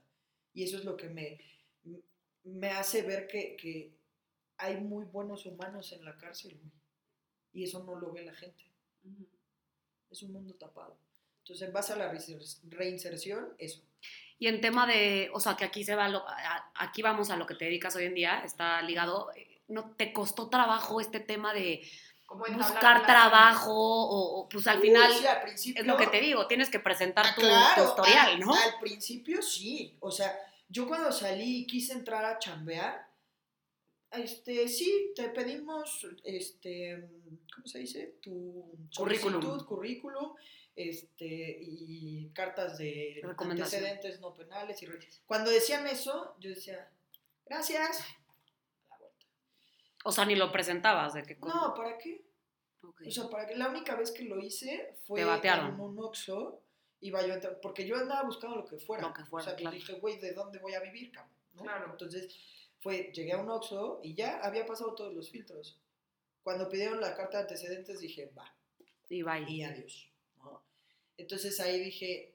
Speaker 3: Y eso es lo que me, me hace ver que, que hay muy buenos humanos en la cárcel, güey. Y eso no lo ve la gente.
Speaker 2: Ujú.
Speaker 3: Es un mundo tapado. Entonces, en base a la reinser- reinserción, eso.
Speaker 1: Y en tema de, o sea, que aquí se va, lo- aquí vamos a lo que te dedicas hoy en día, está ligado, eh, ¿no te costó trabajo este tema de
Speaker 2: Como
Speaker 1: buscar trabajo o, o, pues al
Speaker 3: Uy,
Speaker 1: final
Speaker 3: sí, al principio,
Speaker 1: es lo que te digo, tienes que presentar
Speaker 3: Ah,
Speaker 1: tu,
Speaker 3: claro,
Speaker 1: tu historial,
Speaker 3: al-
Speaker 1: ¿no?
Speaker 3: Al principio sí. O sea, yo cuando salí y quise entrar a chambear, este, sí, te pedimos, este, ¿cómo se dice? Tu
Speaker 1: Currículum.
Speaker 3: currículum, este, y cartas de antecedentes no penales. Y cuando decían eso, yo decía, gracias.
Speaker 1: O sea, ni lo presentabas de qué cosa.
Speaker 3: No, ¿para qué? O sea, para que la única vez que lo hice fue
Speaker 1: Te batearon.
Speaker 3: en un Oxxo, iba yo a entrar, porque yo andaba buscando lo que fuera.
Speaker 1: Lo que fuera,
Speaker 3: O sea,
Speaker 1: claro.
Speaker 3: dije, güey, ¿de dónde voy a vivir, cabrón? ¿No?
Speaker 2: Claro.
Speaker 3: Entonces, fue, llegué a un Oxxo y ya había pasado todos los filtros. Cuando pidieron la carta de antecedentes dije, va,
Speaker 1: y bye.
Speaker 3: y adiós. ¿no? Entonces ahí dije,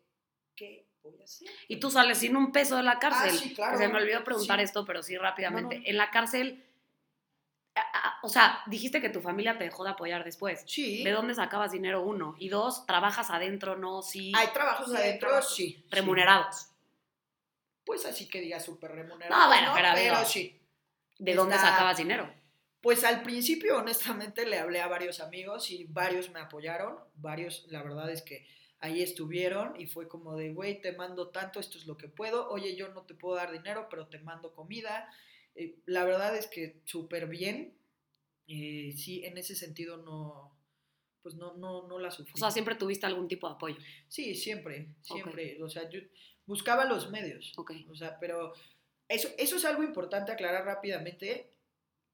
Speaker 3: ¿qué voy a hacer?
Speaker 1: Y tú sales sin un peso de la cárcel.
Speaker 3: Ah, sí, claro.
Speaker 1: Se me olvidó preguntar
Speaker 3: Sí.
Speaker 1: esto, pero sí rápidamente.
Speaker 3: No, no.
Speaker 1: En la cárcel, o sea, dijiste que tu familia te dejó de apoyar después.
Speaker 3: Sí.
Speaker 1: ¿De dónde sacabas dinero? Uno. Y dos, ¿trabajas adentro? No, sí.
Speaker 3: ¿Hay trabajos
Speaker 2: Sí,
Speaker 3: adentro?
Speaker 2: trabajos.
Speaker 3: Sí.
Speaker 1: remunerados.
Speaker 3: sí. Pues así que diga súper remunerado.
Speaker 1: No, bueno, pero
Speaker 3: sí.
Speaker 1: ¿De dónde sacabas dinero?
Speaker 3: Pues al principio, honestamente, le hablé a varios amigos y varios me apoyaron. Varios, la verdad es que ahí estuvieron y fue como de, güey, te mando tanto, esto es lo que puedo. Oye, yo no te puedo dar dinero, pero te mando comida. Eh, la verdad es que súper bien. Eh, sí, en ese sentido no, pues no, no, no la sufrí.
Speaker 1: O sea, siempre tuviste algún tipo de apoyo.
Speaker 3: Sí, siempre, siempre. O sea, yo buscaba los medios.
Speaker 1: Ok.
Speaker 3: O sea, pero eso, eso es algo importante aclarar rápidamente.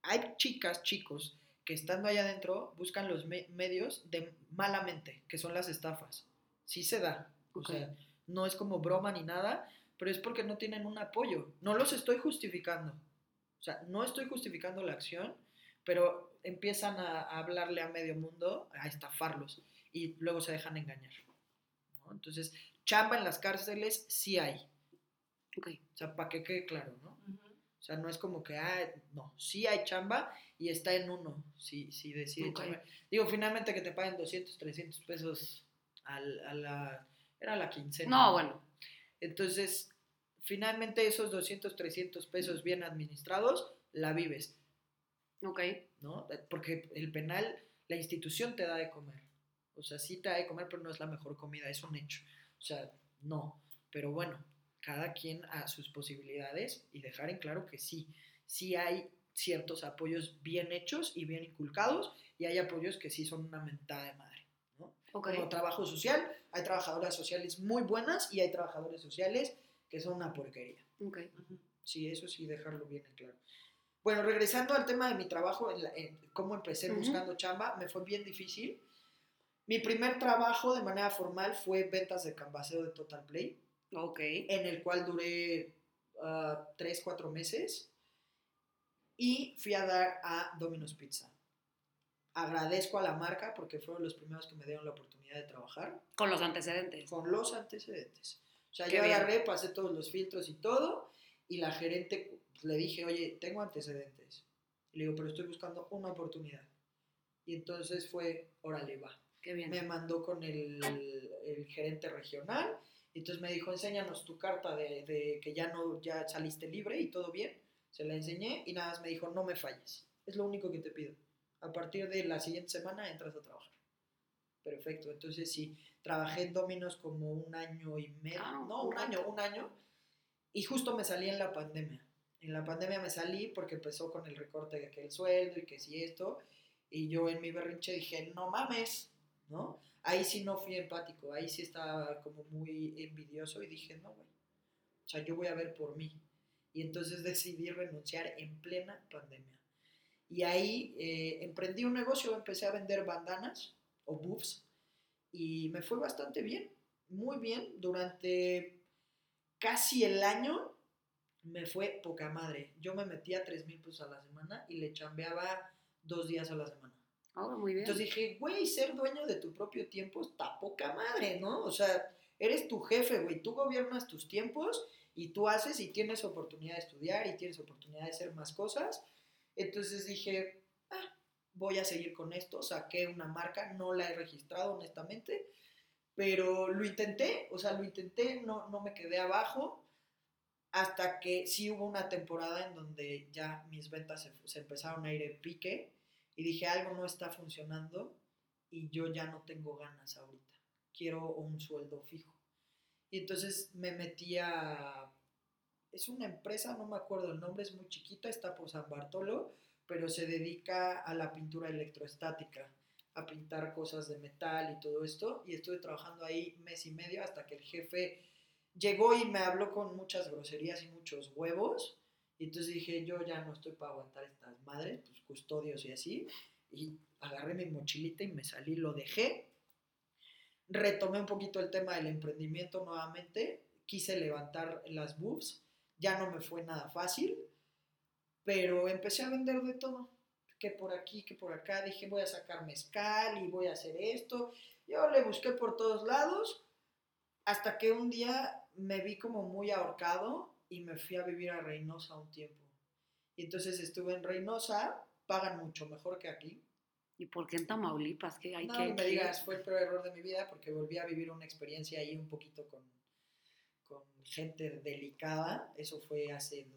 Speaker 3: Hay chicas, chicos, que estando allá adentro buscan los me- medios de malamente, que son las estafas. Sí se da. O sea, no es como broma ni nada, pero es porque no tienen un apoyo. No los estoy justificando. O sea, no estoy justificando la acción, pero empiezan a, a hablarle a medio mundo, a estafarlos, y luego se dejan engañar. ¿no? Entonces, chamba en las cárceles sí hay.
Speaker 1: Ok.
Speaker 3: O sea, para que quede claro, ¿no? O sea, no es como que, ah, no, sí hay chamba y está en uno, si, si decide
Speaker 1: Ok.
Speaker 3: chambear. Digo, finalmente que te paguen 200, 300 pesos al- a la, era la quincena.
Speaker 1: No, bueno.
Speaker 3: Entonces, finalmente esos 200, 300 pesos bien administrados, la vives,
Speaker 1: Ok.
Speaker 3: ¿no? Porque el penal, la institución te da de comer. O sea, sí te da de comer, pero no es la mejor comida, es un hecho. O sea, no. Pero bueno, cada quien a sus posibilidades y dejar en claro que sí, sí hay ciertos apoyos bien hechos y bien inculcados y hay apoyos que sí son una mentada de madre. ¿no?
Speaker 1: Ok.
Speaker 3: Como trabajo social, hay trabajadoras sociales muy buenas y hay trabajadores sociales que son una porquería.
Speaker 1: Ok.
Speaker 3: Sí, eso sí, dejarlo bien en claro. Bueno, regresando al tema de mi trabajo, en la- en cómo empecé
Speaker 1: Ujú.
Speaker 3: buscando chamba, me fue bien difícil. Mi primer trabajo de manera formal fue ventas de canvaseo de Total Play,
Speaker 1: Ok.
Speaker 3: en el cual duré ah, tres, cuatro meses y fui a dar a Domino's Pizza. Agradezco a la marca porque fueron los primeros que me dieron la oportunidad de trabajar
Speaker 1: Con los antecedentes.
Speaker 3: con los antecedentes. O sea,
Speaker 1: Qué
Speaker 3: yo
Speaker 1: bien.
Speaker 3: agarré, pasé todos los filtros y todo, y la gerente pues, le dije, oye, tengo antecedentes. Y le digo, pero estoy buscando una oportunidad. Y entonces fue, órale, va.
Speaker 1: Qué bien.
Speaker 3: Me mandó con el, el gerente regional, y entonces me dijo, enséñanos tu carta de, de que ya no, ya saliste libre y todo bien. Se la enseñé y nada más me dijo, no me falles. Es lo único que te pido. A partir de la siguiente semana entras a trabajar. Perfecto, entonces sí, trabajé en Dominos como un año y medio,
Speaker 1: Ah,
Speaker 3: no,
Speaker 1: un
Speaker 3: un año, un año, y justo me salí en la pandemia. En la pandemia me salí porque empezó con el recorte de que el sueldo y que si esto, y yo en mi berrinche dije, no mames, ¿no? Ahí sí no fui empático, ahí sí estaba como muy envidioso y dije, no, güey, o sea, yo voy a ver por mí. Y entonces decidí renunciar en plena pandemia. Y ahí eh, emprendí un negocio, empecé a vender bandanas o buffs y me fue bastante bien, muy bien. Durante casi el año me fue poca madre. Yo me metía 3 mil pesos a la semana y le chambeaba dos días a la semana.
Speaker 1: Oh, muy bien.
Speaker 3: Entonces dije, güey, ser dueño de tu propio tiempo está poca madre, ¿no? O sea, eres tu jefe, güey, tú gobiernas tus tiempos y tú haces y tienes oportunidad de estudiar y tienes oportunidad de hacer más cosas. Entonces dije, ah, voy a seguir con esto, saqué una marca, no la he registrado honestamente, pero lo intenté, o sea, lo intenté, no, no me quedé abajo, hasta que sí hubo una temporada en donde ya mis ventas se, empezaron a ir en pique y dije, algo no está funcionando y yo ya no tengo ganas ahorita, quiero un sueldo fijo. Y entonces me metí a... Es una empresa, no me acuerdo el nombre, es muy chiquita, está por San Bartolo, pero se dedica a la pintura electroestática, a pintar cosas de metal y todo esto. Y estuve trabajando ahí mes y medio hasta que el jefe llegó y me habló con muchas groserías y muchos huevos. Y entonces dije, yo ya no estoy para aguantar estas madres, pues custodios y así. Y agarré mi mochilita y me salí, lo dejé. Retomé un poquito el tema del emprendimiento nuevamente. Quise levantar las boobs. Ya no me fue nada fácil. Pero empecé a vender de todo. Que por aquí, que por acá. Dije, voy a sacar mezcal y voy a hacer esto. Yo le busqué por todos lados. Hasta que un día me vi como muy ahorcado y me fui a vivir a Reynosa un tiempo. Y entonces estuve en Reynosa, pagan mucho mejor que aquí.
Speaker 1: ¿Y por qué en Tamaulipas? ¿Qué hay
Speaker 3: no
Speaker 1: que
Speaker 3: me digas, fue el peor error de mi vida porque volví a vivir una experiencia ahí un poquito con, con gente delicada. Eso fue hace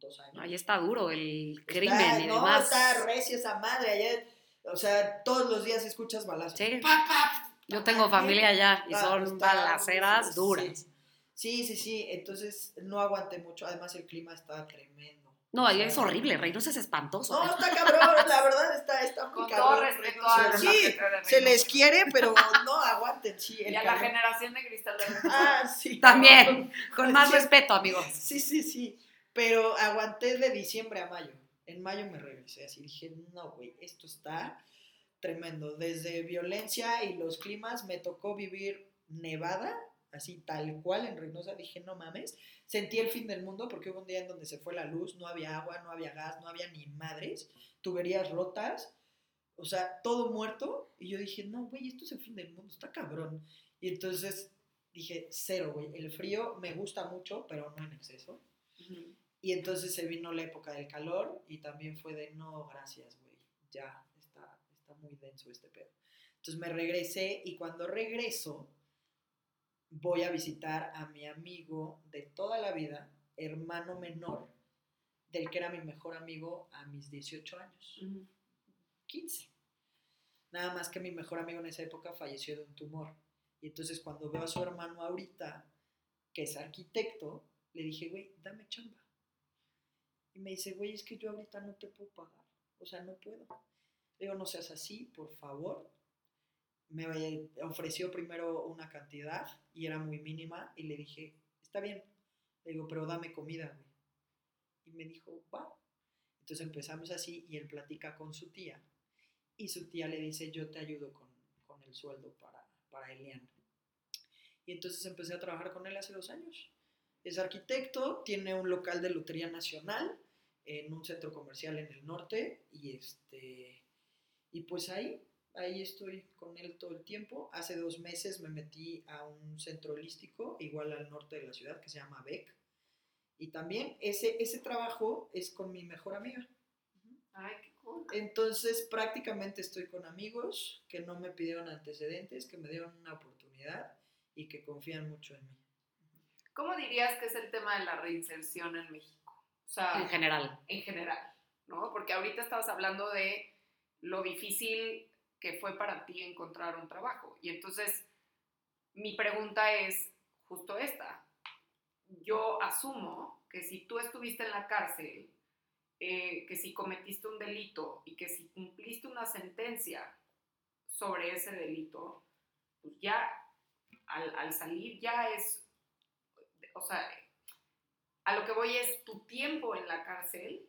Speaker 3: dos años.
Speaker 1: Ahí está duro el
Speaker 3: Está-
Speaker 1: crimen y
Speaker 3: no,
Speaker 1: demás.
Speaker 3: está recia esa madre. Ayer, o sea, todos los días escuchas balazos.
Speaker 1: Sí.
Speaker 3: Pa, pa,
Speaker 1: Yo tengo
Speaker 3: pa,
Speaker 1: familia allá y son
Speaker 3: está-
Speaker 1: balaceras
Speaker 3: sí,
Speaker 1: duras.
Speaker 3: Sí, sí, sí. Entonces no aguanté mucho. Además, el clima está tremendo.
Speaker 1: No,
Speaker 3: O
Speaker 1: ahí
Speaker 3: sea,
Speaker 1: es horrible, Reynosa es espantoso.
Speaker 3: No, está cabrón, la verdad está, está muy
Speaker 2: Con
Speaker 3: cabrón.
Speaker 2: todo respeto a la
Speaker 3: Sí, se les quiere, pero no aguanten, sí.
Speaker 2: Y a la generación de cristal de
Speaker 3: Ah, sí.
Speaker 1: También, con más
Speaker 3: Sí.
Speaker 1: respeto, amigos.
Speaker 3: Sí, sí, sí. Pero aguanté de diciembre a mayo. En mayo me regresé así. Dije, no, güey, esto está tremendo. Desde violencia y los climas me tocó vivir nevada, así tal cual en Reynosa. Dije, no mames. Sentí el fin del mundo porque hubo un día en donde se fue la luz, no había agua, no había gas, no había ni madres, tuberías rotas, o sea, todo muerto. Y yo dije, no, güey, esto es el fin del mundo, está cabrón. Y entonces dije, cero, güey. El frío me gusta mucho, pero no en exceso. Y entonces se vino la época del calor y también fue de, no, gracias, güey, ya está, está muy denso este pedo. Entonces me regresé y cuando regreso, voy a visitar a mi amigo de toda la vida, hermano menor, del que era mi mejor amigo a mis 18 años, 15. Nada más que mi mejor amigo en esa época falleció de un tumor. Y entonces cuando veo a su hermano ahorita, que es arquitecto, le dije, güey, dame chamba. Y me dice, güey, es que yo ahorita no te puedo pagar. O sea, no puedo. Le digo, no seas así, por favor. Me ofreció primero una cantidad y era muy mínima y le dije, está bien. Le digo, pero dame comida, güey. Y me dijo, va. Entonces empezamos así y él platica con su tía y su tía le dice, yo te ayudo con, con el sueldo para, para Elian. Y entonces empecé a trabajar con él hace dos años. Es arquitecto, tiene un local de Lotería Nacional en un centro comercial en el norte y este y pues ahí ahí estoy con él todo el tiempo. Hace dos meses me metí a un centro holístico igual al norte de la ciudad que se llama Beck y también ese ese trabajo es con mi mejor amiga.
Speaker 2: Ay, qué cool.
Speaker 3: Entonces prácticamente estoy con amigos que no me pidieron antecedentes, que me dieron una oportunidad y que confían mucho en mí.
Speaker 2: ¿Cómo dirías que es el tema de la reinserción en México? O sea,
Speaker 1: En general.
Speaker 2: en general, ¿no? Porque ahorita estabas hablando de lo difícil que fue para ti encontrar un trabajo. Y entonces, mi pregunta es justo esta. Yo asumo que si tú estuviste en la cárcel, eh, que si cometiste un delito y que si cumpliste una sentencia sobre ese delito, pues ya al, al salir ya es, o sea, a lo que voy es tu tiempo en la cárcel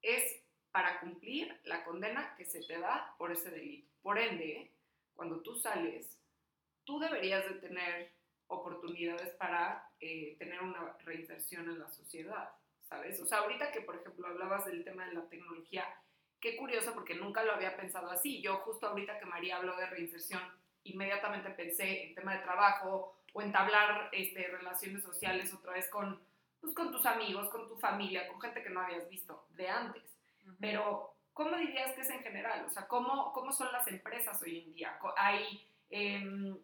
Speaker 2: es para cumplir la condena que se te da por ese delito. Por ende, cuando tú sales, tú deberías de tener oportunidades para eh, tener una reinserción en la sociedad, ¿sabes? O sea, ahorita que, por ejemplo, hablabas del tema de la tecnología, qué curioso porque nunca lo había pensado así. Yo justo ahorita que María habló de reinserción, inmediatamente pensé en tema de trabajo o entablar este, relaciones sociales otra vez con, pues, con tus amigos, con tu familia, con gente que no habías visto de antes. Pero, ¿cómo dirías que es en general? O sea, ¿cómo, cómo son las empresas hoy en día? Hay, em,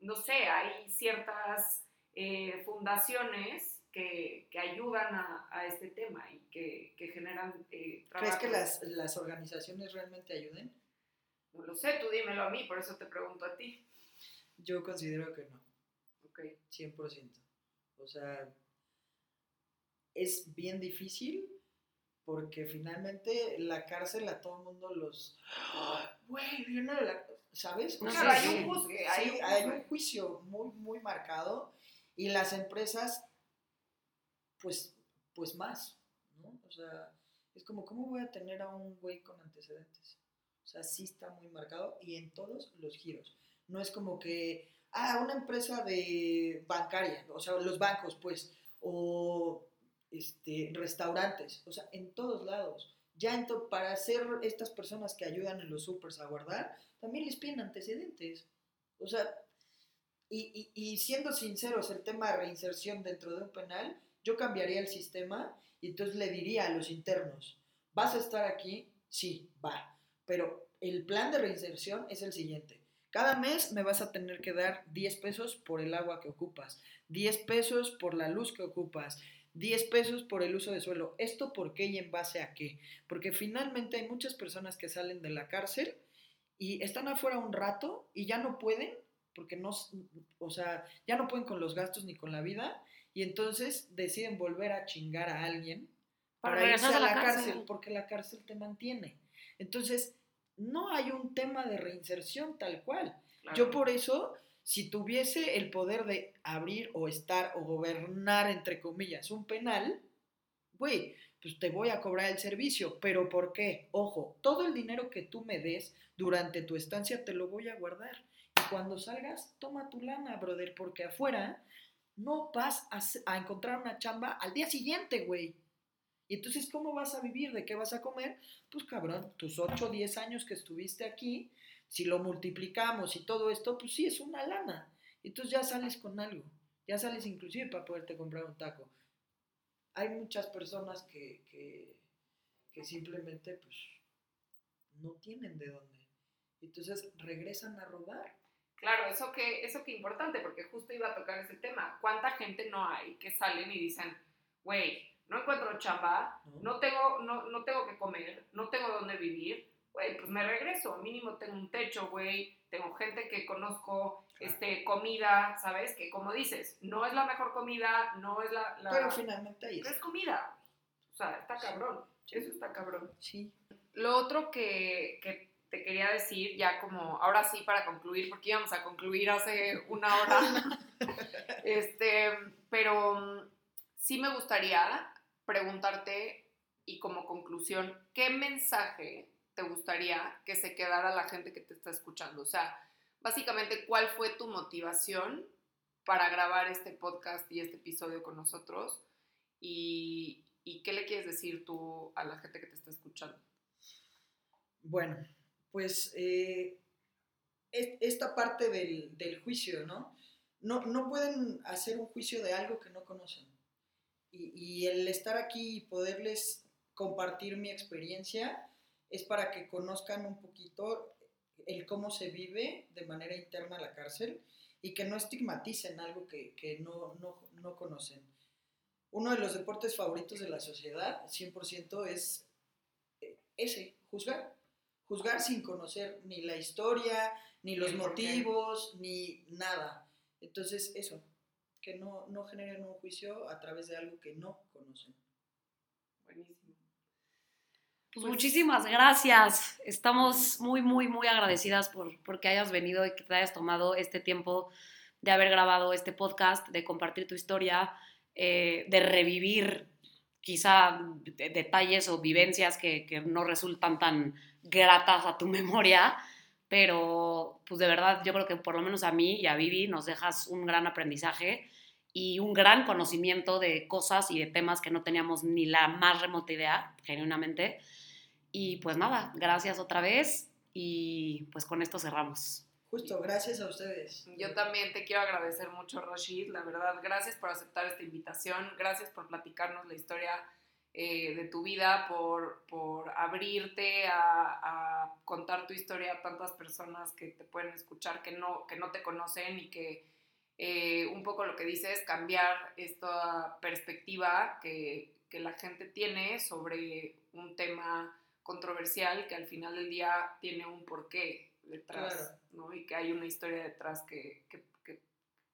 Speaker 2: no sé, hay ciertas eh, fundaciones que, que ayudan a, a este tema y que, que generan eh,
Speaker 3: ¿Crees que las, las organizaciones realmente ayuden?
Speaker 2: No lo sé, tú dímelo a mí, por eso te pregunto a ti.
Speaker 3: Yo considero que no,
Speaker 2: Ok.
Speaker 3: 100%. O sea, es bien difícil porque finalmente la cárcel a todo el mundo los... Güey, viene la... ¿Sabes? Sea,
Speaker 2: hay
Speaker 3: sí,
Speaker 2: un hay un
Speaker 3: juicio muy, muy marcado y las empresas, pues, pues más, ¿no? O sea, es como, ¿cómo voy a tener a un güey con antecedentes? O sea, sí está muy marcado y en todos los giros. No es como que, ah, una empresa de bancaria, o sea, los bancos, pues, o este, restaurantes, o sea, en todos lados. Ya en to- para ser estas personas que ayudan en los supers a guardar, también les piden antecedentes. O sea, y, y, y siendo sinceros, el tema de reinserción dentro de un penal, yo cambiaría el sistema y entonces le diría a los internos, ¿vas a estar aquí? Sí, va. Pero el plan de reinserción es el siguiente. Cada mes me vas a tener que dar 10 pesos por el agua que ocupas, 10 pesos por la luz que ocupas, 10 pesos por el uso de suelo. ¿Esto por qué y en base a qué? Porque finalmente hay muchas personas que salen de la cárcel y están afuera un rato y ya no pueden, porque no, o sea, ya no pueden con los gastos ni con la vida, y entonces deciden volver a chingar a alguien
Speaker 1: Para
Speaker 3: para, irse a
Speaker 1: a
Speaker 3: la
Speaker 1: la
Speaker 3: cárcel,
Speaker 1: cárcel.
Speaker 3: porque la cárcel te mantiene. Entonces, no hay un tema de reinserción tal cual.
Speaker 2: Claro.
Speaker 3: Yo por eso, si tuviese el poder de abrir o estar o gobernar, entre comillas, un penal, güey, pues te voy a cobrar el servicio. ¿Pero por qué? Ojo, todo el dinero que tú me des durante tu estancia te lo voy a guardar. Y cuando salgas, toma tu lana, brother, porque afuera no vas a, encontrar una chamba al día siguiente, güey. Y entonces, ¿cómo vas a vivir? ¿De qué vas a comer? Pues cabrón, tus 8 o 10 años que estuviste aquí, si lo multiplicamos y todo esto, pues sí, es una lana. Entonces ya sales con algo. Ya sales inclusive para poderte comprar un taco. Hay muchas personas que, que, que simplemente pues no tienen de dónde. Entonces regresan a robar.
Speaker 2: Claro, eso que, eso que importante, porque justo iba a tocar ese tema. ¿Cuánta gente no hay que salen y dicen, güey, no encuentro chamba,
Speaker 3: No.
Speaker 2: no tengo, no, no tengo que comer, no tengo dónde vivir, güey, pues me regreso, mínimo tengo un techo, güey, tengo gente que conozco,
Speaker 3: Claro.
Speaker 2: este, comida, ¿sabes? Que como dices, no es la mejor comida, no es la... la-
Speaker 3: Pero finalmente ahí
Speaker 2: pero es comida, o sea, está cabrón, eso está cabrón.
Speaker 3: Sí.
Speaker 2: Lo otro que, que te quería decir, ya como, ahora sí para concluir, porque íbamos a concluir hace una hora, este, pero sí me gustaría preguntarte y como conclusión, ¿qué mensaje te gustaría que se quedara la gente que te está escuchando? O sea, básicamente, ¿cuál fue tu motivación para grabar este podcast y este episodio con nosotros? ¿Y, qué le quieres decir tú a la gente que te está escuchando?
Speaker 3: Bueno, pues eh, es- esta parte del, juicio, ¿no? ¿no? Pueden hacer un juicio de algo que no conocen. Y el estar aquí y poderles compartir mi experiencia es para que conozcan un poquito el cómo se vive de manera interna la cárcel y que no estigmaticen algo que, que no, no, no conocen. Uno de los deportes favoritos de la sociedad, 100%, es eh, ese, juzgar juzgar sin conocer ni la historia, ni los motivos, ni nada. Entonces, eso, que no, no generen un juicio a través de algo que no conocen.
Speaker 2: Buenísimo.
Speaker 1: Pues
Speaker 2: Pues-
Speaker 1: muchísimas gracias. Estamos muy, muy, muy agradecidas por, por que hayas venido y que te hayas tomado este tiempo de haber grabado este podcast, de compartir tu historia, eh, de revivir quizá de- detalles o vivencias que, que no resultan tan gratas a tu memoria, pero pues de verdad yo creo que por lo menos a mí y a Vivi nos dejas un gran aprendizaje y un gran conocimiento de cosas y de temas que no teníamos ni la más remota idea, genuinamente. Y pues nada, gracias otra vez y pues con esto cerramos.
Speaker 3: Justo, gracias a ustedes.
Speaker 2: Yo también te quiero agradecer mucho, Rashid. La verdad, gracias por aceptar esta invitación. Gracias por platicarnos la historia eh, de tu vida, por, por abrirte a, a contar tu historia a tantas personas que te pueden escuchar, que no, que no te conocen y que eh, un poco lo que dices, cambiar esta perspectiva que, que la gente tiene sobre un tema controversial que al final del día tiene un porqué detrás,
Speaker 3: Claro.
Speaker 2: ¿no? Y que hay una historia detrás que, que,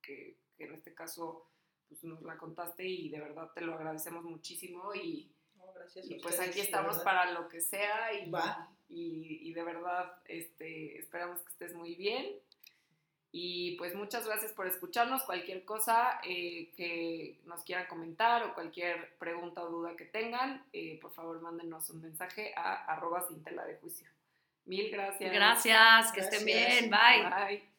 Speaker 2: que- en este caso pues, nos la contaste y de verdad te lo agradecemos muchísimo y,
Speaker 3: No, gracias a
Speaker 2: y pues
Speaker 3: ustedes,
Speaker 2: aquí estamos para lo que sea y,
Speaker 3: Va.
Speaker 2: y, y de verdad este, esperamos que estés muy bien. Y pues muchas gracias por escucharnos. Cualquier cosa eh, que nos quieran comentar o cualquier pregunta o duda que tengan, eh, por favor mándenos un mensaje a arroba sin tela de juicio. Mil gracias.
Speaker 1: Gracias, que estén bien, bye.
Speaker 2: Bye.